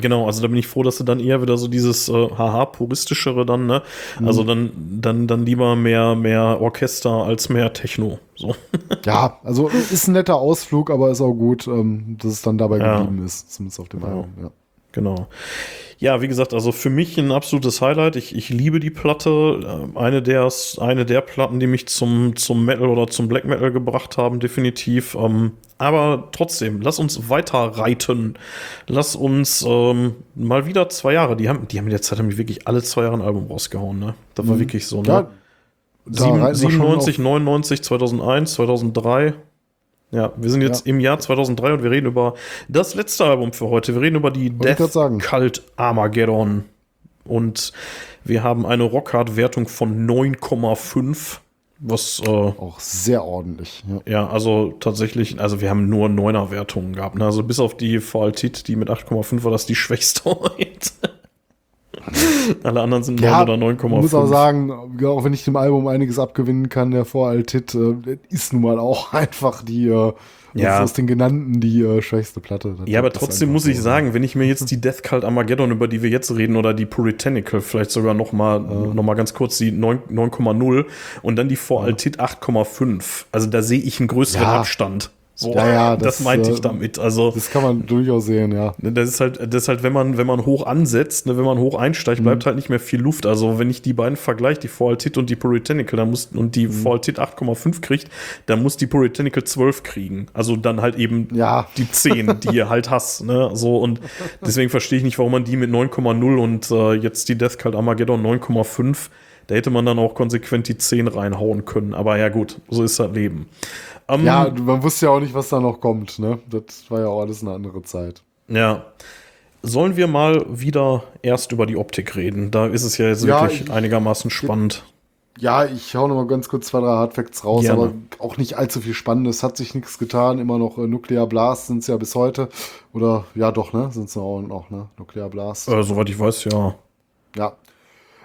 Genau, also da bin ich froh, dass du dann eher wieder so dieses äh, haha puristischere dann, ne? Mhm. Also dann dann dann lieber mehr mehr Orchester als mehr Techno, so. Ja, also ist ein netter Ausflug, aber ist auch gut, ähm, dass es dann dabei ja. geblieben ist, zumindest auf dem genau. Album, ja. Genau. Ja, wie gesagt, also für mich ein absolutes Highlight. Ich, ich liebe die Platte. Äh, eine der, eine der Platten, die mich zum, zum Metal oder zum Black Metal gebracht haben, definitiv. Ähm, aber trotzdem, lass uns weiter reiten. Lass uns ähm, mal wieder zwei Jahre. Die haben, die haben in der Zeit haben die wirklich alle zwei Jahre ein Album rausgehauen, ne? Das war mhm. wirklich so, ne? Ja, 7, 97, 99, 2001, 2003. Ja, wir sind jetzt ja. im Jahr 2003 und wir reden über das letzte Album für heute. Wir reden über die Wollte Death Cult Armageddon. Und wir haben eine Rockhard-Wertung von 9,5. Was äh, auch sehr ordentlich. Ja. ja. also tatsächlich, also wir haben nur 9er Wertungen gehabt. Ne? Also bis auf die Faltit, die mit 8,5 war das die schwächste heute. Alle anderen sind 9 Ja, oder 9,5. Ich muss auch sagen, auch wenn ich dem Album einiges abgewinnen kann, der Voraltit äh, ist nun mal auch einfach die, äh, Ja. aus den genannten die äh, schwächste Platte. Das Ja, aber trotzdem muss ich so. sagen, wenn ich mir jetzt die Death Cult Armageddon, über die wir jetzt reden, oder die Puritanical, vielleicht sogar noch mal, noch mal ganz kurz die 9 9,0 und dann die Voraltit 8,5. Also da sehe ich einen größeren Ja. Abstand. So, Ja, ja, das, das, meinte ich äh, damit. Also Das kann man durchaus sehen, ja. Ne, Das ist halt, das ist halt, wenn man, wenn man hoch ansetzt, ne, wenn man hoch einsteigt, Mhm. bleibt halt nicht mehr viel Luft. Also wenn ich die beiden vergleiche, die Faltit und die Puritanical, dann muss, und die Mhm. Faltit 8,5 kriegt, dann muss die Puritanical 12 kriegen. Also dann halt eben Ja. die 10, die ihr halt hast, ne, so und deswegen verstehe ich nicht, warum man die mit 9,0 und äh, jetzt die Death Cult Armageddon 9,5, da hätte man dann auch konsequent die 10 reinhauen können. Aber ja gut, so ist das Leben. Ähm, Ja, man wusste ja auch nicht, was da noch kommt, ne? Das war ja auch alles eine andere Zeit. Ja. Sollen wir mal wieder erst über die Optik reden? Da ist es ja jetzt Ja, wirklich ich- einigermaßen spannend. Ja, ich hau noch mal ganz kurz zwei, drei Hardfacts raus, Gerne. aber auch nicht allzu viel Spannendes. Hat sich nichts getan. Immer noch äh, Nuclear Blast sind es ja bis heute. Oder, ja doch, ne? Sind es auch noch, ne? Nuclear Blast. Äh, soweit ich weiß, ja. Ja.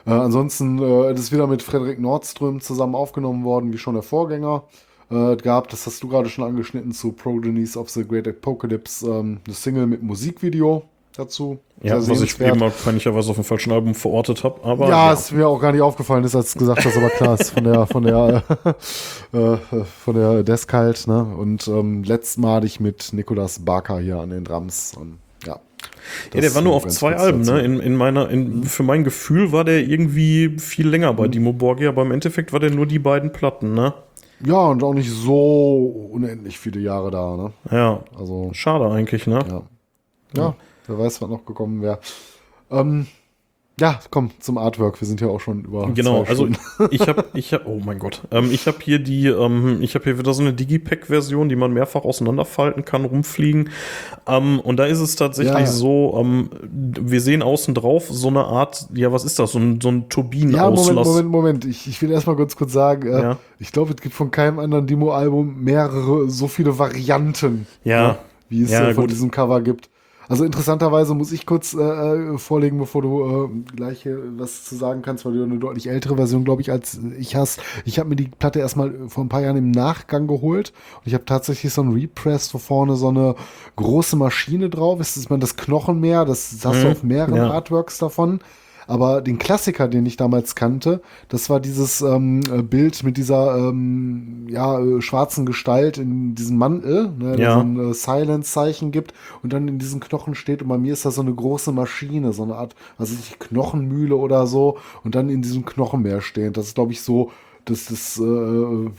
Äh, ansonsten äh, ist wieder mit Frederik Nordström zusammen aufgenommen worden, wie schon der Vorgänger. Äh, gab, das hast du gerade schon angeschnitten, zu Progenies of the Great Apocalypse, ähm, eine Single mit Musikvideo dazu. Ja, was ich eben auch peinlicherweise auf dem falschen Album verortet habe. Aber ja, ja, ist mir auch gar nicht aufgefallen ist, als du gesagt hast, aber klar, ist von der, von der, äh, von der Deskalt, ne? Und ähm, letztmalig mit Nicolas Barker hier an den Drums. Und, ja. ja, der war nur auf zwei Alben. Mhm. ne? In, in meiner, in, für mein Gefühl war der irgendwie viel länger bei Dimo Borgia, aber im Endeffekt war der nur die beiden Platten, ne? Ja, und auch nicht so unendlich viele Jahre da, ne? Ja. Also, Schade eigentlich, ne? ja. Ja, wer weiß, was noch gekommen wäre. Ähm, ja, komm, zum Artwork. Wir sind ja auch schon über. Genau, also ich habe, ich hab, oh mein Gott, ähm, ich habe hier die, ähm, ich habe hier wieder so eine Digipack-Version, die man mehrfach auseinanderfalten kann, rumfliegen. Ähm, und da ist es tatsächlich Ja. so, ähm, wir sehen außen drauf so eine Art, ja, was ist das, so ein, so ein Ja, Moment, Turbinenauslass. Moment, Moment. Ich, ich will erstmal ganz kurz sagen, äh, Ja. ich glaube, es gibt von keinem anderen Demo-Album mehrere, so viele Varianten, Ja. ne, wie es Ja, äh, von gut. diesem Cover gibt. Also interessanterweise muss ich kurz äh, äh, vorlegen, bevor du äh, gleich hier was zu sagen kannst, weil du eine deutlich ältere Version, glaube ich, als ich hast. Ich habe mir die Platte erstmal vor ein paar Jahren im Nachgang geholt und ich habe tatsächlich so ein Repress, wo vorne so eine große Maschine drauf ist. Das ist man das Knochenmeer, das hast du Mhm, auf mehreren ja. Artworks davon. Aber den Klassiker, den ich damals kannte, das war dieses ähm, äh, Bild mit dieser ähm, ja, äh, schwarzen Gestalt in diesem Mantel, ne, der Ja. so ein äh, Silence-Zeichen gibt und dann in diesen Knochen steht. Und bei mir ist das so eine große Maschine, so eine Art, also nicht Knochenmühle oder so, und dann in diesem Knochenmeer stehend. Das ist, glaube ich, so. Das ist, äh,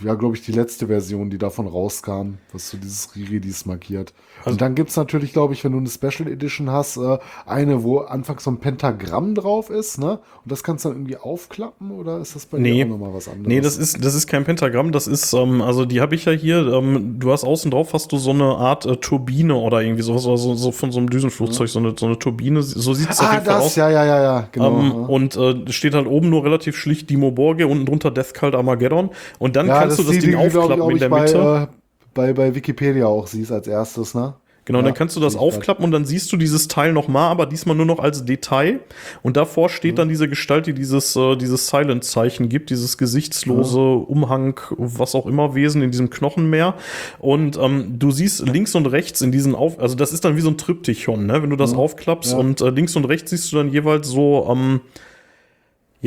ja, glaube ich, die letzte Version, die davon rauskam, was so dieses Re-Release markiert. Also- und dann gibt's natürlich, glaube ich, wenn du eine Special Edition hast, äh, eine, wo anfangs so ein Pentagramm drauf ist, ne? Und das kannst du dann irgendwie aufklappen oder ist das bei Nee. dir auch nochmal was anderes? Nee, das ist, das ist kein Pentagramm, das ist, ähm, also die habe ich ja hier, ähm, du hast außen drauf, hast du so eine Art äh, Turbine oder irgendwie sowas, oder so, von so einem Düsenflugzeug, so, eine, so eine Turbine, so sieht es auf Ah, jeden Fall das, aus. ja, ja, ja, ja, genau. Ähm, ja. und äh, steht halt oben nur relativ schlicht Dimo Borgia, unten drunter Death Cult Armageddon. Und dann ja, kannst du das Ding die, ich, aufklappen in der bei, Mitte. Äh, bei, bei Wikipedia auch siehst als erstes, ne? genau, ja, dann kannst du das aufklappen und dann siehst du dieses Teil nochmal, aber diesmal nur noch als Detail. Und davor steht Mhm. dann diese Gestalt, die dieses, äh, dieses Silent-Zeichen gibt, dieses gesichtslose Umhang, was auch immer Wesen in diesem Knochenmeer. Und ähm, du siehst links und rechts in diesen Auf, also das ist dann wie so ein Triptychon, ne? Wenn du das aufklappst Ja. und äh, links und rechts siehst du dann jeweils so, ähm,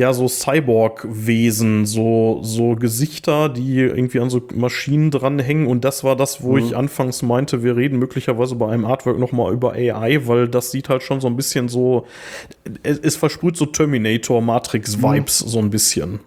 ja, so Cyborg-Wesen, so, so Gesichter, die irgendwie an so Maschinen dranhängen. Und das war das, wo ich anfangs meinte, wir reden möglicherweise bei einem Artwork nochmal über AI, weil das sieht halt schon so ein bisschen so, es, es versprüht so Terminator-Matrix-Vibes so ein bisschen.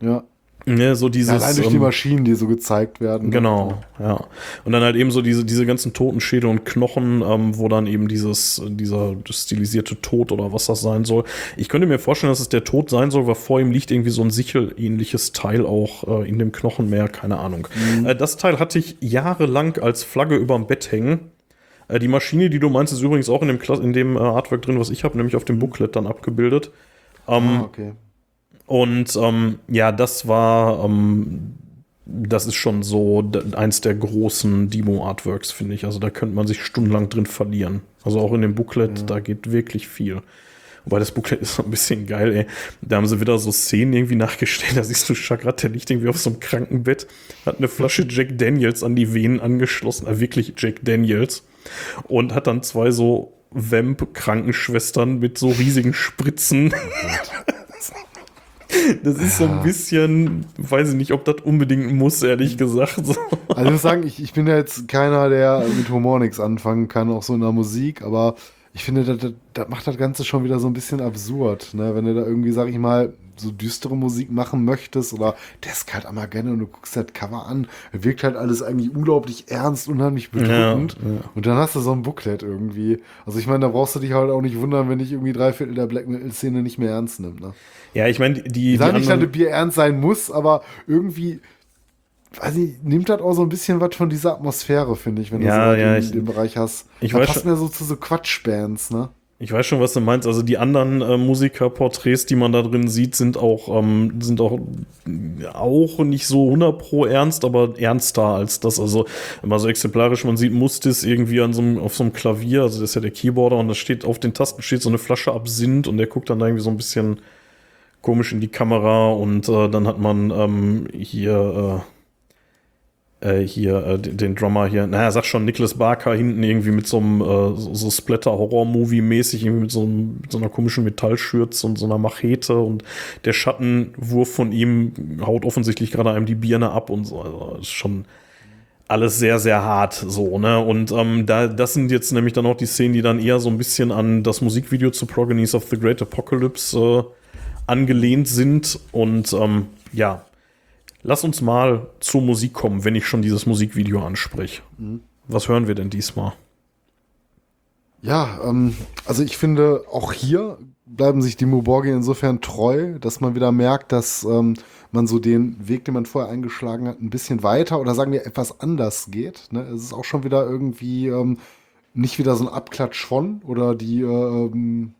Ja. Ne, so dieses. ja allein durch die ähm, Maschinen, die so gezeigt werden. ne? Genau, ja. Und dann halt eben so diese, diese ganzen Totenschädel und Knochen, ähm, wo dann eben dieses, dieser stilisierte Tod oder was das sein soll. Ich könnte mir vorstellen, dass es der Tod sein soll, weil vor ihm liegt irgendwie so ein sichelähnliches Teil auch äh, in dem Knochenmeer, keine Ahnung. Äh, das Teil hatte ich jahrelang als Flagge überm Bett hängen. Äh, die Maschine, die du meinst, ist übrigens auch in dem, Kla in dem äh, Artwork drin, was ich habe, nämlich auf dem Booklet dann abgebildet. Ähm, Ah, okay. Und ähm, ja, das war, ähm, das ist schon so eins der großen Demo-Artworks, finde ich. Also da könnte man sich stundenlang drin verlieren. Also auch in dem Booklet, da geht wirklich viel. Wobei das Booklet ist so ein bisschen geil, ey. Da haben sie wieder so Szenen irgendwie nachgestellt. Da siehst du Chagrat, der liegt irgendwie auf so einem Krankenbett, hat eine Flasche Jack Daniels an die Venen angeschlossen, äh, wirklich Jack Daniels. Und hat dann zwei so Vamp-Krankenschwestern mit so riesigen Spritzen. Das ist so ein bisschen, weiß ich nicht, ob das unbedingt muss, ehrlich gesagt. So. Also ich muss sagen, ich, ich bin ja jetzt keiner, der mit Humor nichts anfangen kann, auch so in der Musik, aber ich finde, das, das, das macht das Ganze schon wieder so ein bisschen absurd, ne? Wenn du da irgendwie, sag ich mal, so düstere Musik machen möchtest oder Desk halt einmal gerne und du guckst das Cover an, wirkt halt alles eigentlich unglaublich ernst, unheimlich bedrückend Ja, ja. und dann hast du so ein Booklet irgendwie. Also ich meine, da brauchst du dich halt auch nicht wundern, wenn ich irgendwie drei Viertel der Black Metal-Szene nicht mehr ernst nimmt, ne? Ja, ich meine, die, sage nicht, dass das Bier ernst sein muss, aber irgendwie, weiß ich, nimmt das auch so ein bisschen was von dieser Atmosphäre, finde ich, wenn Ja, du so ja, den, ich- den Bereich hast. ich das weiß passt mir so zu so Quatschbands, ne? Ich weiß schon, was du meinst. Also die anderen äh, Musikerporträts, die man da drin sieht, sind auch, ähm, sind auch, auch nicht so 100 pro ernst, aber ernster als das. Also immer so exemplarisch, man sieht Mustis irgendwie an so einem, auf so einem Klavier, also das ist ja der Keyboarder und da steht auf den Tasten steht so eine Flasche Absinth und der guckt dann da irgendwie so ein bisschen komisch in die Kamera und äh, dann hat man ähm, hier äh, äh, hier äh, den, Drummer hier, naja, sag schon, Nicholas Barker hinten irgendwie mit so einem äh, so Splatter-Horror-Movie-mäßig, irgendwie mit so, einem, mit so einer komischen Metallschürze und so einer Machete und der Schattenwurf von ihm haut offensichtlich gerade einem die Birne ab und so. Also ist schon alles sehr, sehr hart so, ne? Und ähm, da, das sind jetzt nämlich dann auch die Szenen, die dann eher so ein bisschen an das Musikvideo zu Progenies of the Great Apocalypse äh, angelehnt sind. Und ähm, ja, lass uns mal zur Musik kommen, wenn ich schon dieses Musikvideo anspreche. Was hören wir denn diesmal? Ja, ähm, also ich finde, auch hier bleiben sich die Muborgi insofern treu, dass man wieder merkt, dass ähm, man so den Weg, den man vorher eingeschlagen hat, ein bisschen weiter oder sagen wir etwas anders geht. Ne? Es ist auch schon wieder irgendwie ähm, nicht wieder so ein Abklatsch von oder die, äh, ähm,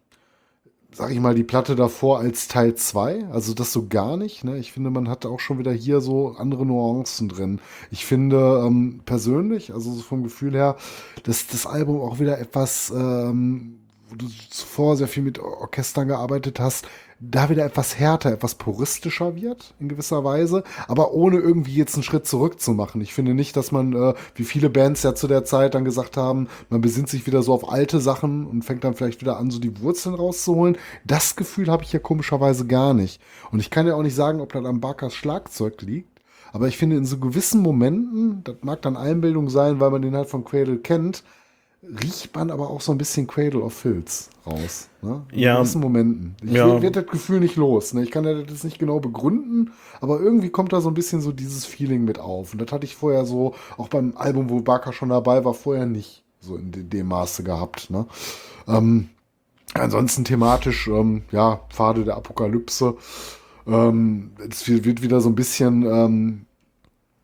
sag ich mal, die Platte davor als Teil 2. Also das so gar nicht. Ne? Ich finde, man hat auch schon wieder hier so andere Nuancen drin. Ich finde ähm, persönlich, also so vom Gefühl her, dass das Album auch wieder etwas, ähm, wo du zuvor sehr viel mit Orchestern gearbeitet hast, da wieder etwas härter, etwas puristischer wird in gewisser Weise, aber ohne irgendwie jetzt einen Schritt zurück zu machen. Ich finde nicht, dass man, äh, wie viele Bands ja zu der Zeit dann gesagt haben, man besinnt sich wieder so auf alte Sachen und fängt dann vielleicht wieder an, so die Wurzeln rauszuholen. Das Gefühl habe ich ja komischerweise gar nicht. Und ich kann ja auch nicht sagen, ob das am Barkers Schlagzeug liegt. Aber ich finde, in so gewissen Momenten, das mag dann Einbildung sein, weil man den halt von Cradle kennt, riecht man aber auch so ein bisschen Cradle of Filth raus. Ne? In Ja. gewissen Momenten. Ich Ja. werde das Gefühl nicht los. Ne? Ich kann das nicht genau begründen, aber irgendwie kommt da so ein bisschen so dieses Feeling mit auf. Und das hatte ich vorher so, auch beim Album, wo Barker schon dabei war, vorher nicht so in de- dem Maße gehabt. Ne? Ähm, ansonsten thematisch, ähm, ja, Pfade der Apokalypse. Ähm, es wird wird wieder so ein bisschen, ähm,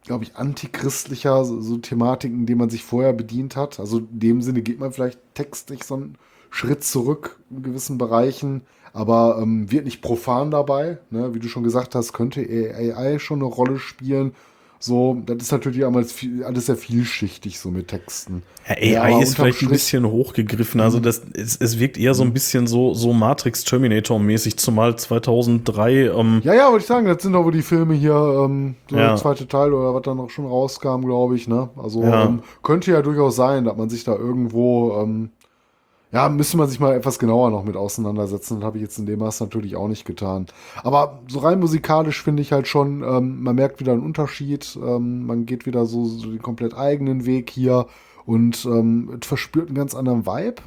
glaube ich, antichristlicher, so, so Thematiken, die man sich vorher bedient hat. Also in dem Sinne geht man vielleicht textlich so einen Schritt zurück in gewissen Bereichen, aber ähm, wird nicht profan dabei. Ne? Wie du schon gesagt hast, könnte AI schon eine Rolle spielen. So, das ist natürlich alles, viel, alles sehr vielschichtig so mit Texten. Ja, AI Ja, ist vielleicht ein bisschen hochgegriffen. Also das, es, es wirkt eher so ein bisschen so, so Matrix Terminator mäßig, zumal 2003. Ähm, Ja, ja, wollte ich sagen, das sind aber die Filme hier, ähm, so Ja. der zweite Teil oder was dann auch schon rauskam, glaube ich, ne? Also Ja. ähm, könnte ja durchaus sein, dass man sich da irgendwo, ähm, ja, müsste man sich mal etwas genauer noch mit auseinandersetzen. Das habe ich jetzt in dem Maß natürlich auch nicht getan. Aber so rein musikalisch finde ich halt schon, ähm, man merkt wieder einen Unterschied, ähm, man geht wieder so, so den komplett eigenen Weg hier und ähm, verspürt einen ganz anderen Vibe.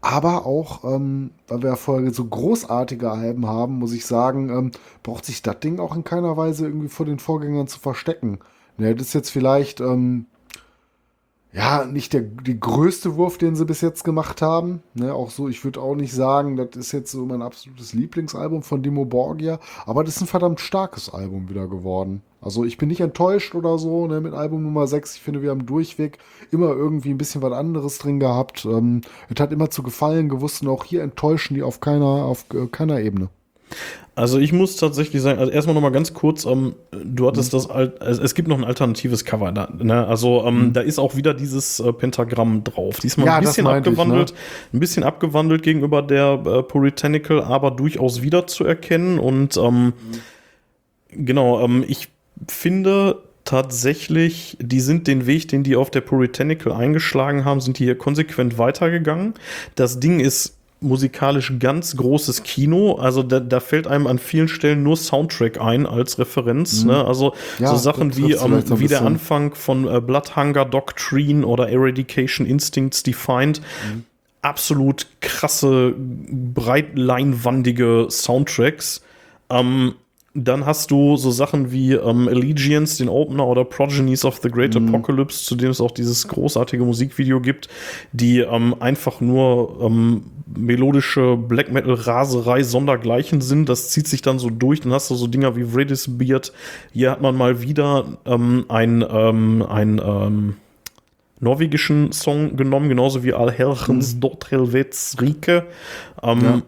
Aber auch, ähm, weil wir ja vorher so großartige Alben haben, muss ich sagen, ähm, braucht sich das Ding auch in keiner Weise irgendwie vor den Vorgängern zu verstecken. Ne, das ist jetzt vielleicht, ähm, ja, nicht der, der größte Wurf, den sie bis jetzt gemacht haben. Ne, auch so, ich würde auch nicht sagen, das ist jetzt so mein absolutes Lieblingsalbum von Dimo Borgia, aber das ist ein verdammt starkes Album wieder geworden. Also ich bin nicht enttäuscht oder so ne, mit Album Nummer 6. Ich finde, wir haben durchweg immer irgendwie ein bisschen was anderes drin gehabt. Ähm, es hat immer zu gefallen gewusst und auch hier enttäuschen die auf keiner, auf äh, keiner Ebene. Also ich muss tatsächlich sagen, also erstmal nochmal ganz kurz, ähm, du hattest das, Al also es gibt noch ein alternatives Cover, da, ne? also ähm, da ist auch wieder dieses äh, Pentagramm drauf. Diesmal Ja, ein das bisschen meinte ich, abgewandelt, ein bisschen abgewandelt gegenüber der äh, Puritanical, aber durchaus wiederzuerkennen und ähm, genau, ähm, ich finde tatsächlich, die sind den Weg, den die auf der Puritanical eingeschlagen haben, sind die hier konsequent weitergegangen. Das Ding ist musikalisch ganz großes Kino. Also da, da fällt einem an vielen Stellen nur Soundtrack ein als Referenz. Ne? Also Ja, so Sachen wie, ähm, wie der. Anfang von äh, Blood Hunger Doctrine oder Eradication Instincts Defined. Absolut krasse, breitleinwandige Soundtracks. Ähm, dann hast du so Sachen wie ähm, Allegiance, den Opener oder Progenies of the Great Apocalypse, zu dem es auch dieses großartige Musikvideo gibt, die ähm, einfach nur ähm, melodische Black Metal Raserei sondergleichen sind. Das zieht sich dann so durch. Dann hast du so Dinger wie Vredis Beard. Hier hat man mal wieder ähm, ein, ähm, ein ähm, norwegischen Song genommen, genauso wie Alherchens Dort Helvets Rike. Ähm, Ja.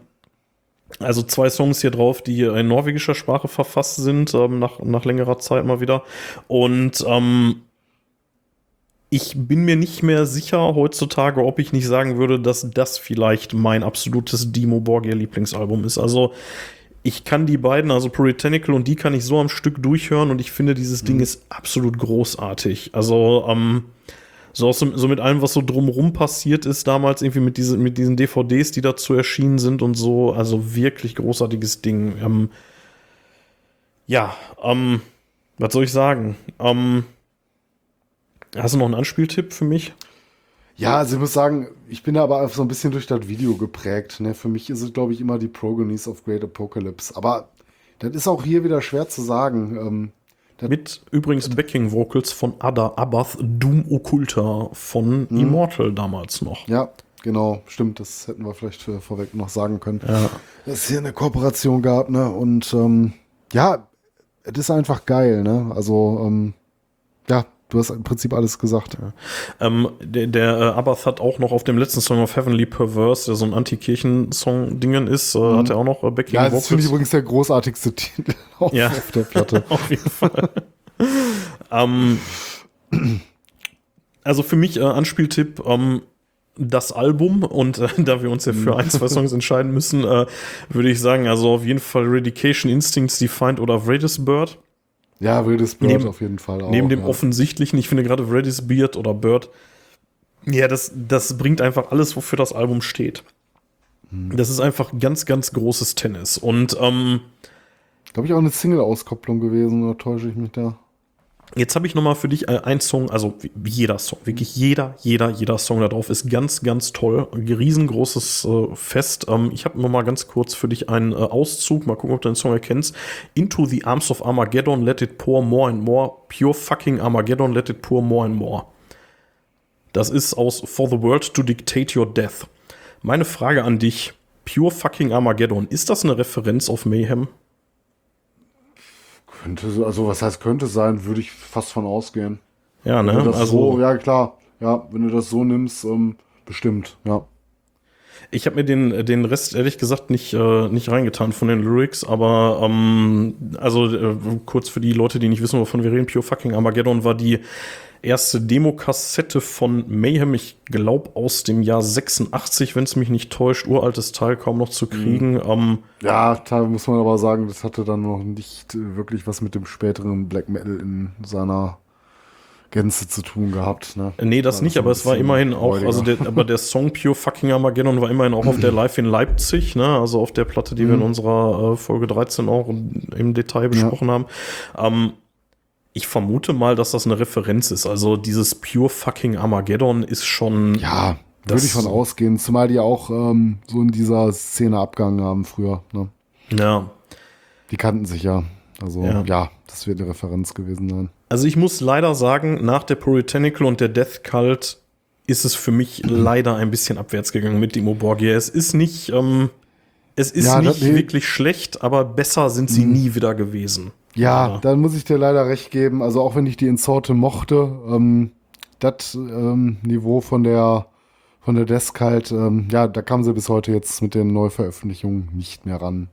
Also zwei Songs hier drauf, die in norwegischer Sprache verfasst sind, ähm, nach, nach längerer Zeit mal wieder. Und ähm, ich bin mir nicht mehr sicher heutzutage, ob ich nicht sagen würde, dass das vielleicht mein absolutes Dimo Borgia Lieblingsalbum ist. Also ich kann die beiden, also Puritanical und die kann ich so am Stück durchhören und ich finde, dieses Ding ist absolut großartig. Also, ähm, so, aus, so mit allem, was so drumrum passiert ist, damals irgendwie mit, diese, mit diesen DVDs, die dazu erschienen sind und so. Also wirklich großartiges Ding. Ähm, ja, ähm, was soll ich sagen? Ähm, hast du noch einen Anspieltipp für mich? Ja, also ich muss sagen, ich bin aber so ein bisschen durch das Video geprägt. Ne? Für mich ist es, glaube ich, immer die Progonies of Great Apocalypse. Aber das ist auch hier wieder schwer zu sagen. Ähm, Mit übrigens Backing Vocals von Ada Abath, Doom Occulta von Immortal damals noch. ja, genau, stimmt. Das hätten wir vielleicht vorweg noch sagen können. Ja. Dass es hier eine Kooperation gab, ne? Und ähm, ja, es ist einfach geil, ne? Also, ähm, ja, du hast im Prinzip alles gesagt. Ähm, der der äh, Abath hat auch noch auf dem letzten Song of Heavenly Perverse, der so ein Anti-Kirchen-Song-Dingen ist, äh, hat er auch noch äh, Backing Ja, das finde ich übrigens der großartigste Titel auf, Ja. auf der Platte. Auf jeden Fall. ähm, also für mich äh, Anspieltipp, ähm, das Album und äh, da wir uns ja für ein, zwei Songs entscheiden müssen, äh, würde ich sagen, also auf jeden Fall Eradication Instincts Defined oder Vredis Bird. Ja, Wildes Bird Neben- auf jeden Fall auch. Neben dem ja. offensichtlichen, ich finde gerade Vredis Beard oder Bird, ja, das, das bringt einfach alles, wofür das Album steht. Hm. Das ist einfach ganz, ganz großes Tennis. Und ähm, Glaube ich auch eine Single-Auskopplung gewesen, oder täusche ich mich da? Jetzt habe ich noch mal für dich äh, einen Song, also jeder Song, wirklich jeder, jeder, jeder Song da drauf ist ganz, ganz toll. Ein riesengroßes äh, Fest. Ähm, ich habe noch mal ganz kurz für dich einen äh, Auszug, mal gucken, ob du den Song erkennst. Into the Arms of Armageddon, let it pour more and more. Pure fucking Armageddon, let it pour more and more. Das ist aus For the World to Dictate Your Death. Meine Frage an dich, Pure fucking Armageddon, ist das eine Referenz auf Mayhem? Könnte, so- also was heißt könnte sein, würde ich fast von ausgehen. Ja, ne? Also, so, ja klar, ja, wenn du das so nimmst, ähm, bestimmt, ja. Ich habe mir den, den Rest ehrlich gesagt nicht, äh, nicht reingetan von den Lyrics, aber ähm, also äh, kurz für die Leute, die nicht wissen, wovon wir reden, Pure Fucking Armageddon war die erste Demokassette von Mayhem, ich glaube aus dem Jahr 86, wenn es mich nicht täuscht, uraltes Teil kaum noch zu kriegen. Ähm, Ja, da muss man aber sagen, das hatte dann noch nicht wirklich was mit dem späteren Black Metal in seiner Gänze zu tun gehabt. Ne? Nee, das War nicht, aber es war immerhin auch, also der, aber der Song Pure Fucking Armageddon war immerhin auch auf der Live in Leipzig, ne? Also auf der Platte, die wir in unserer äh, Folge 13 auch im Detail besprochen haben. Ähm, ich vermute mal, dass das eine Referenz ist. Also dieses Pure Fucking Armageddon ist schon. Ja, Das- würde ich von ausgehen, zumal die auch ähm, so in dieser Szene abgegangen haben früher. Ne? Ja. Die kannten sich ja. Also Ja. ja. das wird eine Referenz gewesen sein. Also ich muss leider sagen, nach der Puritanical und der Death Cult ist es für mich Mhm. leider ein bisschen abwärts gegangen mit Dimo Borgia. Es ist nicht, ähm, es ist Ja, das- nicht nee. Mhm. wirklich schlecht, aber besser sind sie nie wieder gewesen. Ja, Leider. dann muss ich dir leider recht geben. Also auch wenn ich die in Sorte mochte, ähm, das ähm, Niveau von der von der Desk halt, ähm, ja, da kam sie bis heute jetzt mit den Neuveröffentlichungen nicht mehr ran.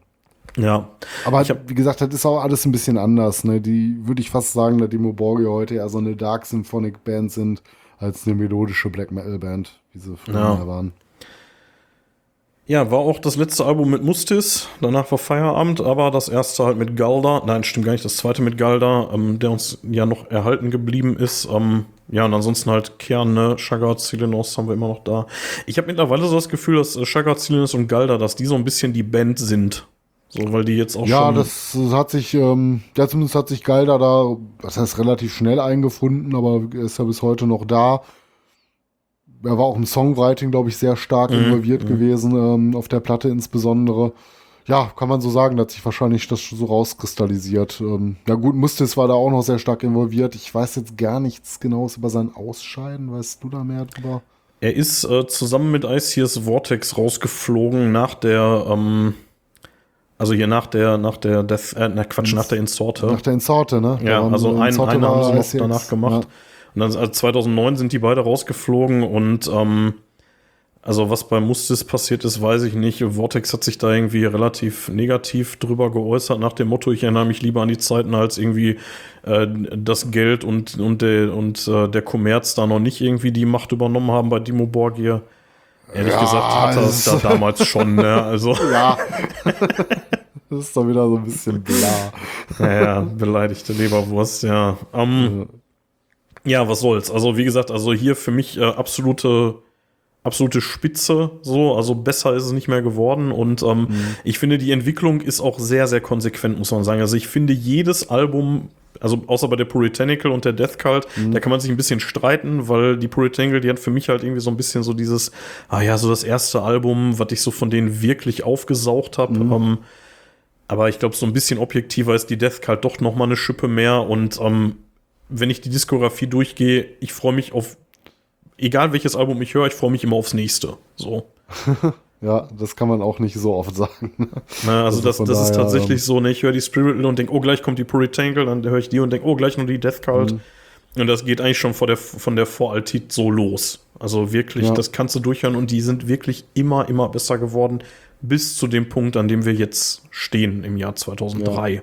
Ja. Aber hab- wie gesagt, das ist auch alles ein bisschen anders. Ne? Die würde ich fast sagen, dass die Moborgia heute eher so eine Dark Symphonic Band sind, als eine melodische Black Metal Band, wie sie früher Ja. waren. Ja, war auch das letzte Album mit Mustis, danach war Feierabend, aber das erste halt mit Galda, nein, stimmt gar nicht, das zweite mit Galda, ähm, der uns ja noch erhalten geblieben ist. Ähm, ja, und ansonsten halt Kern, ne, Shagat, Silenos haben wir immer noch da. Ich habe mittlerweile so das Gefühl, dass äh, Shagat, Silenos und Galda, dass die so ein bisschen die Band sind. So, weil die jetzt auch Ja, schon. das hat sich, ähm, ja, zumindest hat sich Galda da, das heißt relativ schnell eingefunden, aber er ist ja bis heute noch da. Er war auch im Songwriting, glaube ich, sehr stark Mhm, involviert mhm. gewesen, ähm, auf der Platte insbesondere. Ja, kann man so sagen, da hat sich wahrscheinlich das so rauskristallisiert. Ähm, ja gut, Mustis war da auch noch sehr stark involviert. Ich weiß jetzt gar nichts Genaues über sein Ausscheiden. Weißt du da mehr drüber? Er ist äh, zusammen mit ICS Vortex rausgeflogen nach der, ähm, also hier nach der, nach der Death, äh, na Quatsch, nach der Insorte. Nach der Insorte, ne? Da Ja, also Insorte einen haben sie noch ICX, danach gemacht. Und dann also 2009 sind die beide rausgeflogen und ähm, also was bei Mustis passiert ist, weiß ich nicht. Vortex hat sich da irgendwie relativ negativ drüber geäußert nach dem Motto, ich erinnere mich lieber an die Zeiten, als irgendwie äh, das Geld und, und, der, und äh, der Kommerz da noch nicht irgendwie die Macht übernommen haben bei Dimo Borgir. Ehrlich Ja, gesagt hat er es da damals schon, ne? Also, Ja. das ist doch wieder so ein bisschen bla. ja, ja, beleidigte Leberwurst, ja. Ähm, Ja, was soll's. Also, wie gesagt, also hier für mich äh, absolute, absolute Spitze, so. Also besser ist es nicht mehr geworden. Und ähm, ich finde, die Entwicklung ist auch sehr, sehr konsequent, muss man sagen. Also, ich finde, jedes Album, also außer bei der Puritanical und der Death Cult, da kann man sich ein bisschen streiten, weil die Puritanical, die hat für mich halt irgendwie so ein bisschen so dieses, ah ja, so das erste Album, was ich so von denen wirklich aufgesaugt habe. Ähm, aber ich glaube, so ein bisschen objektiver ist die Death Cult doch noch mal eine Schippe mehr. Und ähm, wenn ich die Diskografie durchgehe, ich freue mich auf, egal welches Album ich höre, ich freue mich immer aufs nächste. So. Ja, das kann man auch nicht so oft sagen. Ne, also Also das, von das ist daher, tatsächlich so, ne, ich höre die Spiritual und denke, oh, gleich kommt die Puritanical, dann höre ich die und denke, oh, gleich nur die Death Cult. Und das geht eigentlich schon vor der, von der Voraltit so los. Also wirklich, Ja. das kannst du durchhören und die sind wirklich immer, immer besser geworden, bis zu dem Punkt, an dem wir jetzt stehen im Jahr 2003.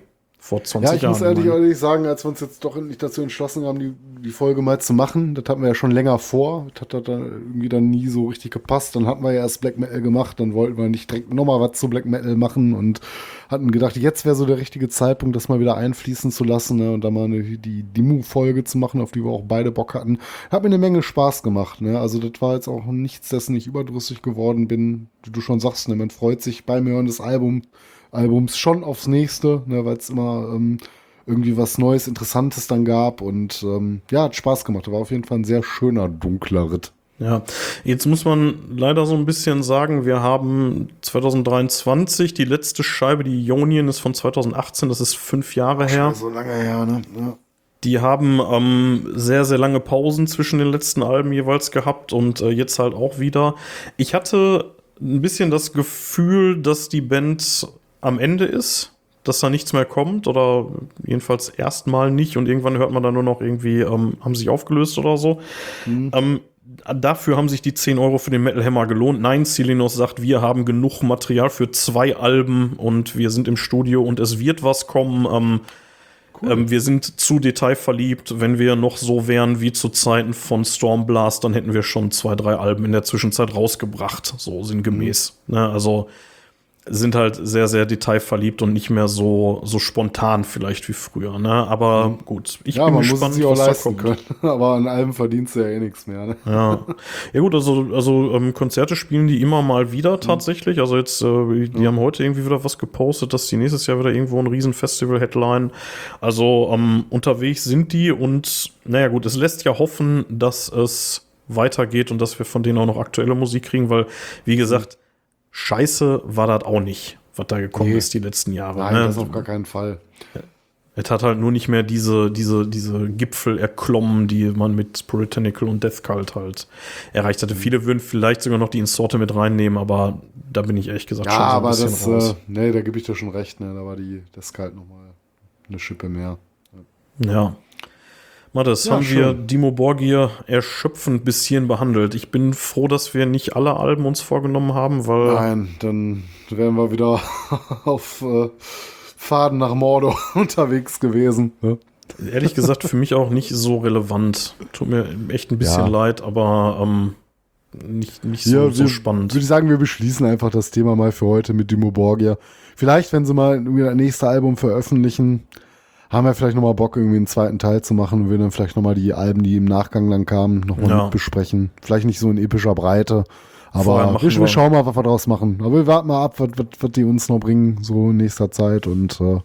Vor 20 Ja, ich Jahren. muss ehrlich, meine. ehrlich sagen, als wir uns jetzt doch nicht dazu entschlossen haben, die, die Folge mal zu machen, das hatten wir ja schon länger vor. Das hat dann irgendwie dann nie so richtig gepasst. Dann hatten wir ja erst Black Metal gemacht, dann wollten wir nicht direkt nochmal was zu Black Metal machen und hatten gedacht, jetzt wäre so der richtige Zeitpunkt, das mal wieder einfließen zu lassen ne, und da mal eine, die Demo-Folge zu machen, auf die wir auch beide Bock hatten. Hat mir eine Menge Spaß gemacht. Ne? Also das war jetzt auch nichts, dessen ich überdrüssig geworden bin. Wie du schon sagst, ne? man freut sich beim Hören des Albums Albums schon aufs nächste, ne, weil es immer ähm, irgendwie was Neues, Interessantes dann gab und ähm, ja, hat Spaß gemacht. War auf jeden Fall ein sehr schöner, dunkler Ritt. Ja, jetzt muss man leider so ein bisschen sagen, wir haben 2023, die letzte Scheibe, die Ionian ist von 2018, das ist fünf Jahre her. So lange her, ne? Ja. Die haben ähm, sehr, sehr lange Pausen zwischen den letzten Alben jeweils gehabt und äh, jetzt halt auch wieder. Ich hatte ein bisschen das Gefühl, dass die Band am Ende ist, dass da nichts mehr kommt oder jedenfalls erstmal nicht und irgendwann hört man dann nur noch irgendwie, ähm, haben sich aufgelöst oder so. Ähm, dafür haben sich die 10 Euro für den Metal Hammer gelohnt. Nein, Silinos sagt, wir haben genug Material für zwei Alben und wir sind im Studio und es wird was kommen. Ähm, ähm, wir sind zu detailverliebt. Wenn wir noch so wären wie zu Zeiten von Stormblast, dann hätten wir schon zwei, drei Alben in der Zwischenzeit rausgebracht, so sinngemäß. Ne? Also sind halt sehr, sehr detailverliebt und nicht mehr so, so spontan vielleicht wie früher. Ne? Aber gut, ich ja, bin man muss gespannt, es sich auch leisten kommt. können. Aber an Alben verdienst du ja eh nichts mehr. Ne? Ja. ja gut, also, also ähm, Konzerte spielen die immer mal wieder tatsächlich. Also jetzt, äh, die haben heute irgendwie wieder was gepostet, dass die nächstes Jahr wieder irgendwo ein Riesenfestival headline. Also ähm, unterwegs sind die und naja gut, es lässt ja hoffen, dass es weitergeht und dass wir von denen auch noch aktuelle Musik kriegen, weil, wie gesagt, scheiße war das auch nicht, was da gekommen Nee. ist die letzten Jahre. Nein, ne? das auf gar keinen Fall. Es hat halt nur nicht mehr diese, diese, diese Gipfel erklommen, die man mit Puritanical und Death Cult halt erreicht hatte. Viele würden vielleicht sogar noch die Insorte mit reinnehmen, aber da bin ich ehrlich gesagt Ja, schon so ein aber bisschen das, raus. äh, nee, da gebe ich dir schon recht, ne? Da war die, das kalt nochmal eine Schippe mehr. Ja. Mathis, Ja, haben wir schön. Dimo Borgir erschöpfend bis hierhin behandelt. Ich bin froh, dass wir nicht alle Alben uns vorgenommen haben, weil Nein, dann wären wir wieder auf äh, Faden nach Mordor unterwegs gewesen. Ne? ehrlich gesagt für mich auch nicht so relevant. Tut mir echt ein bisschen Ja. leid, aber ähm, nicht, nicht so, Ja, so wir- spannend. Würde ich sagen, wir beschließen einfach das Thema mal für heute mit Dimo Borgia. Vielleicht, wenn sie mal das nächste Album veröffentlichen, haben wir vielleicht nochmal Bock, irgendwie einen zweiten Teil zu machen und wir dann vielleicht nochmal die Alben, die im Nachgang dann kamen, nochmal Ja. besprechen. Vielleicht nicht so in epischer Breite, aber wir, wir- schauen mal, was wir daraus machen. Aber wir warten mal ab, was, was, was die uns noch bringen, so in nächster Zeit und äh,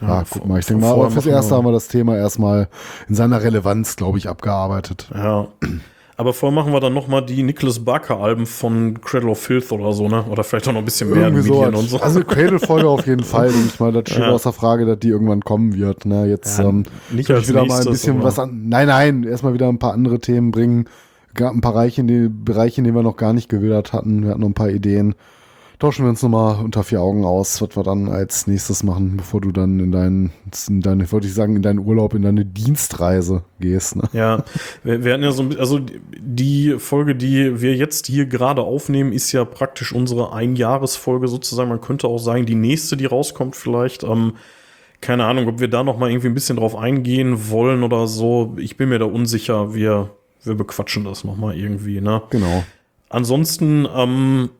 ja, guck mal, ich denke mal, aber fürs Erste wir- haben wir das Thema erstmal in seiner Relevanz, glaube ich, abgearbeitet. Ja. Aber vorher machen wir dann nochmal die Nicholas Barker-Alben von Cradle of Filth oder so, ne? Oder vielleicht auch noch ein bisschen mehr Irgendwie so. Und so. Also Cradle-Folge auf jeden Fall, denke ich mal. Das steht Ja. außer Frage, dass die irgendwann kommen wird. Ne? Jetzt Ja, ähm, nicht als ich wieder mal ein nächstes, bisschen aber- was an. Nein, nein, erstmal wieder ein paar andere Themen bringen. Gab ein paar Bereiche, in die, Bereiche, in denen wir noch gar nicht gewildert hatten. Wir hatten noch ein paar Ideen. Tauschen wir uns nochmal unter vier Augen aus, was wir dann als nächstes machen, bevor du dann in deinen, in deine, wollte ich sagen, in deinen Urlaub, in deine Dienstreise gehst. Ne? Ja, wir, wir hatten ja so ein bisschen, also die Folge, die wir jetzt hier gerade aufnehmen, ist ja praktisch unsere Einjahresfolge sozusagen. Man könnte auch sagen, die nächste, die rauskommt vielleicht. Ähm, keine Ahnung, ob wir da noch mal irgendwie ein bisschen drauf eingehen wollen oder so. Ich bin mir da unsicher. Wir, wir bequatschen das noch mal irgendwie, ne? Genau. Ansonsten, ähm,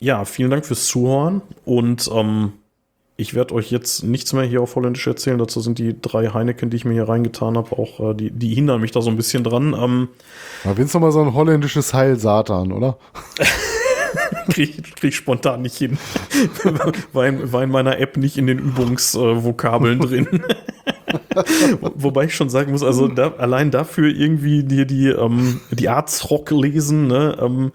ja, vielen Dank fürs Zuhören und ähm, ich werde euch jetzt nichts mehr hier auf Holländisch erzählen. Dazu sind die drei Heineken, die ich mir hier reingetan habe, auch äh, die, die hindern mich da so ein bisschen dran. Ähm, Aber wenn's noch mal so ein holländisches Heil Satan, oder? krieg, krieg ich spontan nicht hin. war, in, war in meiner App nicht in den Übungsvokabeln drin. Wo- Wobei ich schon sagen muss, also da, allein dafür irgendwie die, die, ähm, die Arztrock lesen, ne, ähm,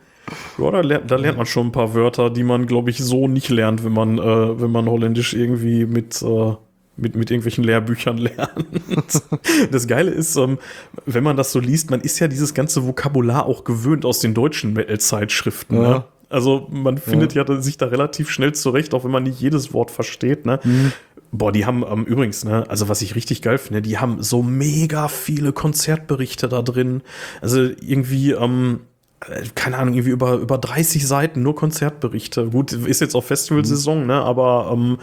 ja, da lernt, da lernt man schon ein paar Wörter, die man, glaube ich, so nicht lernt, wenn man, äh, wenn man Holländisch irgendwie mit, äh, mit, mit irgendwelchen Lehrbüchern lernt. Das Geile ist, ähm, wenn man das so liest, man ist ja dieses ganze Vokabular auch gewöhnt aus den deutschen Metal-Zeitschriften. Ja. Ne? Also man findet ja. sich da relativ schnell zurecht, auch wenn man nicht jedes Wort versteht. Ne? Boah, die haben ähm, übrigens, ne, also was ich richtig geil finde, die haben so mega viele Konzertberichte da drin. Also irgendwie, ähm, äh, keine Ahnung, irgendwie über, über 30 Seiten nur Konzertberichte. Gut, ist jetzt auch Festivalsaison, ne, aber ähm,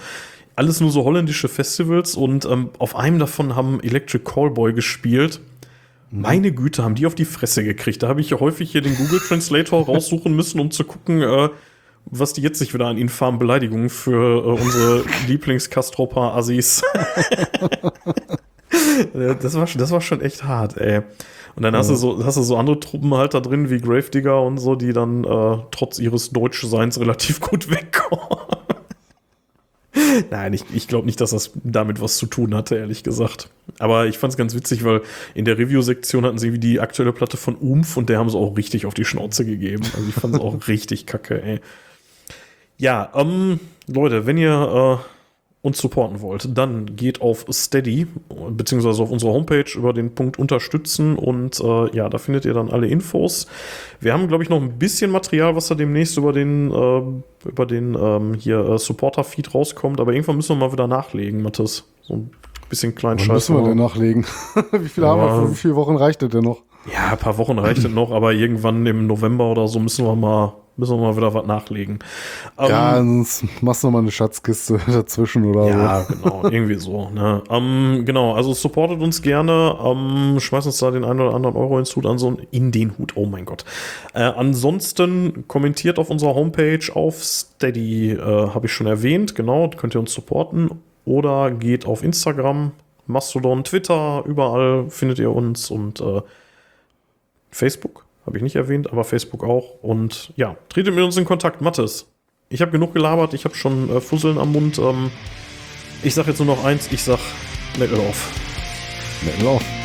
alles nur so holländische Festivals und ähm, auf einem davon haben Electric Callboy gespielt. Meine Güte, haben die auf die Fresse gekriegt. Da habe ich ja häufig hier den Google Translator raussuchen müssen, um zu gucken, äh, was die jetzt sich wieder an infamen Beleidigungen für äh, unsere Lieblings-Kastropper-Assis. Ja, das, war, schon- das war schon echt hart, ey. Und dann hast, du so, hast du so andere Truppen halt da drin, wie Gravedigger und so, die dann äh, trotz ihres Deutschseins relativ gut wegkommen. Nein, ich, ich glaube nicht, dass das damit was zu tun hatte, ehrlich gesagt. Aber ich fand es ganz witzig, weil in der Review-Sektion hatten sie wie die aktuelle Platte von Umf und der haben sie auch richtig auf die Schnauze gegeben. Also ich fand es auch richtig kacke, ey. Ja, ähm, Leute, wenn ihr äh, uns supporten wollt, dann geht auf Steady, beziehungsweise auf unsere Homepage über den Punkt Unterstützen und äh, ja, da findet ihr dann alle Infos. Wir haben, glaube ich, noch ein bisschen Material, was da demnächst über den, äh, über den ähm, hier äh, Supporter-Feed rauskommt, aber irgendwann müssen wir mal wieder nachlegen, Mathis. So ein bisschen kleinen Wann Scheiß. müssen wir denn nachlegen? wie viele haben wir? Für wie viele Wochen reicht das denn noch? Ja, ein paar Wochen reicht es noch, aber irgendwann im November oder so müssen wir mal, müssen wir mal wieder was nachlegen. Ähm, ja, sonst machst du mal eine Schatzkiste dazwischen oder Ja, genau, irgendwie so. Ne? Ähm, genau, also supportet uns gerne, ähm, schmeißt uns da den einen oder anderen Euro ins Hut an, so in den Hut, oh mein Gott. Äh, ansonsten kommentiert auf unserer Homepage auf Steady, äh, habe ich schon erwähnt, genau, könnt ihr uns supporten. Oder geht auf Instagram, Mastodon, Twitter, überall findet ihr uns und äh, Facebook, habe ich nicht erwähnt, aber Facebook auch. Und ja, tretet mit uns in Kontakt, Mathis. Ich habe genug gelabert, ich habe schon äh, Fusseln am Mund. Ähm, ich sag jetzt nur noch eins, ich sag Metal auf. Metal auf.